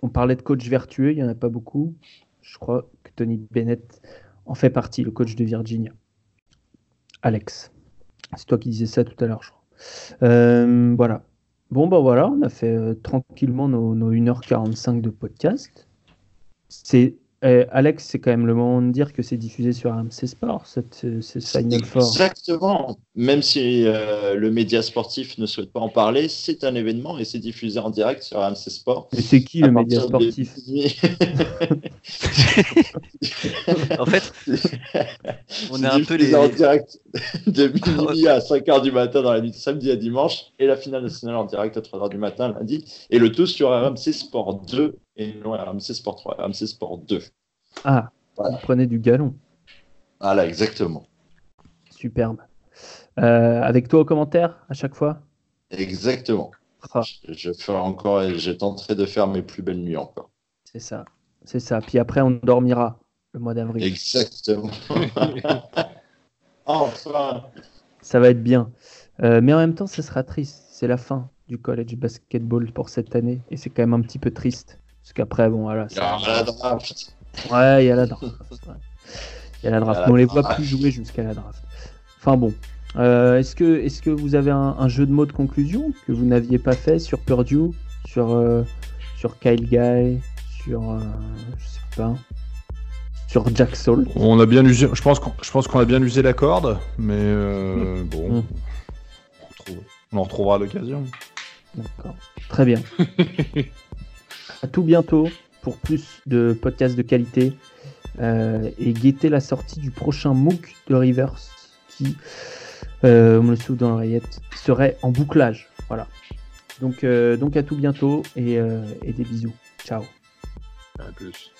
on parlait de coach vertueux, il n'y en a pas beaucoup. Je crois que Tony Bennett en fait partie, le coach de Virginia. Alex, c'est toi qui disais ça tout à l'heure, je crois. Euh, voilà. Bon, bah voilà, on a fait euh, tranquillement nos, nos 1h45 de podcast. C'est euh, Alex, c'est quand même le moment de dire que c'est diffusé sur RMC Sport, cette, euh, Final Four. Exactement. Même si euh, le média sportif ne souhaite pas en parler, c'est un événement et c'est diffusé en direct sur RMC Sport. Et c'est qui le média sportif. En fait, on est un peu diffusé les- en direct de minuit à 5h du matin dans la nuit de samedi à dimanche et la finale nationale en direct à 3h du matin lundi et le tout sur RMC Sport 2 et non RMC Sport 3, RMC Sport 2. Ah, Voilà. vous prenez du galon. Voilà, exactement. Superbe. Euh, avec toi au commentaire à chaque fois? Exactement. Ah, Je, je ferai encore et je tenterai de faire mes plus belles nuits encore. C'est ça. C'est ça. Puis après, on dormira le mois d'avril. Exactement. enfin. Ça va être bien. Euh, mais en même temps, ce sera triste. C'est la fin. du college basketball pour cette année. Et c'est quand même un petit peu triste. Parce qu'après, bon, voilà. ça- Ah, la. Ouais, il y a la draft. ouais. Il y a la draft. Il y a la on les voit plus jouer jusqu'à la draft. Enfin bon. Euh, est-ce que, est que vous avez un, un jeu de mots de conclusion que vous n'aviez pas fait sur Purdue, sur, euh, sur Kyle Guy, sur. euh, je sais pas. Sur Jack Saul On a bien usé, je pense qu'on, je pense qu'on a bien usé la corde, mais euh, bon, Mm. on, retrouve- on en retrouvera à l'occasion. D'accord. Très bien. à tout bientôt pour plus de podcasts de qualité euh, et guetter la sortie du prochain MOOC de Rivers qui, euh, on le souffle dans l'oreillette, serait en bouclage. Voilà. Donc, euh, à tout bientôt et, et des bisous. Ciao. À plus.